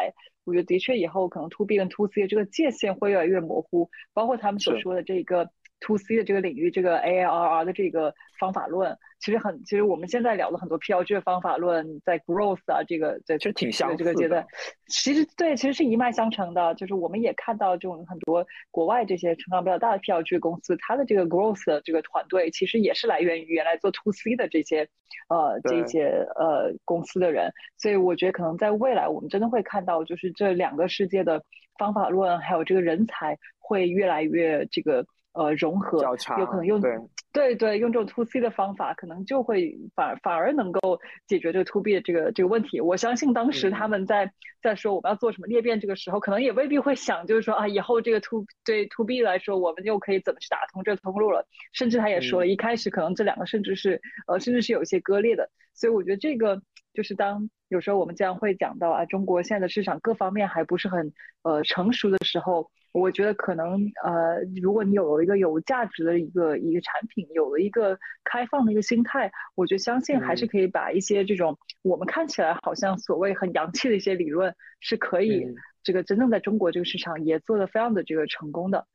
我觉得的确以后可能 To B 跟 To C 这个界限会越来越模糊，包括他们所说的这个。To C 的这个领域，这个 ARR 的这个方法论，其实很，其实我们现在聊了很多 PLG 的方法论，在 growth 啊这个在其实挺相似这个阶段，其实对，其实是一脉相承的。就是我们也看到这种很多国外这些成长比较大的 PLG 公司，它的这个 growth 的这个团队，其实也是来源于原来做 to C 的这些呃这些呃公司的人。所以我觉得可能在未来，我们真的会看到，就是这两个世界的方法论还有这个人才会越来越这个。呃，融合有可能用对对对，用这种 to C 的方法，可能就会反反而能够解决这个 to B 的这个这个问题。我相信当时他们在在说我们要做什么裂变这个时候，可能也未必会想，就是说啊，以后这个 to 对 to B 来说，我们又可以怎么去打通这个通路了。甚至他也说了一开始可能这两个甚至是呃甚至是有一些割裂的。所以我觉得这个就是当有时候我们这样会讲到啊，中国现在的市场各方面还不是很呃成熟的时候。我觉得可能呃，如果你有了一个有价值的一个一个产品，有了一个开放的一个心态，我觉得相信还是可以把一些这种我们看起来好像所谓很洋气的一些理论，是可以这个真正在中国这个市场也做的非常的这个成功的，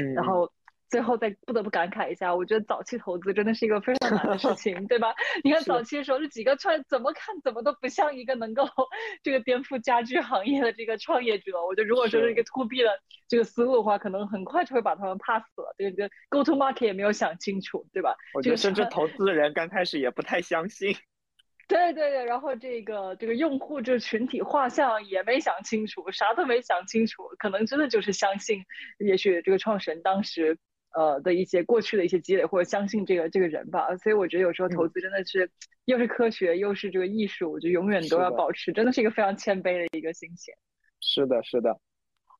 嗯，然后。最后再不得不感慨一下，我觉得早期投资真的是一个非常难的事情，(laughs) 对吧？你看早期的时候，这几个创怎么看怎么都不像一个能够这个颠覆家居行业的这个创业者。我觉得如果说是一个 to B 的这个思路的话，可能很快就会把他们 pass 了。这个 go to market 也没有想清楚，对吧？我觉得甚至投资人刚开始也不太相信。(laughs) 对对对，然后这个这个用户这群体画像也没想清楚，啥都没想清楚，可能真的就是相信，也许这个创始人当时。呃的一些过去的一些积累，或者相信这个这个人吧，所以我觉得有时候投资真的是又是科学又是这个艺术，我觉得永远都要保持，真的是一个非常谦卑的一个心情。是的，是的。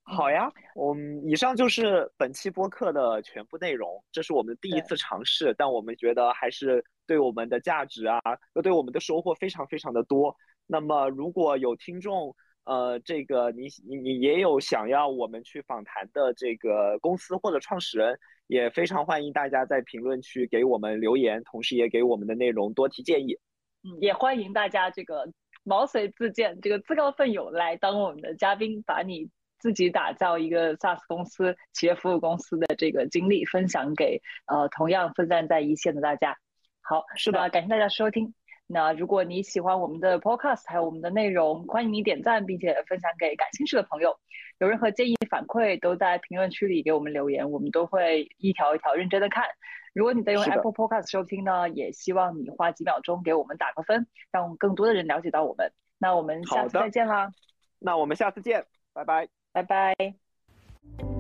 好呀，我们以上就是本期播客的全部内容，这是我们第一次尝试，但我们觉得还是对我们的价值啊，又对我们的收获非常非常的多。那么如果有听众，呃，这个你你你也有想要我们去访谈的这个公司或者创始人。也非常欢迎大家在评论区给我们留言，同时也给我们的内容多提建议。嗯，也欢迎大家这个毛遂自荐，这个自告奋勇来当我们的嘉宾，把你自己打造一个 SaaS 公司、企业服务公司的这个经历分享给呃同样奋战在一线的大家。好，是的，感谢大家收听。那如果你喜欢我们的 Podcast 还有我们的内容，欢迎你点赞并且分享给感兴趣的朋友。有任何建议反馈，都在评论区里给我们留言，我们都会一条一条认真的看。如果你在用 Apple Podcast 收听呢，也希望你花几秒钟给我们打个分，让更多的人了解到我们。那我们下次再见啦！那我们下次见，拜拜，拜拜。